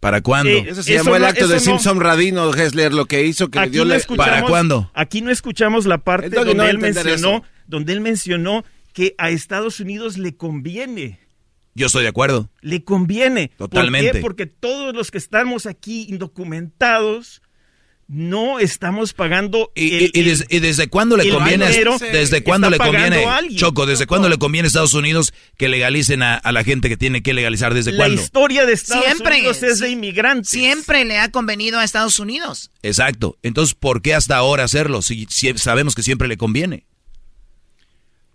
¿Para cuándo? Eh, eso se llamó el acto de Simpson Radino, Hessler, lo que hizo que le dio no la... ¿Para cuándo? Aquí no escuchamos la parte donde él mencionó, eso. donde él mencionó que a Estados Unidos le conviene. Yo estoy de acuerdo. Le conviene. Totalmente. ¿Por qué? Porque todos los que estamos aquí indocumentados no estamos pagando. ¿Y, el- y- y des- y desde cuándo le conviene? dinero ¿Desde cuándo le conviene? Choco, ¿desde cuándo le conviene a Estados Unidos que legalicen a, a la gente que tiene que legalizar? ¿Desde La cuándo? historia de Estados Siempre, Unidos es de inmigrantes. Siempre le ha convenido a Estados Unidos. Exacto. Entonces, ¿por qué hasta ahora hacerlo? Si, si sabemos que siempre le conviene.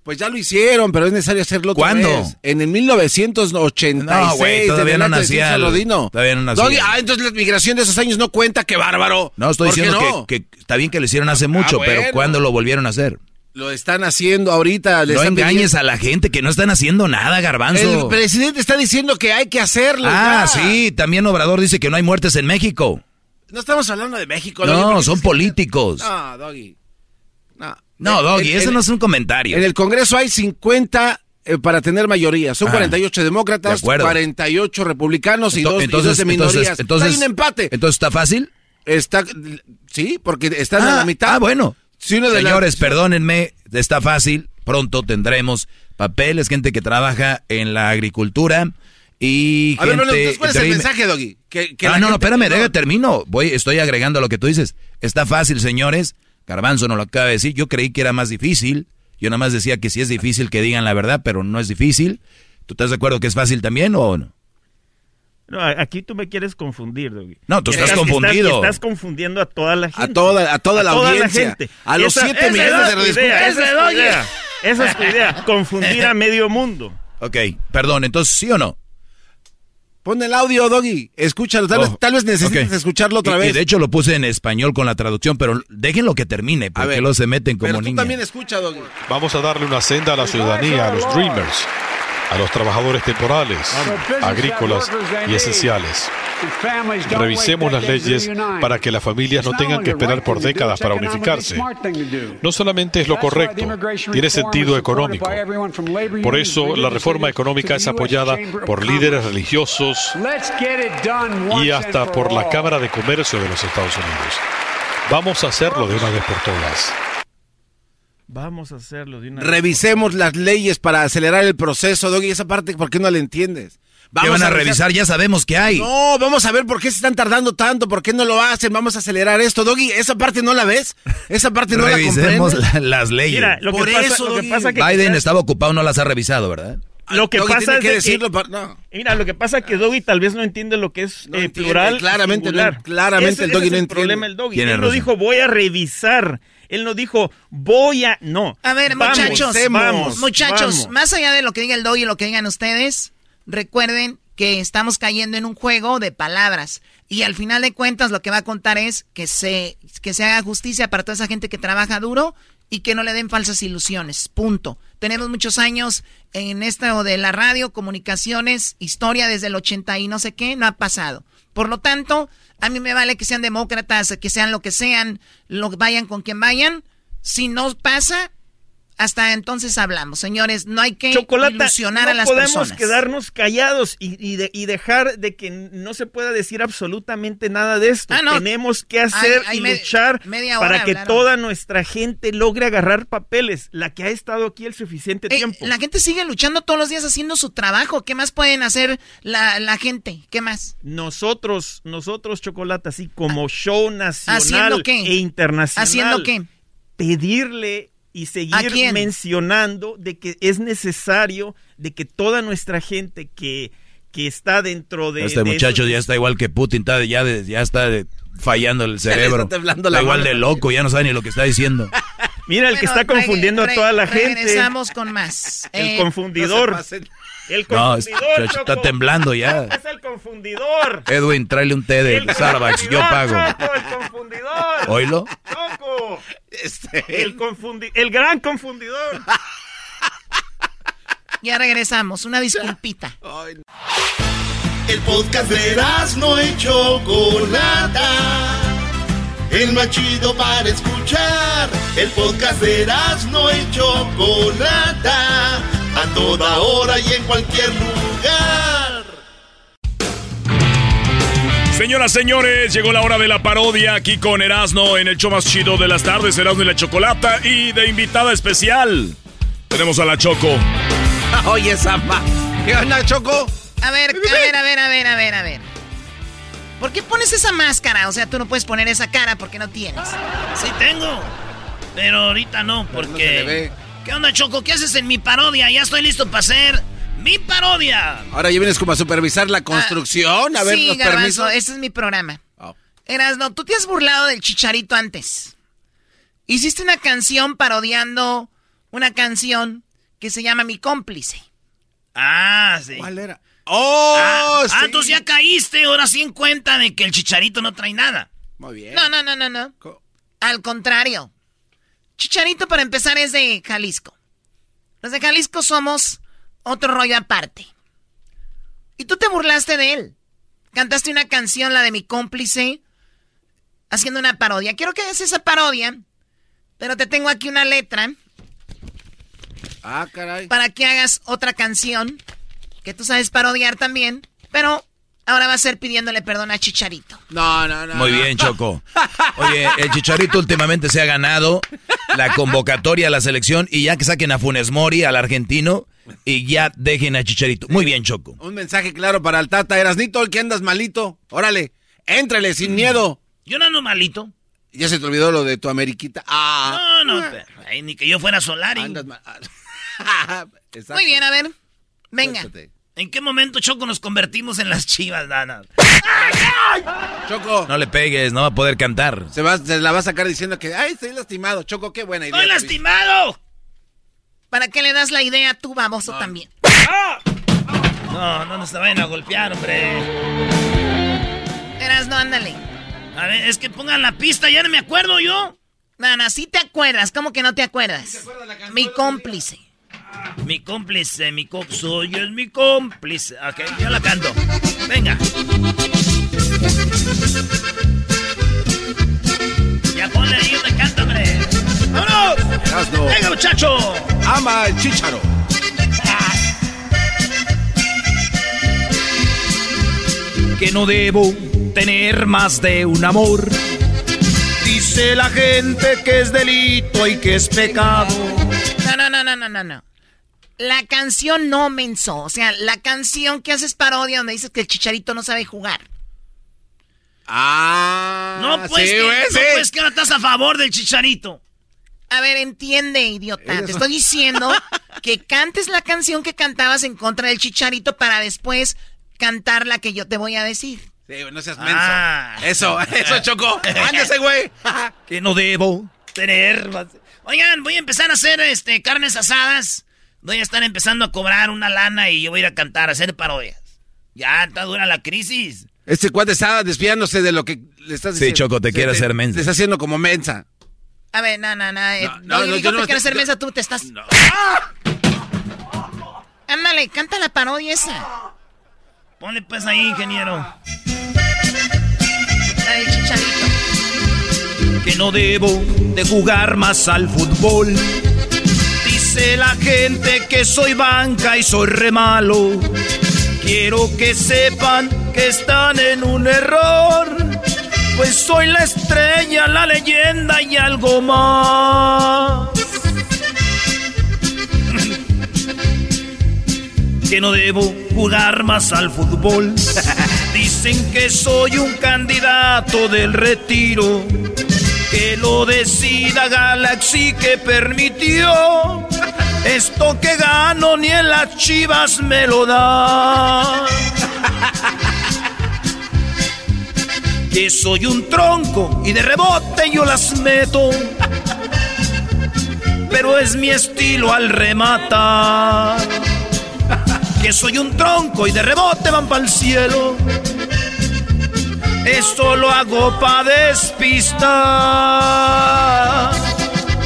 Pues ya lo hicieron, pero es necesario hacerlo otra ¿Cuándo? vez. En el 1986. No, güey, todavía el no nacía el- todavía no nacía. Doggy, ah, entonces la migración de esos años no cuenta, qué bárbaro. No, estoy ¿Por qué diciendo no? que, que está bien que lo hicieron hace mucho, pero bueno. ¿cuándo lo volvieron a hacer? Lo están haciendo ahorita. le No engañes pidiendo- a la gente que no están haciendo nada, El garbanzo. presidente está diciendo que hay que hacerlo. Ah, ya. sí, también Obrador dice que no hay muertes en México. No estamos hablando de México. Doggy, No, porque son políticos. No, Doggy. No, No, Doggy, eso en- no es un comentario. En el Congreso hay 50 eh, para tener mayoría. Son Ah, 48 demócratas, de acuerdo. 48 republicanos y dos, y minorías. entonces, hay un empate. Entonces, ¿está fácil? Está, sí, porque están a Ah, la mitad. Ah, bueno. De la- Señores, perdónenme, está fácil. Pronto tendremos papeles, gente que trabaja en la agricultura y A ver, gente... bueno, entonces, ¿cuál es el mensaje, Doggy? Que, que ah, no, no, espérame, deja, termino. Voy, estoy agregando a lo que tú dices. Está fácil, señores. Garbanzo no lo acaba de decir. Yo creí que era más difícil. Yo nada más decía que sí es difícil que digan la verdad, pero no es difícil. ¿Tú estás de acuerdo que es fácil también o no? No, a- aquí tú me quieres confundir, Doggy. No, tú estás confundido. Estás, confundiendo a toda la gente. toda- a toda la audiencia. gente. A los siete esa millones es de radioescuchas. Esa es tu idea. Esa es tu idea. Confundir a medio mundo. Ok, perdón, entonces sí o no. Pon el audio, Doggy. Escúchalo. Tal, Oh, vez, tal vez necesites escucharlo otra vez. Y de hecho lo puse en español con la traducción, pero déjenlo que termine, porque ver, luego se meten como Pero tú también escucha, Doggy. Vamos a darle una senda a la ciudadanía, a los dreamers, a los trabajadores temporales, agrícolas y esenciales. Revisemos las leyes para que las familias no tengan que esperar por décadas para unificarse. No solamente es lo correcto, tiene sentido económico. Por eso la reforma económica es apoyada por líderes religiosos y hasta por la Cámara de Comercio de los Estados Unidos. Vamos a hacerlo de una vez por todas. Vamos a hacerlo de una Revisemos las leyes para acelerar el proceso, Doggy. Esa parte, ¿por qué no la entiendes? ¿Qué van a revisar? Ya sabemos que hay. No, vamos a ver por qué se están tardando tanto, por qué no lo hacen, vamos a acelerar esto, Doggy. Esa parte no la ves, esa parte no Revisemos la comprendes. la- las leyes. Mira, lo que Por pasa- eso, lo que Doggy. pasa que Biden quizás- estaba ocupado, no las ha revisado, ¿verdad? Lo que Doggy pasa tiene es que de decirlo, no. Mira, lo que pasa es que Doggy tal vez no entiende lo que es eh, entiende, plural. claramente no- claramente Ese- el Doggy ese no es el entiende. problema del Doggy. Él no dijo voy a revisar. Él no dijo voy a. No. A ver, Vamos, muchachos, Vamos. muchachos, vamos. más allá de lo que diga el Doggy y lo que digan ustedes, recuerden que estamos cayendo en un juego de palabras. Y al final de cuentas lo que va a contar es que se, que se haga justicia para toda esa gente que trabaja duro y que no le den falsas ilusiones. Punto. Tenemos muchos años en esto de la radio, comunicaciones, historia desde el 80 y no sé qué, no ha pasado. Por lo tanto, a mí me vale que sean demócratas, que sean lo que sean, lo, vayan con quien vayan. Si no pasa, hasta entonces hablamos. Señores, no hay que Chocolata, ilusionar no a las podemos personas. quedarnos callados y, y de- y dejar de que no se pueda decir absolutamente nada de esto. Ah, no. Tenemos que hacer y me- luchar para que toda nuestra gente logre agarrar papeles, la que ha estado aquí el suficiente Ey, tiempo. la gente sigue luchando todos los días haciendo su trabajo. ¿Qué más pueden hacer la, la gente? ¿Qué más? Nosotros, nosotros, Chocolate, así como show nacional ¿Haciendo qué? e internacional. ¿Haciendo qué? Pedirle y ¿A seguir mencionando de que es necesario de que toda nuestra gente que, que está dentro de... Este de muchacho esos- ya está igual que Putin, está, ya, de- ya está de- fallando el cerebro. está igual mano. de loco, ya no sabe ni lo que está diciendo. Mira, el que está confundiendo a toda la gente. Regresamos con más. El Eh, confundidor. no. El No, confundidor. muchacho está temblando ya. Es el confundidor. Edwin, tráele un té de El Starbucks, yo pago. Choco, el confundidor. ¿Oílo? Choco. Este, el, el gran confundidor. ya regresamos, una disculpita. El podcast de no hecho Chocolata. El más chido para escuchar. El podcast de no hecho Chocolata. A toda hora y en cualquier lugar. Señoras, señores, llegó la hora de la parodia aquí con Erasno en el show más chido de las tardes, Erasno y la Chocolata. Y de invitada especial, tenemos a la Choco. Oye, Zamba. ¿Qué onda, Choco? A ver, a ver, a ver, a ver, a ver, a ver. ¿Por qué pones esa máscara? O sea, tú no puedes poner esa cara porque no tienes. Sí tengo. Pero ahorita no, porque... ¿Qué onda, Choco? ¿Qué haces en mi parodia? Ya estoy listo para hacer mi parodia. Ahora ya vienes como a supervisar la construcción, a ver sí, los permisos. ese es mi programa. Oh. Erasno, tú te has burlado del chicharito antes. Hiciste una canción parodiando una canción que se llama Mi cómplice. Ah, sí. ¿Cuál era? ¡Oh! Ah, ah entonces ya caíste ahora sí en cuenta de que el chicharito no trae nada. Muy bien. No, no, no, no, no. Al contrario. Chicharito, para empezar, es de Jalisco. Los de Jalisco somos otro rollo aparte. Y tú te burlaste de él. Cantaste una canción, la de mi cómplice, haciendo una parodia. Quiero que hagas esa parodia, pero te tengo aquí una letra. Ah, caray. Para que hagas otra canción que tú sabes parodiar también, pero ahora va a ser pidiéndole perdón a Chicharito. No, no, no. Muy bien, Choco. Oye, el Chicharito últimamente se ha ganado la convocatoria a la selección y ya que saquen a Funes Mori, al argentino, y ya dejen a Chicharito. Muy bien, Choco. Un mensaje claro para el Tata. Erasnito, el que andas malito. Órale, éntrale sin miedo. Yo no ando malito. Ya se te olvidó lo de tu ameriquita. Ah. No, no, ni que yo fuera Solari. Andas mal. Muy bien, a ver. Venga. ¿En qué momento, Choco, nos convertimos en las chivas, Dana? Choco. No le pegues, no va a poder cantar. Se, va, se la va a sacar diciendo que, ay, estoy lastimado. Choco, qué buena idea. ¡Estoy lastimado! ¿Para qué le das la idea a tu baboso también? No, no nos vayan a golpear, hombre. Eras, no, ándale. A ver, es que pongan la pista, ya no me acuerdo yo. Nana, sí te acuerdas, ¿cómo que no te acuerdas? Mi cómplice. Mi cómplice, mi cop soy es mi cómplice. Ok, yo la canto. Venga. Ya ponle ahí donde canto, hombre. ¡Vámonos! ¡Venga, muchacho! Ama el chicharo. Que no debo tener más de un amor. Dice la gente que es delito y que es pecado. No, no, no, no, no, no. La canción no menso. O sea, la canción que haces parodia donde dices que el chicharito no sabe jugar. Ah. No, pues, que, no, pues que ahora estás a favor del chicharito. A ver, entiende, idiota. Te estoy diciendo que cantes la canción que cantabas en contra del chicharito para después cantar la que yo te voy a decir. Sí, no seas menso. Ah. Eso, eso, Choco. Ándese, güey. que no debo tener Oigan, voy a empezar a hacer este carnes asadas voy a estar empezando a cobrar una lana y yo voy a ir a cantar, a hacer parodias. Ya está dura la crisis. Este cuate está desviándose de lo que le estás diciendo. Sí, Choco, te quiere hacer mensa. Te está haciendo como mensa. A ver, no, no, no. Eh, no, no, yo no te quiero hacer mensa, tú te estás... Ándale, canta la parodia esa. Ponle pues ahí, ingeniero. La del chicharito. Que no debo de jugar más al fútbol la gente que soy banca y soy re malo. Quiero que sepan que están en un error. Pues soy la estrella, la leyenda y algo más. que no debo jugar más al fútbol. Dicen que soy un candidato del retiro que lo decida Galaxy que permitió. Esto que gano ni en las chivas me lo da. Que soy un tronco y de rebote yo las meto. Pero es mi estilo al rematar. Que soy un tronco y de rebote van para el cielo esto lo hago pa' despistar.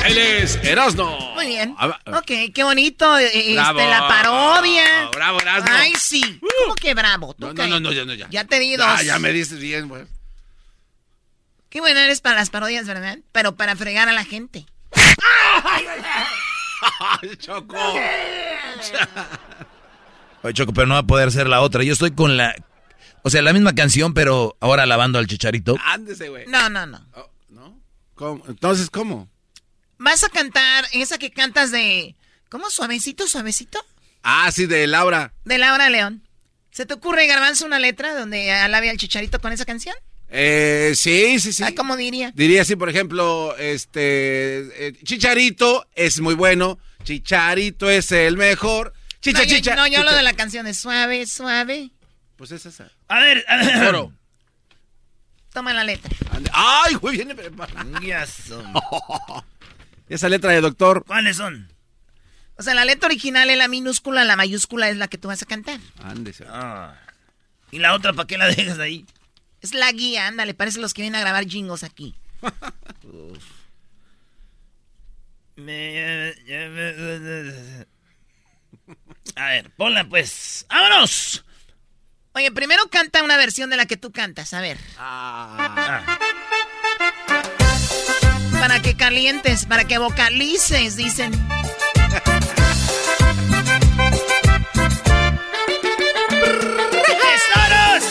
Él es Erasno. Muy bien. Ok, qué bonito. Eh, este, la parodia. Bravo, Erasno. Ay, sí. ¿Cómo que bravo? No, no, no, ya, no, ya. Ya te di dos. Ah, ya me dices bien, güey. Qué bueno eres para las parodias, ¿verdad? Pero para fregar a la gente. Choco. Oye, Choco, pero no va a poder ser la otra. Yo estoy con la... O sea, la misma canción, pero ahora lavando al chicharito. Ándese, güey. No, no, no. Oh, ¿No? ¿Cómo? Entonces, ¿cómo? Vas a cantar esa que cantas de... ¿Cómo? ¿Suavecito, suavecito? Ah, sí, de Laura. De Laura León. ¿Se te ocurre, Garbanzo, una letra donde alabe al chicharito con esa canción? Eh, sí, sí, sí. Ah, ¿Cómo diría? Diría así, por ejemplo, este... eh, Chicharito es muy bueno. Chicharito es el mejor. Chicha, no, yo- chicha. no, yo hablo chicha. de la canción de suave, suave. Pues es esa. A ver, a ver. Toma la letra. Ay, güey, viene preparado. Ya son. Esa letra de doctor. ¿Cuáles son? O sea, la letra original es la minúscula, la mayúscula es la que tú vas a cantar. Ándese. Ah. ¿Y la otra para qué la dejas ahí? Es la guía, ándale, parece los que vienen a grabar jingos aquí. Me- ya me- A ver, ponla pues. ¡Vámonos! Oye, primero canta una versión de la que tú cantas, a ver. Ah. Para que calientes, para que vocalices, dicen. ¡Tesoros!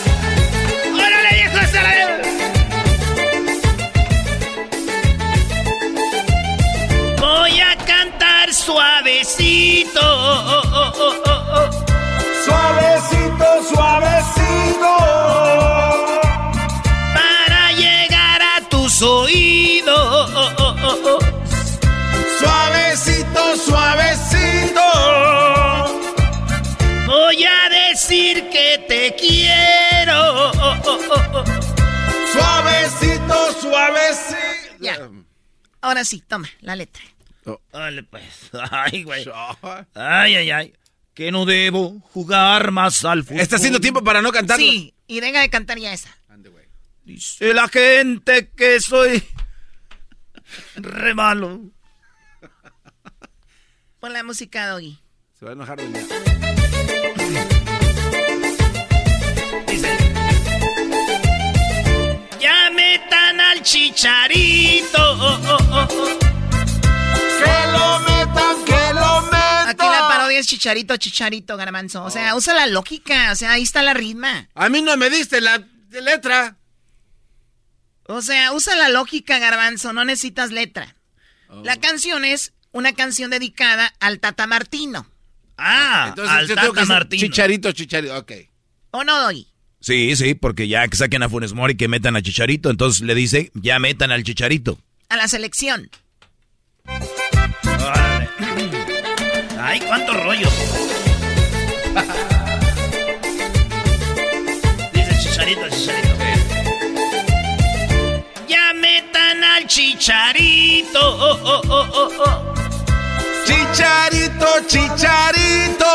¡Órale, viejos! a la- Voy a cantar suavecito. Suavecito, Ya. Ahora sí, toma la letra. Dale, pues. Ay, güey. Ay, ay, ay. Que no debo jugar más al fútbol. ¿Está haciendo tiempo para no cantarlo? Sí, y venga de cantar ya esa. Dice la gente que soy re malo. Pon la música, Doggy. Se va a enojar doña. Ya metan al chicharito. Que lo metan, que lo metan. Aquí la parodia es chicharito, chicharito, garbanzo. O sea, usa la lógica, o sea, ahí está la ritma. A mí no me diste la letra. O sea, usa la lógica, garbanzo, no necesitas letra. Oh. La canción es una canción dedicada al Tata Martino. Ah, Entonces al yo tengo que Tata Martino. Chicharito, chicharito, ok. ¿O no, Doggy? Sí, sí, porque ya que saquen a Funes Mori que metan a Chicharito, entonces le dice, ya metan al Chicharito. A la selección. Ay, cuánto rollo. Dice chicharito, chicharito. Ya metan al chicharito. Oh, oh, oh, oh. Chicharito, chicharito.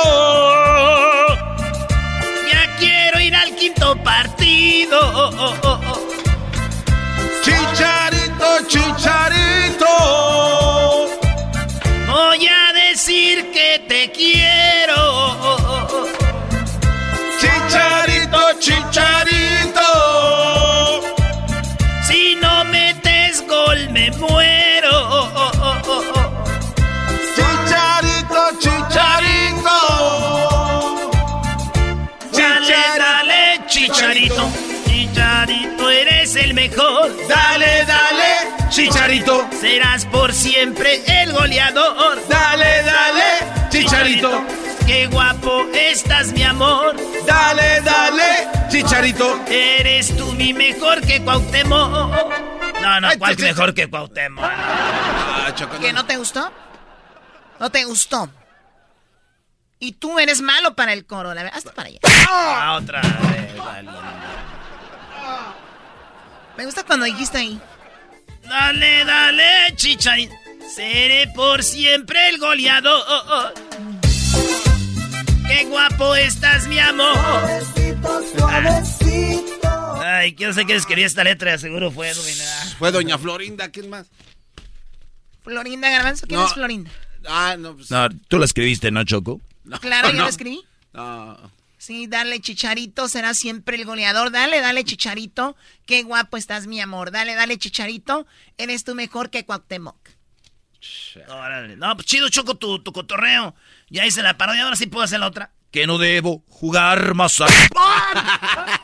Quinto partido. Oh, chicharito. Chicharito, eres el mejor. Dale, dale, chicharito. Serás por siempre el goleador. Dale, dale, chicharito. Qué guapo estás, mi amor. Dale, dale, chicharito. Eres tú mi mejor que Cuauhtémoc. No, no, ¿cuál mejor que Cuauhtémoc? Ah, ¿Que no te gustó? ¿No te gustó? Y tú eres malo para el coro, la verdad. Hasta para allá. Ah, otra vez. Me gusta cuando dijiste ahí. Dale, dale, chicharito. Seré por siempre el goleador. Qué guapo estás, mi amor. Ay, quién sé que escribió esta letra, seguro fue. ¿verdad? Fue doña Florinda, ¿quién más? Florinda Garbanzo, ¿quién es Florinda? Ah, no, pues... No, tú la escribiste, ¿no, Choco? Claro, yo la escribí. Sí, dale, Chicharito, será siempre el goleador. Dale, dale, Chicharito. Qué guapo estás, mi amor. Dale, dale, Chicharito. Eres tú mejor que Cuauhtémoc. No, pues chido, Choco, tu, tu cotorreo. Ya hice la parodia, ahora sí puedo hacer la otra. Que no debo jugar más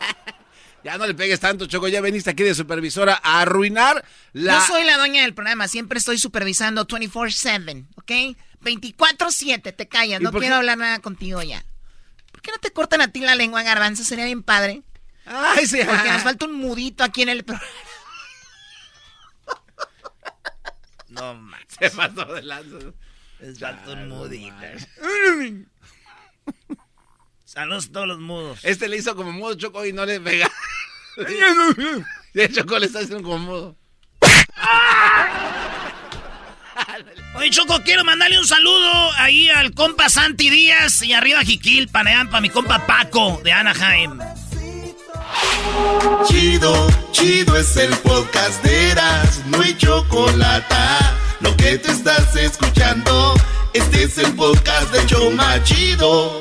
Ya no le pegues tanto, Choco. Ya veniste aquí de supervisora a arruinar la. Yo soy la dueña del programa. Siempre estoy supervisando 24-7, ¿ok? 24-7, te callas. No quiero hablar nada contigo ya. ¿Por qué no te cortan a ti la lengua, garbanzo? Sería bien padre. Ay, sí. Porque nos falta un mudito aquí en el programa. No, Max. Se pasó de lanza. Es falta un mudito. Saludos a todos los mudos. Este le hizo como mudo Choco y no le pega. De Choco le está haciendo como. Oye, Choco, quiero mandarle un saludo ahí al compa Santi Díaz y arriba Jiquil, panean para mi compa Paco de Anaheim. Chido, chido es el podcast de Eras, no hay chocolate. Lo que te estás escuchando, este es el podcast de Choma Chido.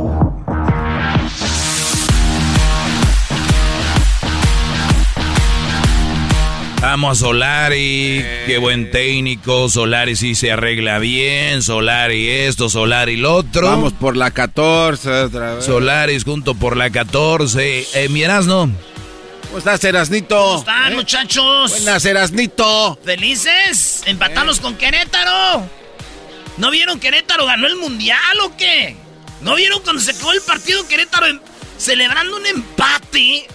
Vamos a Solari, qué buen técnico, Solari sí se arregla bien, Solari esto, Solari lo otro. Vamos por la 14 otra vez. Solaris junto por la 14. Eh, mi Erasno. ¿Cómo estás, Erasnito? ¿Cómo están, ¿Eh? muchachos? Buenas, Erasnito. ¿Felices? Empatamos con Querétaro. ¿No vieron Querétaro ganó el mundial o qué? ¿No vieron cuando se acabó el partido Querétaro em- celebrando un empate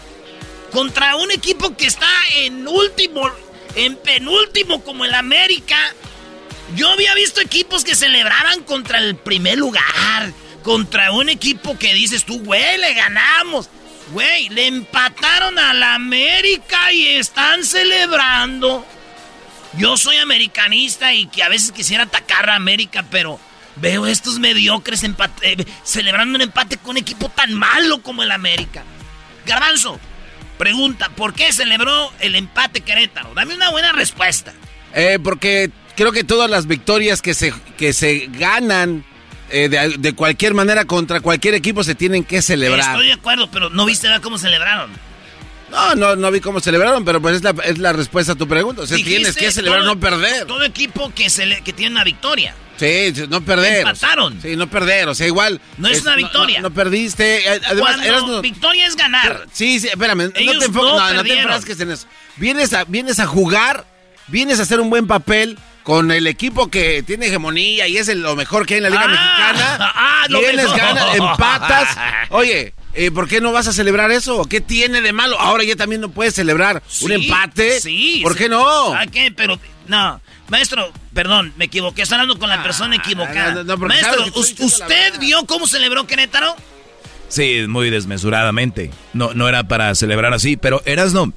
contra un equipo que está en último, en penúltimo como el América? Yo había visto equipos que celebraban contra el primer lugar, contra un equipo que dices tú, güey, le ganamos. Güey, le empataron a la América y están celebrando. Yo soy americanista y que a veces quisiera atacar a América, pero veo estos mediocres eh, celebrando un empate con un equipo tan malo como el América. Garbanzo, pregunta, ¿por qué celebró el empate Querétaro? Dame una buena respuesta. Eh, porque creo que todas las victorias que se, que se ganan eh, de, de cualquier manera contra cualquier equipo se tienen que celebrar. Estoy de acuerdo, pero no viste ¿verdad, cómo celebraron. No, no, no vi cómo celebraron, pero pues es la, es la respuesta a tu pregunta. O sea, tienes que celebrar, todo- no perder. Todo equipo que, cele- que tiene una victoria. Sí, no perder. Empataron. Sí, no perder. O sea, igual. No es una victoria. No, no perdiste. Eh, Además, eras no- victoria es ganar. Sí, sí, espérame. Ellos no te no te enfrasques en eso. Vienes a, vienes a jugar, vienes a hacer un buen papel con el equipo que tiene hegemonía y es el- lo mejor que hay en la Liga Ah, Mexicana. ah, lo vienes, mejor. ganas, empatas. Oye, eh, ¿por qué no vas a celebrar eso? ¿Qué tiene de malo? Ahora ya también no puedes celebrar un empate. Sí. ¿Por sí. qué no? ¿A qué? Pero, no. Maestro, perdón, me equivoqué. Estoy hablando con la persona equivocada. Ah, no, no, Maestro, sabes que estoy ¿us- diciendo la ¿usted vio cómo celebró Querétaro? Sí, muy desmesuradamente. No, no era para celebrar así, pero Erasno,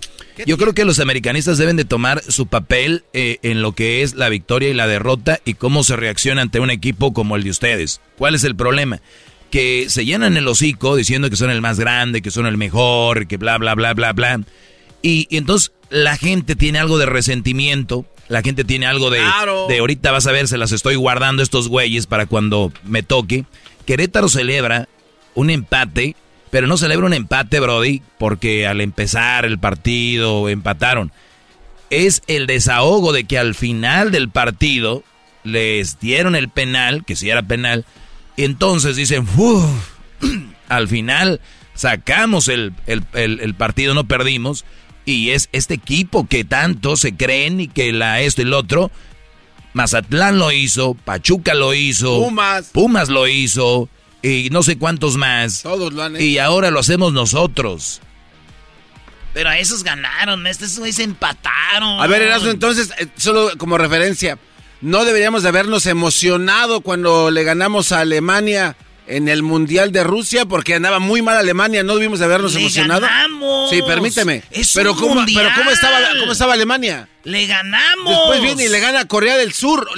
yo creo que los americanistas deben de tomar su papel eh, en lo que es la victoria y la derrota y cómo se reacciona ante un equipo como el de ustedes. ¿Cuál es el problema? Que se llenan el hocico diciendo que son el más grande, que son el mejor, que bla, bla, bla, bla, bla. Y, y entonces la gente tiene algo de resentimiento, la gente tiene algo de, Claro. de ahorita vas a ver, se las estoy guardando estos güeyes para cuando me toque. Querétaro celebra un empate, pero no celebra un empate, Brody, porque al empezar el partido empataron. Es el desahogo de que al final del partido les dieron el penal, que sí era penal, entonces dicen, "Uf, al final sacamos el, el- el- el partido, no perdimos, y es este equipo que tanto se creen y que la esto y lo otro, Mazatlán lo hizo, Pachuca lo hizo, Pumas. Pumas lo hizo, y no sé cuántos más. Todos lo han hecho. Y ahora lo hacemos nosotros. Pero a esos ganaron, estos güeyes se empataron. A ver, Erasmo, entonces, eh, solo como referencia, ¿no deberíamos de habernos emocionado cuando le ganamos a Alemania en el Mundial de Rusia? Porque andaba muy mal Alemania, ¿no debimos de habernos ¡Le emocionado? ganamos! Sí, permíteme. Es pero un ¿cómo, mundial. pero ¿cómo estaba, cómo estaba Alemania? Le ganamos. Después viene y le gana a Corea del Sur.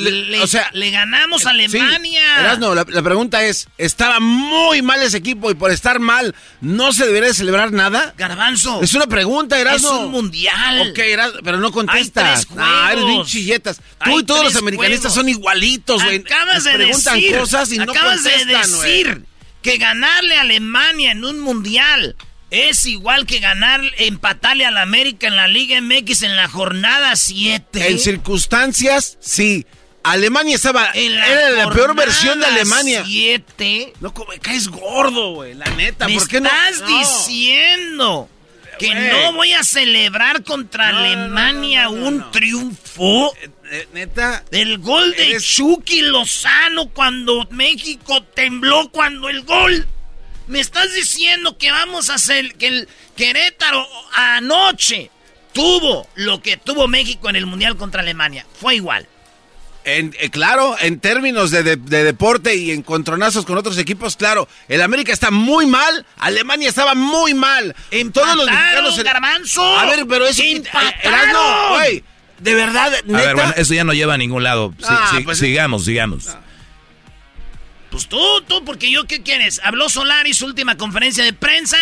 o sea, le ganamos a Alemania. Erasno, la, la, pregunta es, ¿estaba muy mal ese equipo y por estar mal no se debería celebrar nada? Garbanzo. Es una pregunta, Erasno. Es un mundial. Ok, Erasno, pero no contestas. Ah, eres bien chilletas. Tú y todos los americanistas son igualitos, güey. Acabas de preguntan decir, cosas y no acabas contestan, de decir wey. que ganarle a Alemania en un mundial es igual que ganar, empatarle a la América en la Liga MX en la jornada 7. En circunstancias, sí. Alemania estaba. En la era la peor versión de Alemania. 7. No, como me caes gordo, güey. La neta, ¿Me ¿por qué no? estás No. diciendo que no voy a celebrar contra No, Alemania un triunfo? Eh, neta. El gol de Chucky Lozano cuando México tembló cuando el gol. Me estás diciendo que vamos a hacer que el Querétaro anoche tuvo lo que tuvo México en el Mundial contra Alemania. Fue igual. En, eh, claro, en términos de, de- de deporte y encontronazos con otros equipos, claro. El América está muy mal, Alemania estaba muy mal. En todos los mexicanos. en- Garbanzo. A ver, pero eso. Erasmo, güey. De verdad, A neta. ver, bueno, eso ya no lleva a ningún lado. Sí, Ah, sí, pues- sigamos, sigamos. Pues tú, tú, porque yo, ¿qué quieres? Habló Solari su última conferencia de prensa.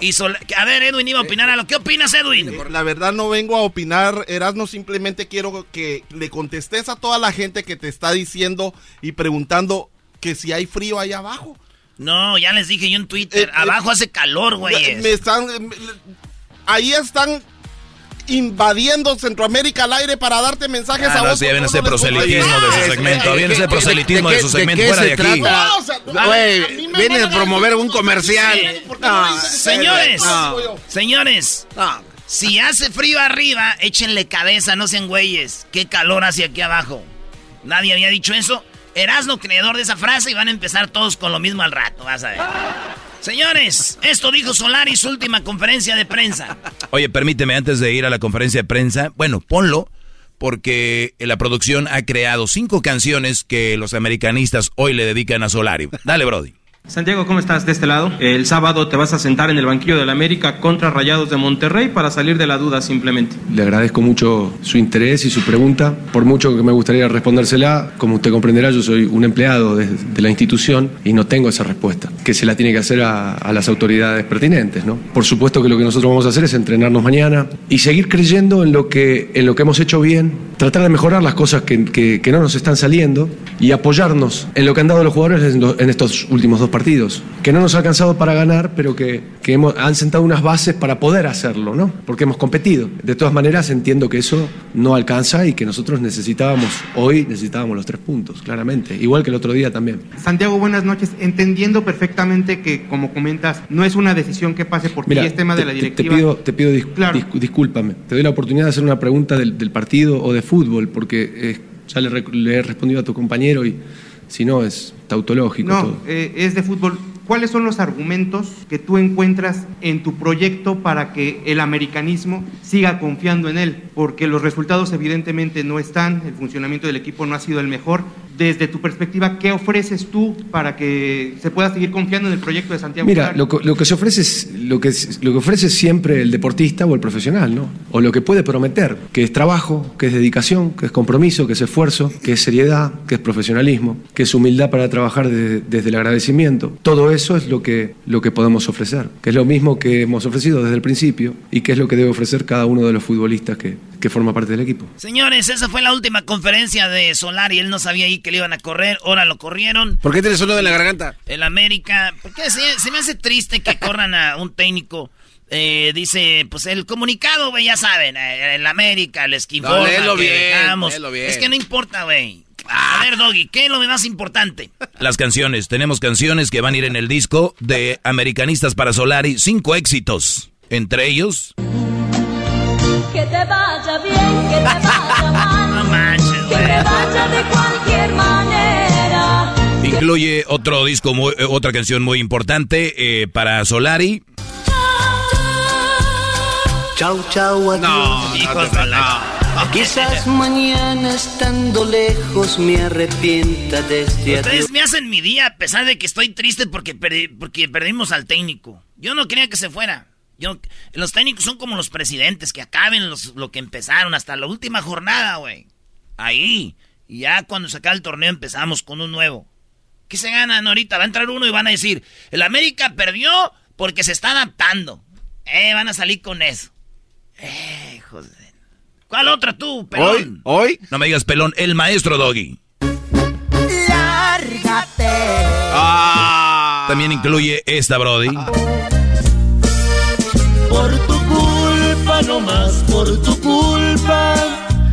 Y Sol- a ver, Edwin iba a opinar a lo. ¿Qué opinas, Edwin? La verdad no vengo a opinar, Erasmo, simplemente quiero que le contestes a toda la gente que te está diciendo y preguntando que si hay frío ahí abajo. No, ya les dije yo en Twitter. Eh, Abajo eh, hace calor, güey. Me están. me- ahí están invadiendo Centroamérica al aire para darte mensajes Ah, a no, vos. ya viene ese proselitismo de su gusta. segmento. Viene ese proselitismo ¿de su segmento fuera se de aquí. No, o sea, a a viene a promover un comercial. ¿por qué no No, me dicen Señores, señores, si hace frío arriba, échenle cabeza, no sean güeyes. Qué calor hace aquí abajo. Nadie había dicho eso. Erasno, creador de esa frase, y van a empezar todos con lo mismo al rato, vas a ver. Señores, esto dijo Solari su última conferencia de prensa. Oye, permíteme antes de ir a la conferencia de prensa, bueno, ponlo, porque la producción ha creado cinco canciones que los americanistas hoy le dedican a Solari. Dale, Brody. Santiago, ¿cómo estás de este lado? El sábado te vas a sentar en el banquillo de la América contra Rayados de Monterrey para salir de la duda simplemente. Le agradezco mucho su interés y su pregunta. Por mucho que me gustaría respondérsela, como usted comprenderá, yo soy un empleado de, de la institución y no tengo esa respuesta, que se la tiene que hacer a, a las autoridades pertinentes. ¿no? Por supuesto que lo que nosotros vamos a hacer es entrenarnos mañana y seguir creyendo en lo que, en lo que hemos hecho bien, tratar de mejorar las cosas que, que- que no nos están saliendo y apoyarnos en lo que han dado los jugadores en, lo- en estos últimos dos partidos, que no nos ha alcanzado para ganar, pero que, que hemos, han sentado unas bases para poder hacerlo, ¿no? porque hemos competido. De todas maneras, entiendo que eso no alcanza y que nosotros necesitábamos, hoy necesitábamos los tres puntos, claramente, igual que el otro día también. Santiago, buenas noches. Entendiendo perfectamente que, como comentas, no es una decisión que pase por ti, es tema de te, la te- te directiva. pido, te pido dis- dis- discúlpame. Te doy la oportunidad de hacer una pregunta del, del partido o de fútbol, porque eh, ya le, le he respondido a tu compañero y si no es tautológico No, todo. eh, es de fútbol. ¿Cuáles son los argumentos que tú encuentras en tu proyecto para que el americanismo siga confiando en él? Porque los resultados evidentemente no están, el funcionamiento del equipo no ha sido el mejor. Desde tu perspectiva, ¿qué ofreces tú para que se pueda seguir confiando en el proyecto de Santiago? Mira, lo, que- lo que se ofrece es lo que, es- lo que ofrece siempre el deportista o el profesional, ¿no? O lo que puede prometer, que es trabajo, que es dedicación, que es compromiso, que es esfuerzo, que es seriedad, que es profesionalismo, que es humildad para trabajar de- desde el agradecimiento. Todo eso es lo que, lo que podemos ofrecer, que es lo mismo que hemos ofrecido desde el principio y que es lo que debe ofrecer cada uno de los futbolistas que, que forma parte del equipo. Señores, esa fue la última conferencia de Solari. Él no sabía ahí que le iban a correr. Ahora lo corrieron. ¿Por qué tienes uno de la garganta? El América. Porque se, se me hace triste que corran a un técnico. Eh, dice, pues el comunicado, güey, ya saben. eh, El América les No, léelo que bien, dejamos. léelo bien. Es que no importa, güey. A ver, Doggy, ¿qué es lo más importante? Las canciones. Tenemos canciones que van a ir en el disco de Americanistas para Solari. Cinco éxitos. Entre ellos, Que te vaya bien, que te vaya mal. que te vaya de cualquier manera. incluye otro disco, muy- eh, otra canción muy importante eh, para Solari. Chau, chau, adiós. No, hijos de la... Quizás mañana estando lejos me arrepienta de este adiós. Ustedes me hacen mi día a pesar de que estoy triste porque, perdi- porque perdimos al técnico. Yo no quería que se fuera. Yo, los técnicos son como los presidentes, que acaben los, lo que empezaron hasta la última jornada, güey. Ahí. Y ya cuando se acabe el torneo empezamos con un nuevo. ¿Qué se ganan ahorita? Va a entrar uno y van a decir, el América perdió porque se está adaptando. Eh, van a salir con eso. Eh, joder. ¿Cuál otra tú, pelón? ¿Hoy? ¿Hoy? No me digas pelón, el maestro Doggy. Lárgate. Ah. También incluye esta, Brody. Por tu culpa, no más por tu culpa.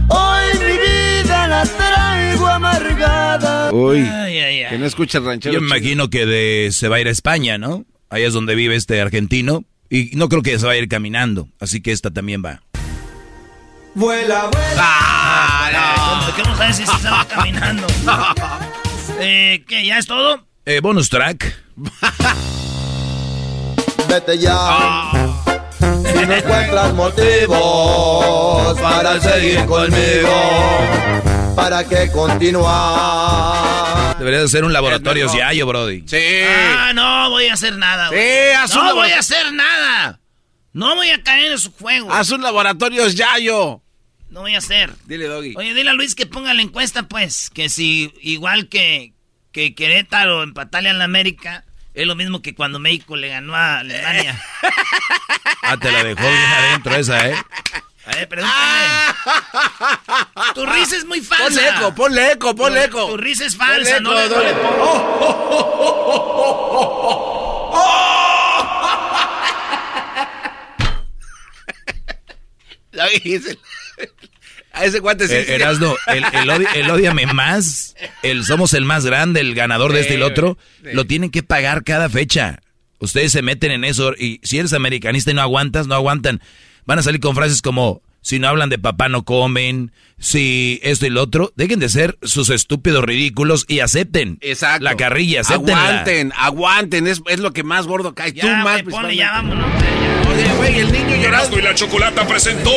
Hoy mi vida la traigo amargada. Uy, Ay, que no escucha el ranchero. Yo me imagino que de, se va a ir a España, ¿no? Ahí es donde vive este argentino. Y no creo que se va a ir caminando. Así que esta también va. Vuela, vuela. Ah, no. ¿Qué no sabes si se va caminando? eh, ¿Qué? ¿Ya es todo? Eh, bonus track. Vete ya. Si no encuentras motivos para seguir conmigo, ¿para qué continuar? Debería de ser un laboratorio Yayo, Brody. Sí. Ah, no voy a hacer nada, güey. Sí, haz un no voy a hacer nada. No voy a caer en su juego. Haz un laboratorio Yayo. No voy a hacer. Dile, Doggy. Oye, dile a Luis que ponga la encuesta, pues. Que si igual que, que Querétaro empatarle a la América, es lo mismo que cuando México le ganó a Alemania. Ah, te la dejó bien adentro esa, ¿eh? A ver, pregúntale. Tu risa es muy falsa. Ponle eco, ponle eco, ponle Tu- eco. Tu risa es falsa, eco, no le- no le se- A ese guante sí. Eh. Erasno, el, el, odi- el odiame más, el somos el más grande, el ganador de este y el otro, sí. lo tienen que pagar cada fecha. Ustedes se meten en eso y si eres americanista y no aguantas, no aguantan. Van a salir con frases como, si no hablan de papá no comen, si esto y lo otro, dejen de ser sus estúpidos ridículos y acepten Exacto. la carrilla, acéptenla. Aguanten, aguanten. Es, es lo que más gordo cae. Ya, Tú más, principalmente. ya vámonos. Oye, güey, el niño llorando. Y la Chocolata presentó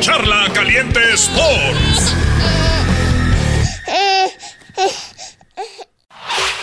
Charla Caliente Sports.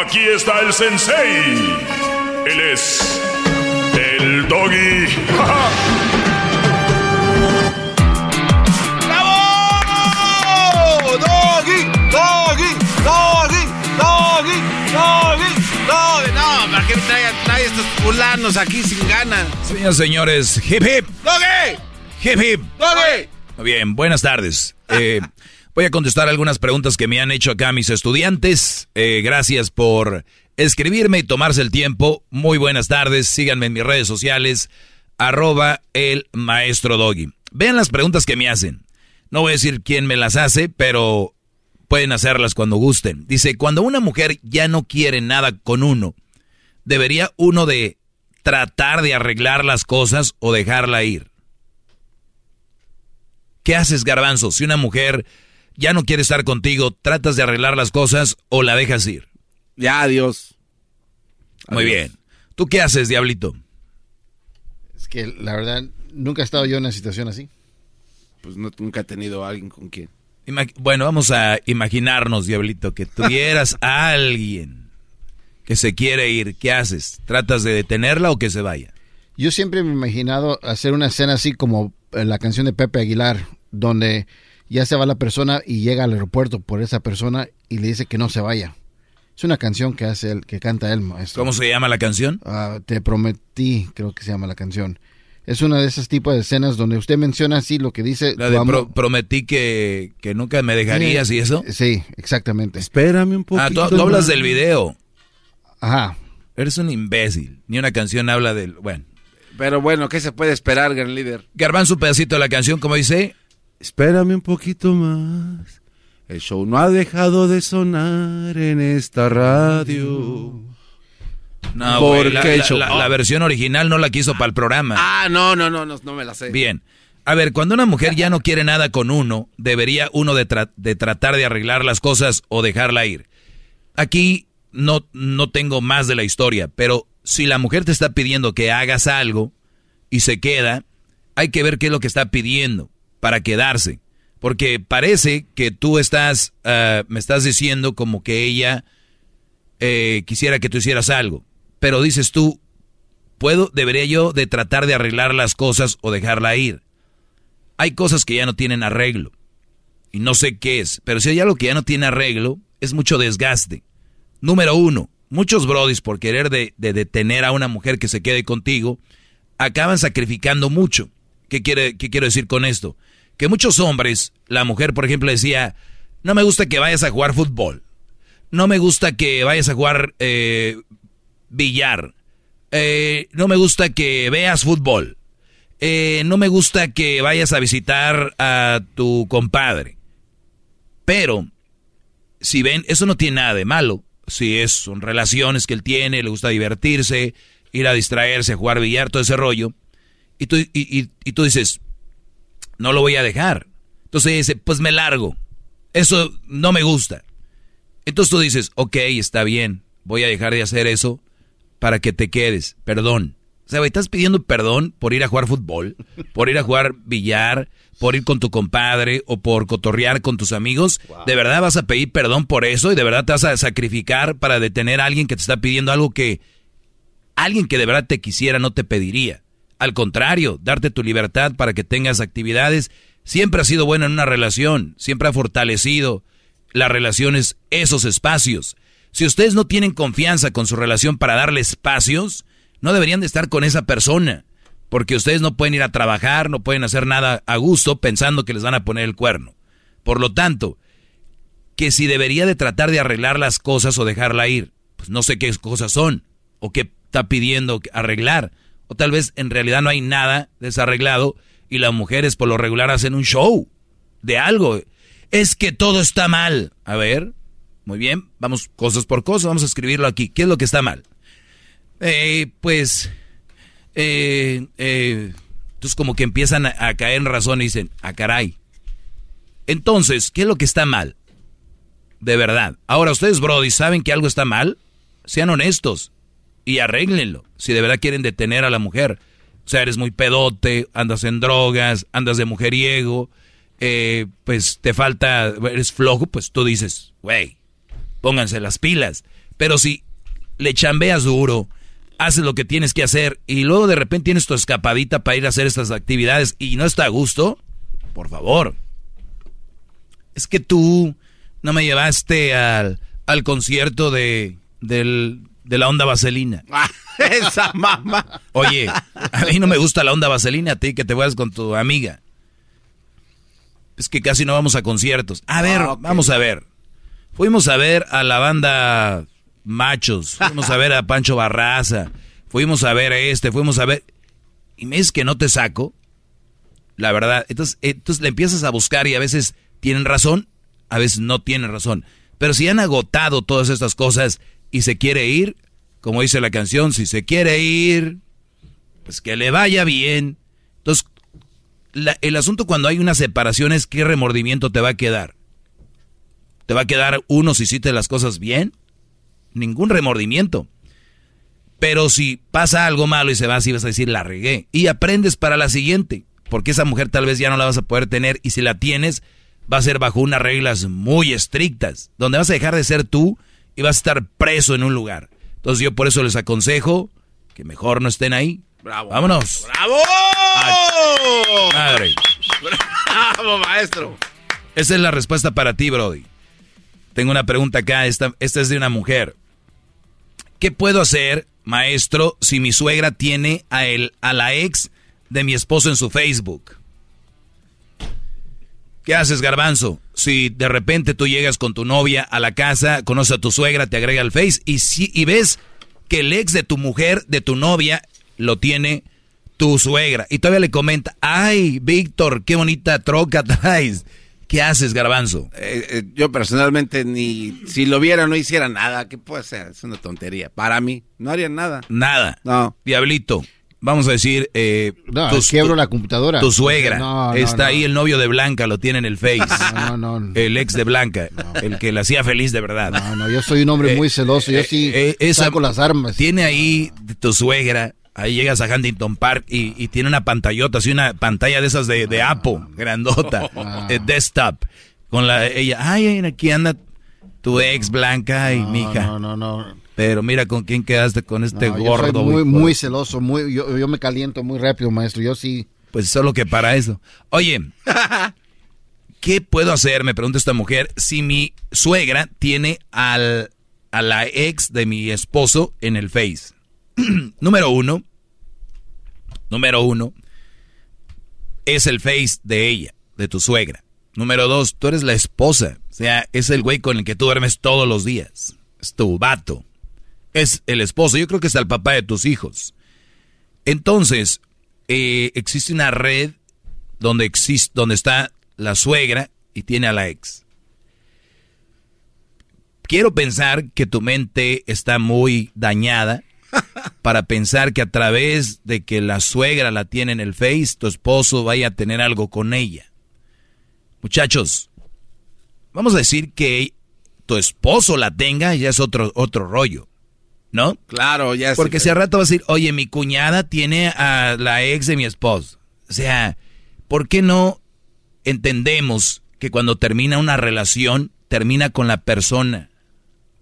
Aquí está el sensei. Él es el doggy. ¡Bravo! ¡Doggy! ¡Doggy! ¡Doggy! ¡Doggy! ¡Doggy! ¡Doggy! No, ¿para qué trae, trae estos fulanos aquí sin ganas? Señoras y señores, hip hip, ¡Doggy! hip hip. ¡Doggy! Muy Bien, buenas tardes. Eh, voy a contestar algunas preguntas que me han hecho acá mis estudiantes. Eh, gracias por escribirme y tomarse el tiempo. Muy buenas tardes. Síganme en mis redes sociales. Arroba el maestro Doggy. Vean las preguntas que me hacen. No voy a decir quién me las hace, pero pueden hacerlas cuando gusten. Dice, cuando una mujer ya no quiere nada con uno, ¿debería uno de tratar de arreglar las cosas o dejarla ir? ¿Qué haces, garbanzo? Si una mujer ya no quiere estar contigo, ¿tratas de arreglar las cosas o la dejas ir? Ya, adiós. Muy bien. ¿Tú qué haces, diablito? Es que la verdad, nunca he estado yo en una situación así. Pues no, nunca he tenido a alguien con quien. Bueno, vamos a imaginarnos, diablito, que tuvieras a alguien que se quiere ir. ¿Qué haces? ¿Tratas de detenerla o que se vaya? Yo siempre me he imaginado hacer una escena así como en la canción de Pepe Aguilar, donde ya se va la persona y llega al aeropuerto por esa persona y le dice que no se vaya. Es una canción que hace él, que canta él, maestro. ¿Cómo se llama la canción? Ah, te prometí, creo que se llama la canción. Es una de esos tipos de escenas donde usted menciona así lo que dice. La de pro- prometí que, que nunca me dejarías y eso. Sí, exactamente. Espérame un Ah, tú, hablas del video. Ajá. Eres un imbécil. Ni una canción habla del... Bueno. Pero bueno, ¿qué se puede esperar, gran líder? Garbanzo, un pedacito de la canción, como dice... Espérame un poquito más. El show no ha dejado de sonar en esta radio. No, güey, ¿Por la, el show? la- la versión original no la quiso para el programa. Ah, no, no, no, no, no me la sé. Bien. A ver, cuando una mujer ya no quiere nada con uno, debería uno de, de tratar de arreglar las cosas o dejarla ir. Aquí no, no tengo más de la historia, pero si la mujer te está pidiendo que hagas algo y se queda, hay que ver qué es lo que está pidiendo para quedarse. Porque parece que tú estás, ah, me estás diciendo como que ella eh, quisiera que tú hicieras algo. Pero dices tú, puedo, debería yo de tratar de arreglar las cosas o dejarla ir. Hay cosas que ya no tienen arreglo. Y no sé qué es. Pero si hay algo que ya no tiene arreglo, es mucho desgaste. Número uno, muchos brodis por querer de, de detener a una mujer que se quede contigo, acaban sacrificando mucho. ¿Qué, quiere, ¿Qué quiero decir con esto? Que muchos hombres, la mujer por ejemplo decía, no me gusta que vayas a jugar fútbol, no me gusta que vayas a jugar eh, billar, eh, no me gusta que veas fútbol, eh, no me gusta que vayas a visitar a tu compadre. Pero, si ven, eso no tiene nada de malo. Si es, son relaciones que él tiene, le gusta divertirse, ir a distraerse, a jugar billar, todo ese rollo. Y tú, y, tú dices, no lo voy a dejar. Entonces dice, pues me largo. Eso no me gusta. Entonces tú dices, ok, está bien, voy a dejar de hacer eso para que te quedes. Perdón. O sea, estás pidiendo perdón por ir a jugar fútbol, por ir a jugar billar, por ir con tu compadre o por cotorrear con tus amigos. ¿De verdad vas a pedir perdón por eso y de verdad te vas a sacrificar para detener a alguien que te está pidiendo algo que alguien que de verdad te quisiera no te pediría? Al contrario, darte tu libertad para que tengas actividades siempre ha sido bueno en una relación, siempre ha fortalecido las relaciones, esos espacios. Si ustedes no tienen confianza con su relación para darle espacios, no deberían de estar con esa persona, porque ustedes no pueden ir a trabajar, no pueden hacer nada a gusto pensando que les van a poner el cuerno. Por lo tanto, que si debería de tratar de arreglar las cosas o dejarla ir, pues no sé qué cosas son, o qué está pidiendo arreglar o tal vez en realidad no hay nada desarreglado y las mujeres por lo regular hacen un show de algo. Es que todo está mal. A ver, muy bien, vamos cosas por cosas, vamos a escribirlo aquí. ¿Qué es lo que está mal? Eh, pues, eh, eh, entonces como que empiezan a, caer en razón y dicen, ah, caray. Entonces, ¿qué es lo que está mal? De verdad. Ahora, ustedes, Brody, ¿saben que algo está mal? Sean honestos y arréglenlo si de verdad quieren detener a la mujer. O sea, eres muy pedote, andas en drogas, andas de mujeriego, eh, pues te falta, eres flojo, pues tú dices, güey, pónganse las pilas. Pero si le chambeas duro, haces lo que tienes que hacer y luego de repente tienes tu escapadita para ir a hacer estas actividades y no está a gusto, por favor. Es que tú no me llevaste al, al concierto de, del, de la onda vaselina. Esa mamá. Oye, a mí no me gusta la onda vaselina, a ti que te vayas con tu amiga. Es que casi no vamos a conciertos. A ver, ah, vamos a ver. Fuimos a ver a la banda Machos, fuimos a ver a Pancho Barraza, fuimos a ver a este, fuimos a ver... Y me dices que no te saco, la verdad. Entonces, entonces le empiezas a buscar y a veces tienen razón, a veces no tienen razón. Pero si han agotado todas estas cosas y se quiere ir, como dice la canción, si se quiere ir, pues que le vaya bien. Entonces, el asunto cuando hay una separación es qué remordimiento te va a quedar. ¿Te va a quedar uno si hiciste las cosas bien? Ningún remordimiento. Pero si pasa algo malo y se va así, vas a decir, la regué. Y aprendes para la siguiente. Porque esa mujer tal vez ya no la vas a poder tener. Y si la tienes, va a ser bajo unas reglas muy estrictas. Donde vas a dejar de ser tú y vas a estar preso en un lugar. Entonces yo por eso les aconsejo que mejor no estén ahí. Bravo. Vámonos. ¡Bravo! madre. ¡Bravo, maestro! Esa es la respuesta para ti, Brody. Tengo una pregunta acá. Esta, esta es de una mujer. ¿Qué puedo hacer, maestro, si mi suegra tiene a, el, a la ex de mi esposo en su Facebook? ¿Qué haces, garbanzo? Si de repente tú llegas con tu novia a la casa, conoces a tu suegra, te agrega al Face y, si, y ves que el ex de tu mujer, de tu novia, lo tiene tu suegra. Y todavía le comenta, ay, Víctor, qué bonita troca traes. ¿Qué haces, garbanzo? Eh, eh, yo personalmente ni si lo viera no hiciera nada. ¿Qué puede ser? Es una tontería. Para mí, no haría nada. Nada. No. Diablito, vamos a decir, eh, no, quiebro la computadora. Tu suegra. está ahí el novio de Blanca, lo tiene en el Face. El ex de Blanca, el que la hacía feliz de verdad. No, no, yo soy un hombre muy celoso, yo sí saco las armas. Tiene ahí tu suegra, ahí llegas a Huntington Park y, tiene una pantallota, así una pantalla de esas de, de Apple, grandota, desktop. Con la, ella, ay, aquí anda tu ex Blanca y mi hija. No, no, no. Pero mira con quién quedaste con este gordo. Yo soy muy, muy celoso, muy, yo, me caliento muy rápido, maestro. Yo sí. Pues solo que para eso. Oye, ¿qué puedo hacer? Me pregunta esta mujer. Si mi suegra tiene al, a la ex de mi esposo en el Face. número uno. Número uno. Es el Face de ella, de tu suegra. Número dos, tú eres la esposa. O sea, es el güey con el que tú duermes todos los días. Es tu vato es el esposo. Yo creo que es el papá de tus hijos. Entonces, eh, existe una red donde, existe, donde está la suegra y tiene a la ex. Quiero pensar que tu mente está muy dañada para pensar que a través de que la suegra la tiene en el Face, tu esposo vaya a tener algo con ella. Muchachos, vamos a decir que tu esposo la tenga, ya es otro, otro rollo. ¿No? Claro, ya Porque si al rato vas a decir, oye, mi cuñada tiene a la ex de mi esposo. O sea, ¿por qué no entendemos que cuando termina una relación, termina con la persona?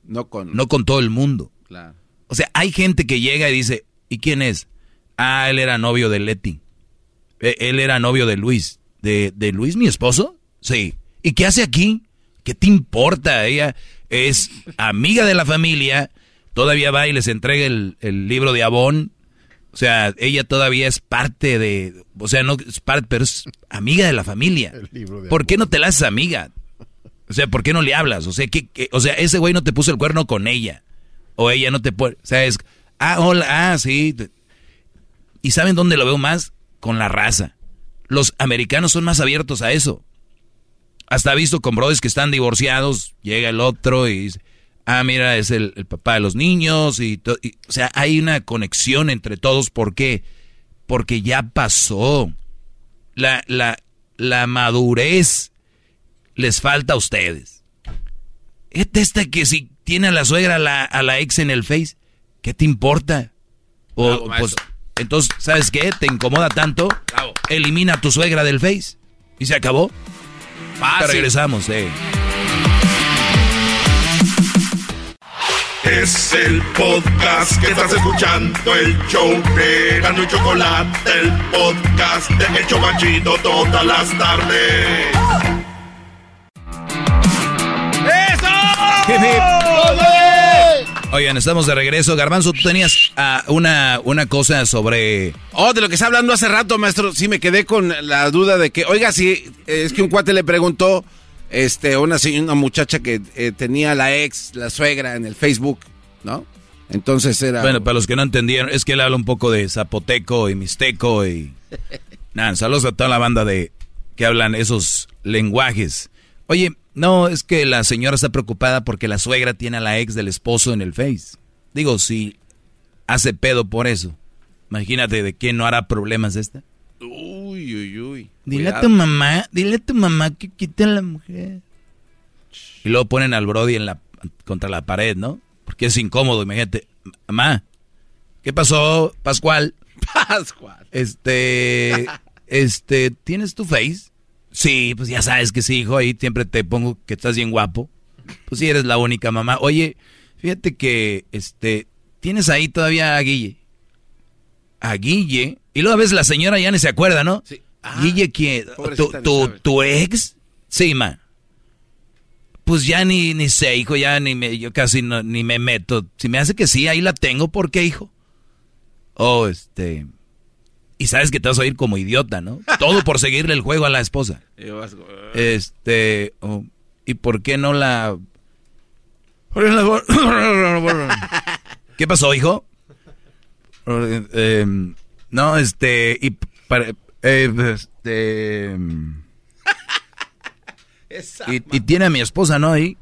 No con... No con todo el mundo. Claro. O sea, hay gente que llega y dice, ¿y quién es? Ah, él era novio de Leti. E, él era novio de Luis. ¿De, ¿De Luis, mi esposo? Sí. ¿Y qué hace aquí? ¿Qué te importa? Ella es amiga de la familia todavía va y les entrega el, libro de Avon. O sea, ella todavía es parte de, o sea, no es parte, pero es amiga de la familia. ¿Por qué no te la haces amiga? O sea, ¿por qué no le hablas? O sea, que, o sea, ese güey no te puso el cuerno con ella. O ella no te puede, o sea, es, ah, hola, ah, sí. ¿Y saben dónde lo veo más? Con la raza. Los americanos son más abiertos a eso. Hasta visto con brothers que están divorciados, llega el otro y dice, ah, mira, es el, papá de los niños, y, o sea, hay una conexión entre todos, ¿por qué? Porque ya pasó. La, la, la madurez les falta a ustedes. Esta que si tiene a la suegra, a la, a la ex en el Face, ¿qué te importa? O, pues, entonces, ¿sabes qué? ¿Te incomoda tanto? Elimina a tu suegra del Face. Y se acabó. Regresamos, eh. Es el podcast que estás escuchando, el show de y Chocolate, el podcast de El Chocachito todas las tardes. ¡Eso! Oigan, estamos de regreso. Garbanzo, tú tenías ah, una, una cosa sobre... Oh, de lo que está hablando hace rato, maestro. Sí, me quedé con la duda de que, oiga, si es que un cuate le preguntó este, una, una muchacha que eh, tenía la ex, la suegra en el Facebook, ¿no? Entonces era... Bueno, para los que no entendieron, es que él habla un poco de zapoteco y mixteco y... Nada, saludos a toda la banda de que hablan esos lenguajes. Oye, no, es que la señora está preocupada porque la suegra tiene a la ex del esposo en el Face. Digo, si hace pedo por eso, imagínate de quién no hará problemas esta. Uy, uy, uy. Dile a tu mamá, dile a tu mamá que quite a la mujer. Y luego ponen al Brody en la, contra la pared, ¿no? Porque es incómodo, imagínate. Mamá, ¿qué pasó, Pascual? Pascual. Este, este, ¿tienes tu face? Sí, pues ya sabes que sí, hijo, ahí siempre te pongo que estás bien guapo. Pues sí, eres la única mamá. Oye, fíjate que, este, tienes ahí todavía a Guille. A Guille. Y luego a veces la señora ya ni se acuerda, ¿no? Sí. Ah, Guille, ¿quién? ¿Tu, tu, ex? Sí, ma. Pues ya ni, ni sé, hijo, ya ni me, yo casi no, ni me meto. Si me hace que sí, ahí la tengo, ¿por qué, hijo? Oh, este... Y sabes que te vas a oír como idiota, ¿no? Todo por seguirle el juego a la esposa. Este... Oh, ¿Y por qué no la... ¿Qué pasó, hijo? Em, no, este... Y para, eh, este... Y, tiene a mi esposa, ¿no? Ahí.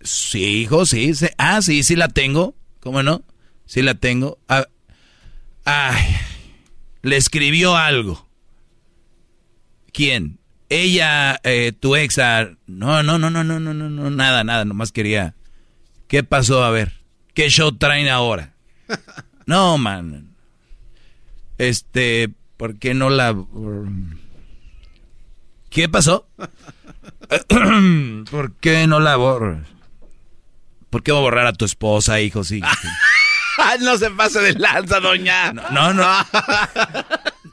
Sí, hijo, sí. ah, sí, sí la tengo. ¿Cómo no? Sí la tengo. Ah, ay. le escribió algo. ¿Quién? Ella, eh, tu exa. No, no, no, no, no, no, no, no, nada, nada, nomás quería. ¿Qué pasó? A ver, ¿qué show traen ahora? No, man. Este, ¿por qué no la... ¿Qué pasó? ¿Por qué no la borras? ¿Por qué va a borrar a tu esposa, hijo? Sí. no se pase de lanza, doña. No, no.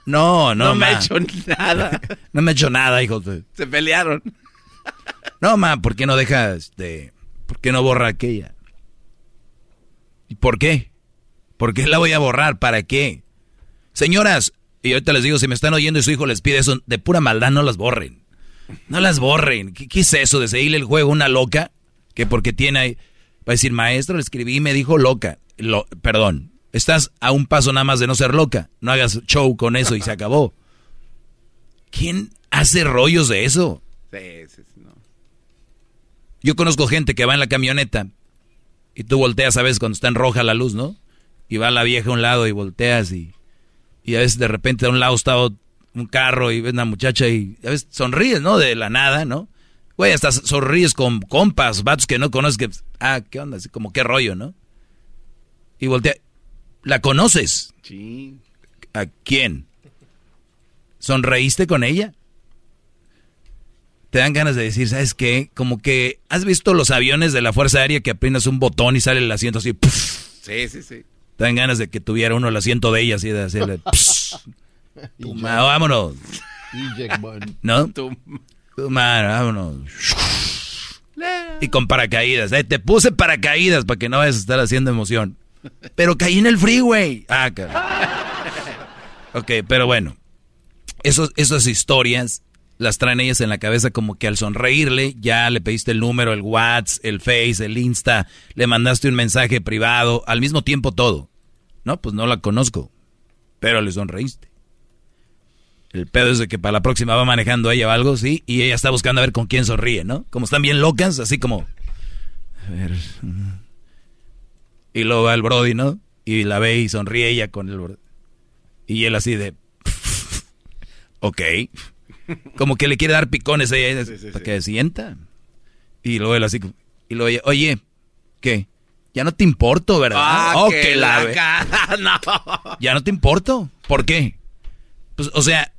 No, no. No me ha hecho nada. No me ha hecho nada, hijo. Se pelearon. No, ma, ¿por qué no dejas de... ¿Por qué no borra aquella? ¿Y por qué? ¿Por qué la voy a borrar? ¿Para qué? Señoras, y ahorita les digo, si me están oyendo y su hijo les pide eso, de pura maldad no las borren. No las borren. ¿Qué, qué es eso de seguirle el juego a una loca? Que porque tiene ahí... Va a decir, maestro, le escribí y me dijo loca. Lo, perdón, estás a un paso nada más de no ser loca. No hagas show con eso y se acabó. ¿Quién hace rollos de eso? Sí, sí, sí, no. Yo conozco gente que va en la camioneta y tú volteas a veces cuando está en roja la luz, ¿no? Y va la vieja a un lado y volteas y, y a veces de repente a un lado está un carro y ves una muchacha y a veces sonríes, ¿no? De la nada, ¿no? Güey, hasta sonríes con compas, vatos que no conoces que... Ah, ¿qué onda? Así como qué rollo, ¿no? Y voltea... ¿La conoces? Sí. ¿A quién? ¿Sonreíste con ella? Te dan ganas de decir, ¿sabes qué? Como que has visto los aviones de la Fuerza Aérea que aprietas un botón y sale el asiento así. Sí, sí, sí. Dan ganas de que tuviera uno el asiento de ella así de hacerle. pss. Tu ma- vámonos. ¿No? Tu madre, vámonos. Y con paracaídas. eh, te puse paracaídas para que no vayas a estar haciendo emoción. Pero caí en el freeway. Ah. Ok, pero bueno. Esos, esas historias las traen ellas en la cabeza como que al sonreírle ya le pediste el número, el WhatsApp, el Face, el Insta, le mandaste un mensaje privado, al mismo tiempo todo. No, pues no la conozco, pero le sonreíste. El pedo es de que para la próxima va manejando ella o algo, sí, y ella está buscando a ver con quién sonríe, ¿no? Como están bien locas, así como... A ver... Y luego va el Brody, ¿no? Y la ve y sonríe ella con el Brody. Y él así de... ok. Como que le quiere dar picones a ella para que se sienta. Y luego él así... Y luego ella, oye, ¿qué? Ya no te importo, ¿verdad? Ah, Oh, que la no. ya no te importo. ¿Por qué? Pues, o sea,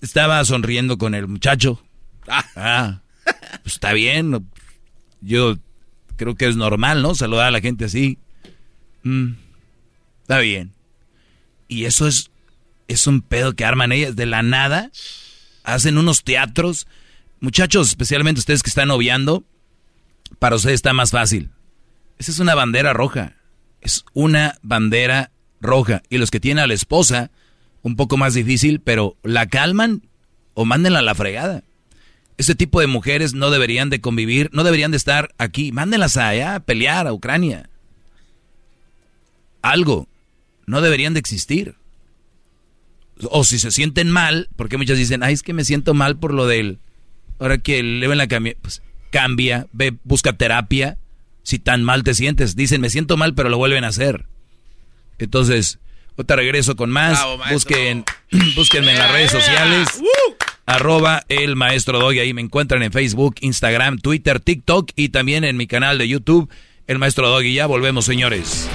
estaba sonriendo con el muchacho. Ah, pues está bien. Yo creo que es normal, ¿no? Saludar a la gente así. Mm, está bien. Y eso es, es un pedo que arman ellas de la nada. Hacen unos teatros. Muchachos, especialmente ustedes que están noviando, para ustedes está más fácil. Esa es una bandera roja. Es una bandera roja. Y los que tienen a la esposa, un poco más difícil, pero la calman o mándenla a la fregada. Ese tipo de mujeres no deberían de convivir, no deberían de estar aquí. Mándenlas allá a pelear a Ucrania. Algo. No deberían de existir. O si se sienten mal, porque muchas dicen, ay, es que me siento mal por lo del... Ahora que le ven la camioneta, pues cambia, ve, busca terapia. Si tan mal te sientes, dicen, me siento mal, pero lo vuelven a hacer. Entonces, ahorita regreso con más. Bravo, maestro. Busquen, búsquenme en las redes sociales. Arroba el maestro Doggy. Ahí me encuentran en Facebook, Instagram, Twitter, TikTok y también en mi canal de YouTube, el maestro Doggy. Ya volvemos, señores.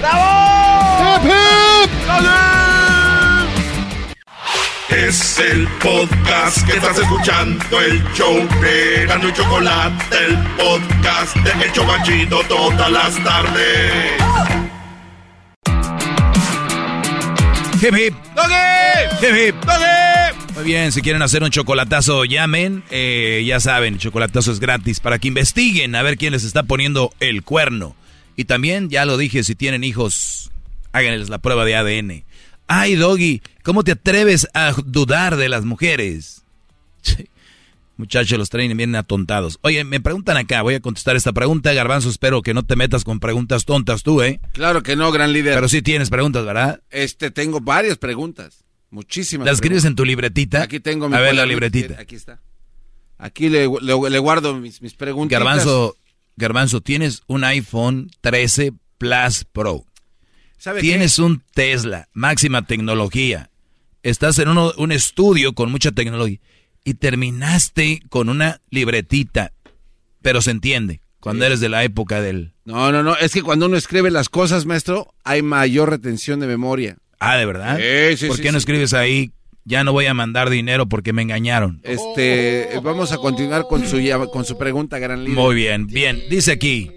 Es el podcast que estás escuchando, el show de Gano y Chocolate, el podcast de El Chobachito todas las tardes. Hip hip. Hip hip. Muy bien, si quieren hacer un chocolatazo, llamen. Eh, ya saben, el chocolatazo es gratis para que investiguen a ver quién les está poniendo el cuerno. Y también, ya lo dije, si tienen hijos, háganles la prueba de ADN. Ay, Doggy, ¿cómo te atreves a dudar de las mujeres? Muchachos, los traen bien atontados. Oye, me preguntan acá, voy a contestar esta pregunta. Garbanzo, espero que no te metas con preguntas tontas tú, ¿eh? Claro que no, gran líder. Pero sí tienes preguntas, ¿verdad? Este, tengo varias preguntas. Muchísimas. ¿Las escribes en tu libretita? Aquí tengo mi A ver la libretita. Aquí está. Aquí le, le- le guardo mis, mis preguntas. Garbanzo, Garbanzo, tienes un iPhone 13 Plus Pro. ¿Sabe Tienes un Tesla, máxima tecnología. estás en uno, un estudio con mucha tecnología y terminaste con una libretita, pero se entiende, cuando eres de la época del... No, no, no, es que cuando uno escribe las cosas, maestro, hay mayor retención de memoria. Ah, ¿de verdad? Sí, sí, ¿Por qué no escribes ahí, ya no voy a mandar dinero porque me engañaron? Este, vamos a continuar con su, con su pregunta, gran líder. Muy bien, bien. Dice aquí,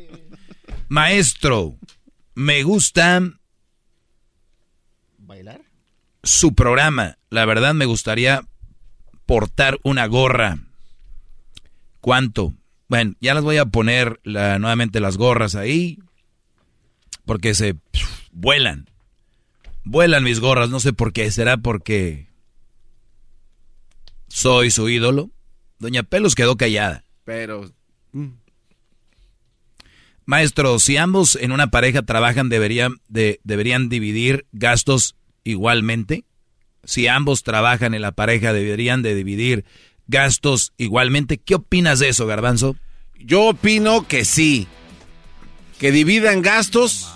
maestro, me gusta ¿Bailar? Su programa. La verdad me gustaría portar una gorra. ¿Cuánto? Bueno, ya las voy a poner la- nuevamente las gorras ahí. Porque se pf, vuelan. Vuelan mis gorras. No sé por qué. ¿Será porque soy su ídolo? Doña Pelos quedó callada. Pero, mm, Maestro, si ambos en una pareja trabajan, deberían, de, deberían dividir gastos igualmente. Si ambos trabajan en la pareja, deberían de dividir gastos igualmente. ¿Qué opinas de eso, Garbanzo? yo opino que sí. Que dividan gastos.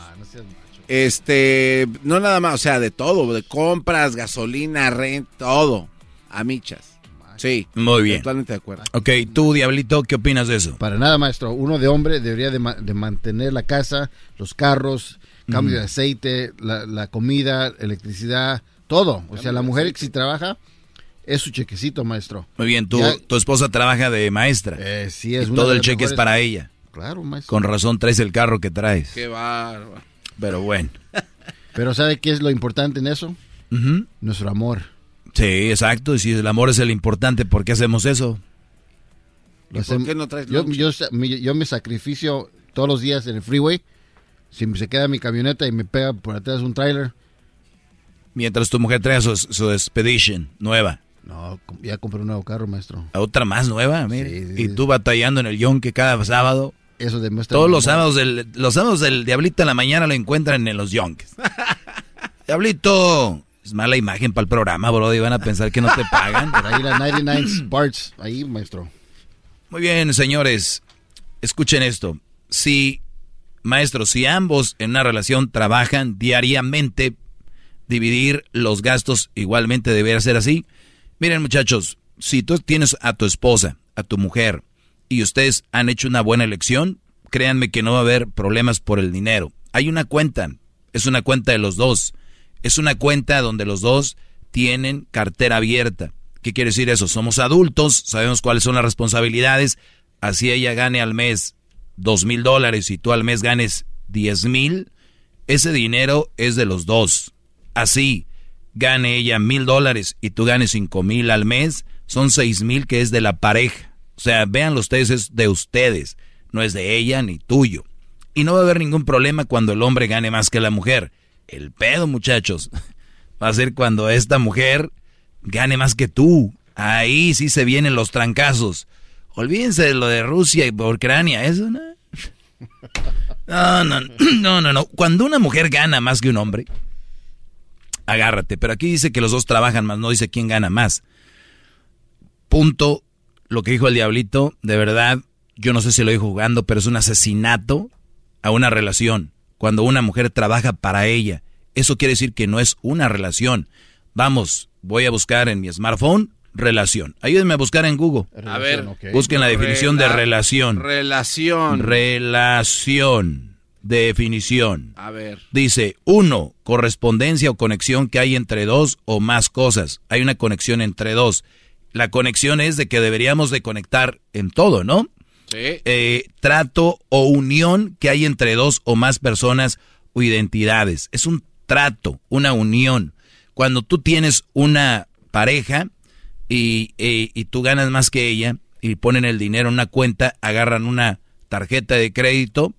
Este, no nada más, o sea, de todo, de compras, gasolina, renta, todo. A michas. Sí. Muy bien. Totalmente de acuerdo. Ok, tú, Diablito, ¿qué opinas de eso? Para nada, maestro. Uno de hombre debería de, ma- de mantener la casa, los carros, cambio de aceite, la, la comida, electricidad, todo. O sea, la mujer que si trabaja es su chequecito, maestro. Muy bien, tu, Ya- tu esposa trabaja de maestra. Eh, sí, es y todo el cheque es para ella. Claro, maestro. Con razón traes el carro que traes. Qué bárbaro. Pero bueno. Pero ¿sabe qué es lo importante en eso? Nuestro amor. Sí, exacto. Y si el amor es el importante, ¿por qué hacemos eso? Lo hacemos- yo, yo, sa- mi- yo me sacrificio todos los días en el freeway. Si se queda mi camioneta y me pega por atrás un trailer, Mientras tu mujer trae su, su Expedition nueva. no, ya compré un nuevo carro, maestro. Otra más nueva, mire. Y tú batallando en el yonque cada sábado. Eso demuestra. Todos los sábados del, los sábados del Diablito en la mañana lo encuentran en los yonques. Diablito, es mala imagen para el programa, bro. Y van a pensar que no te pagan. Por ahí la 99 Sparks, ahí, maestro. Muy bien, señores. Escuchen esto. Si, maestro, si ambos en una relación trabajan diariamente, dividir los gastos igualmente debería ser así. Miren, muchachos, si tú tienes a tu esposa, a tu mujer, y ustedes han hecho una buena elección, créanme que no va a haber problemas por el dinero. Hay una cuenta, es una cuenta de los dos. Es una cuenta donde los dos tienen cartera abierta. ¿Qué quiere decir eso? Somos adultos, sabemos cuáles son las responsabilidades. Así ella gane al mes dos mil dólares y tú al mes ganes diez mil, ese dinero es de los dos. Así gane ella mil dólares y tú ganes cinco mil al mes, son seis mil que es de la pareja. O sea, véanlo ustedes, es de ustedes, no es de ella ni tuyo. Y no va a haber ningún problema cuando el hombre gane más que la mujer. El pedo, muchachos, va a ser cuando esta mujer gane más que tú. Ahí sí se vienen los trancazos. Olvídense de lo de Rusia y Ucrania, eso no. No, no, no, no. Cuando una mujer gana más que un hombre, agárrate. Pero aquí dice que los dos trabajan más, no dice quién gana más. Punto. Lo que dijo el diablito, de verdad, yo no sé si lo dijo jugando, pero es un asesinato a una relación. Cuando una mujer trabaja para ella, eso quiere decir que no es una relación. Vamos, voy a buscar en mi smartphone relación. Ayúdenme a buscar en Google. A ver, Busquen la definición de Rela- relación. Relación. Relación. Definición. A ver. Dice, uno, correspondencia o conexión que hay entre dos o más cosas. Hay una conexión entre dos. La conexión es de que deberíamos de conectar en todo, ¿no? Sí. Eh, trato o unión que hay entre dos o más personas o identidades. Es un trato, una unión. Cuando tú tienes una pareja y, eh, y tú ganas más que ella y ponen el dinero en una cuenta, agarran una tarjeta de crédito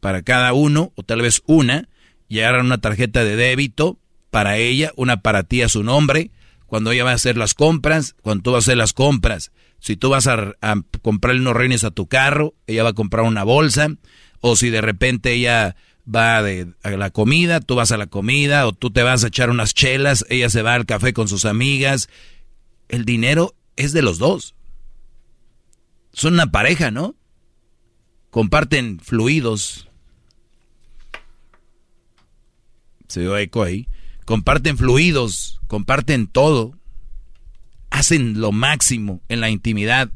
para cada uno o tal vez una y agarran una tarjeta de débito para ella, una para ti a su nombre, cuando ella va a hacer las compras, cuando tú vas a hacer las compras. Si tú vas a, comprarle unos reines a tu carro, ella va a comprar una bolsa, o si de repente ella va de, a la comida, tú vas a la comida, o tú te vas a echar unas chelas, ella se va al café con sus amigas. El dinero es de los dos. Son una pareja, ¿no? Comparten fluidos. Se dio eco ahí. comparten fluidos, comparten todo, hacen lo máximo en la intimidad.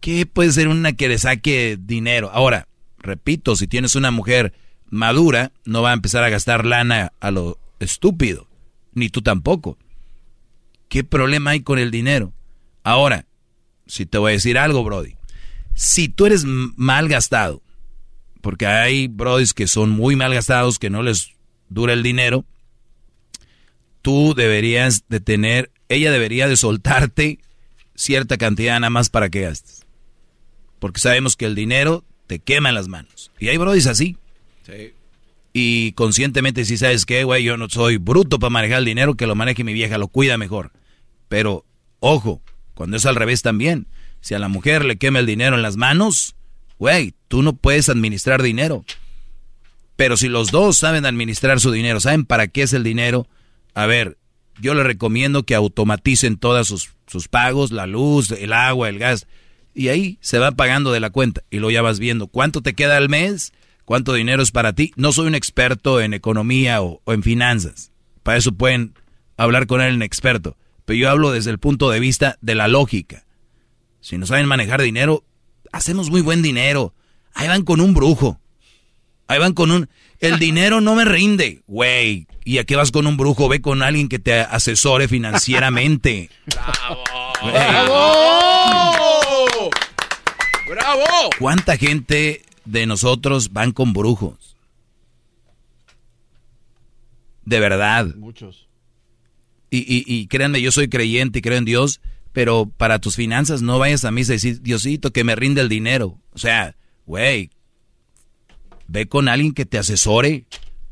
¿Qué puede ser una que le saque dinero? Ahora, repito, si tienes una mujer madura, no va a empezar a gastar lana a lo estúpido, ni tú tampoco. ¿Qué problema hay con el dinero? Ahora, si te voy a decir algo, Brody, si tú eres mal gastado, porque hay brodis que son muy mal gastados, que no les dura el dinero, tú deberías de tener, ella debería de soltarte cierta cantidad nada más para que gastes. Porque sabemos que el dinero te quema en las manos. Y hay brodis así. Sí. Y conscientemente si sabes que, güey, yo no soy bruto para manejar el dinero, que lo maneje mi vieja, lo cuida mejor. Pero, ojo, cuando es al revés también. Si a la mujer le quema el dinero en las manos, güey, tú no puedes administrar dinero. Pero si los dos saben administrar su dinero, saben para qué es el dinero, a ver, yo le recomiendo que automaticen todos sus, sus pagos, la luz, el agua, el gas, y ahí se va pagando de la cuenta y lo ya vas viendo. ¿Cuánto te queda al mes? ¿Cuánto dinero es para ti? No soy un experto en economía o, en finanzas. Para eso pueden hablar con él en experto. Pero yo hablo desde el punto de vista de la lógica. Si no saben manejar dinero, hacemos muy buen dinero. Ahí van con un brujo. Ahí van con un... El dinero no me rinde, güey. ¿Y a qué vas con un brujo? Ve con alguien que te asesore financieramente. ¡Bravo! ¡Bravo! ¡Bravo! ¿Cuánta gente de nosotros van con brujos? De verdad. Muchos. Y, y, y créanme, yo soy creyente y creo en Dios, pero para tus finanzas no vayas a misa y decir, Diosito, que me rinde el dinero. O sea, güey, ve con alguien que te asesore.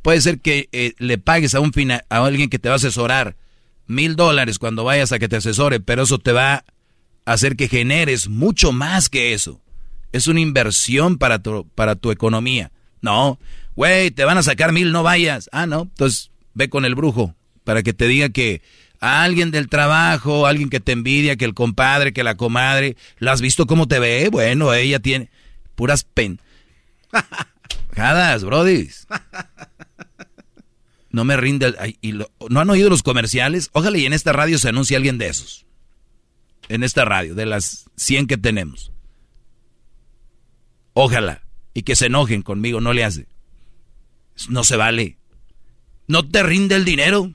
Puede ser que eh, le pagues a, un a alguien que te va a asesorar mil dólares cuando vayas a que te asesore, pero eso te va a hacer que generes mucho más que eso. Es una inversión para tu, para tu economía. No, güey, te van a sacar mil, no vayas. Ah, no, entonces ve con el brujo para que te diga que a alguien del trabajo, alguien que te envidia, que el compadre, que la comadre, ¿la has visto cómo te ve? Bueno, ella tiene puras pen. Jadas, brodis. No me rinde. y ¿No han oído los comerciales? Ojalá y en esta radio se anuncie alguien de esos. En esta radio, de las 100 que tenemos. Ojalá. Y que se enojen conmigo, no le hace. No se vale. ¿No te rinde el dinero?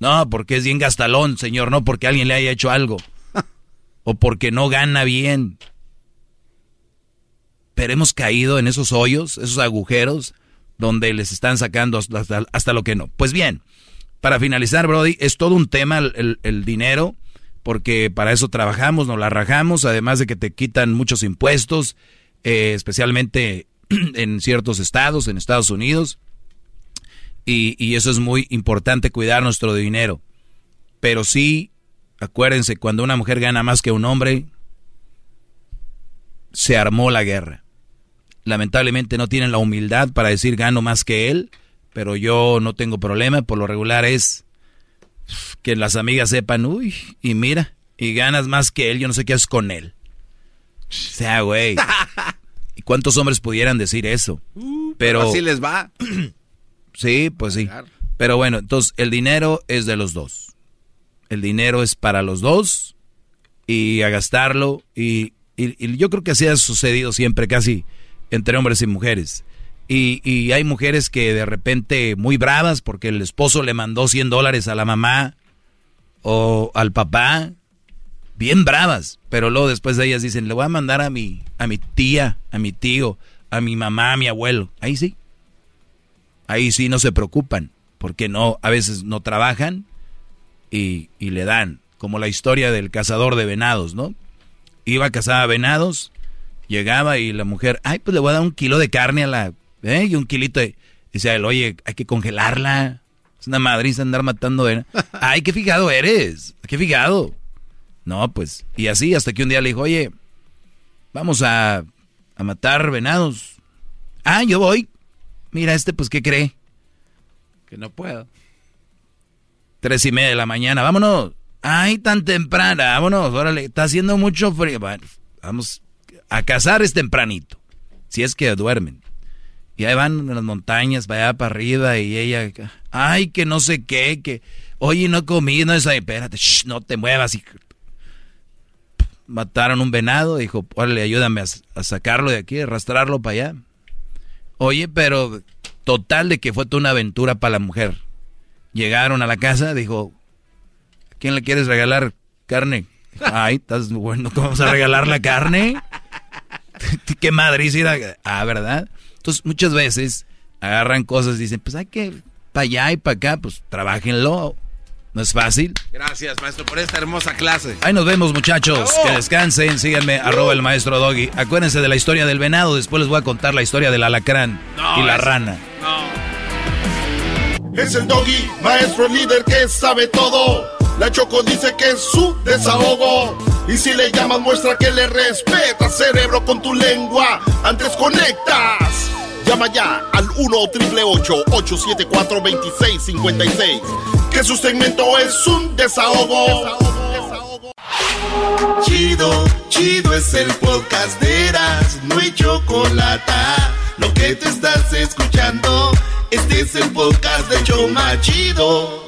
No, porque es bien gastalón, señor, no porque alguien le haya hecho algo. o porque no gana bien. Pero hemos caído en esos hoyos, esos agujeros, donde les están sacando hasta, lo que no. Pues bien, para finalizar, Brody, es todo un tema el, dinero, porque para eso trabajamos, nos la rajamos, además de que te quitan muchos impuestos, eh, especialmente en ciertos estados, en Estados Unidos. Y, y eso es muy importante, cuidar nuestro dinero. Pero sí, acuérdense, cuando una mujer gana más que un hombre, se armó la guerra. Lamentablemente no tienen la humildad para decir gano más que él, pero yo no tengo problema. Por lo regular es que las amigas sepan, uy, y mira, y ganas más que él, yo no sé qué haces con él. O sea, güey. ¿Y cuántos hombres pudieran decir eso? Uh, pero así les va. Sí, pues sí. Pero bueno, entonces el dinero es de los dos. El dinero es para los dos y a gastarlo. Y, yo creo que así ha sucedido siempre, casi entre hombres y mujeres. Y, y, hay mujeres que de repente muy bravas porque el esposo le mandó 100 dólares a la mamá o al papá. Bien bravas. Pero luego después de ellas dicen, le voy a mandar a mi, a mi tía, a mi tío, a mi mamá, a mi abuelo. Ahí sí ahí sí no se preocupan, porque no, a veces no trabajan y, le dan, como la historia del cazador de venados, ¿no? Iba a cazar a venados, llegaba y la mujer, ay, pues le voy a dar un kilo de carne a la, ¿eh? Y un kilito de, dice él, oye, hay que congelarla. Es una madriza andar matando venados. ay, qué fijado eres, qué fijado. No, pues, y así hasta que un día le dijo, oye, vamos a, a matar venados. Ah, yo voy. Mira, este pues, ¿qué cree? Que no puedo. Tres y media de la mañana, vámonos. Ay, tan temprana, vámonos, órale, está haciendo mucho frío. vamos a cazar es tempranito, si es que duermen. Y ahí van en las montañas, para allá, para arriba, y ella, ay, que no sé qué, que, oye, no comí, no es ahí, espérate, no te muevas. Y mataron un venado, dijo, órale, ayúdame a, sacarlo de aquí, arrastrarlo para allá. Oye, pero total de que fue toda una aventura para la mujer. Llegaron a la casa, dijo, ¿quién le quieres regalar carne? Ay, estás bueno, ¿cómo vamos a regalar la carne? ¿Qué madre Ah, ¿verdad? Entonces, muchas veces agarran cosas y dicen, pues hay que para allá y para acá, pues trabajenlo. No es fácil. Gracias, maestro, por esta hermosa clase. Ahí nos vemos, muchachos. Que descansen. Síganme, arroba el maestro Doggy. Acuérdense de la historia del venado. Después les voy a contar la historia del alacrán y la rana. Es el Doggy, maestro líder que sabe todo. La Choco dice que es su desahogo. Y si le llamas, muestra que le respeta, cerebro, con tu lengua. Antes conectas. Llama ya al 1-888-874-2656. Que su segmento es un desahogo. Chido, chido es el podcast de Eras, no hay chocolate. Lo que te estás escuchando, este es el podcast de Choma Chido.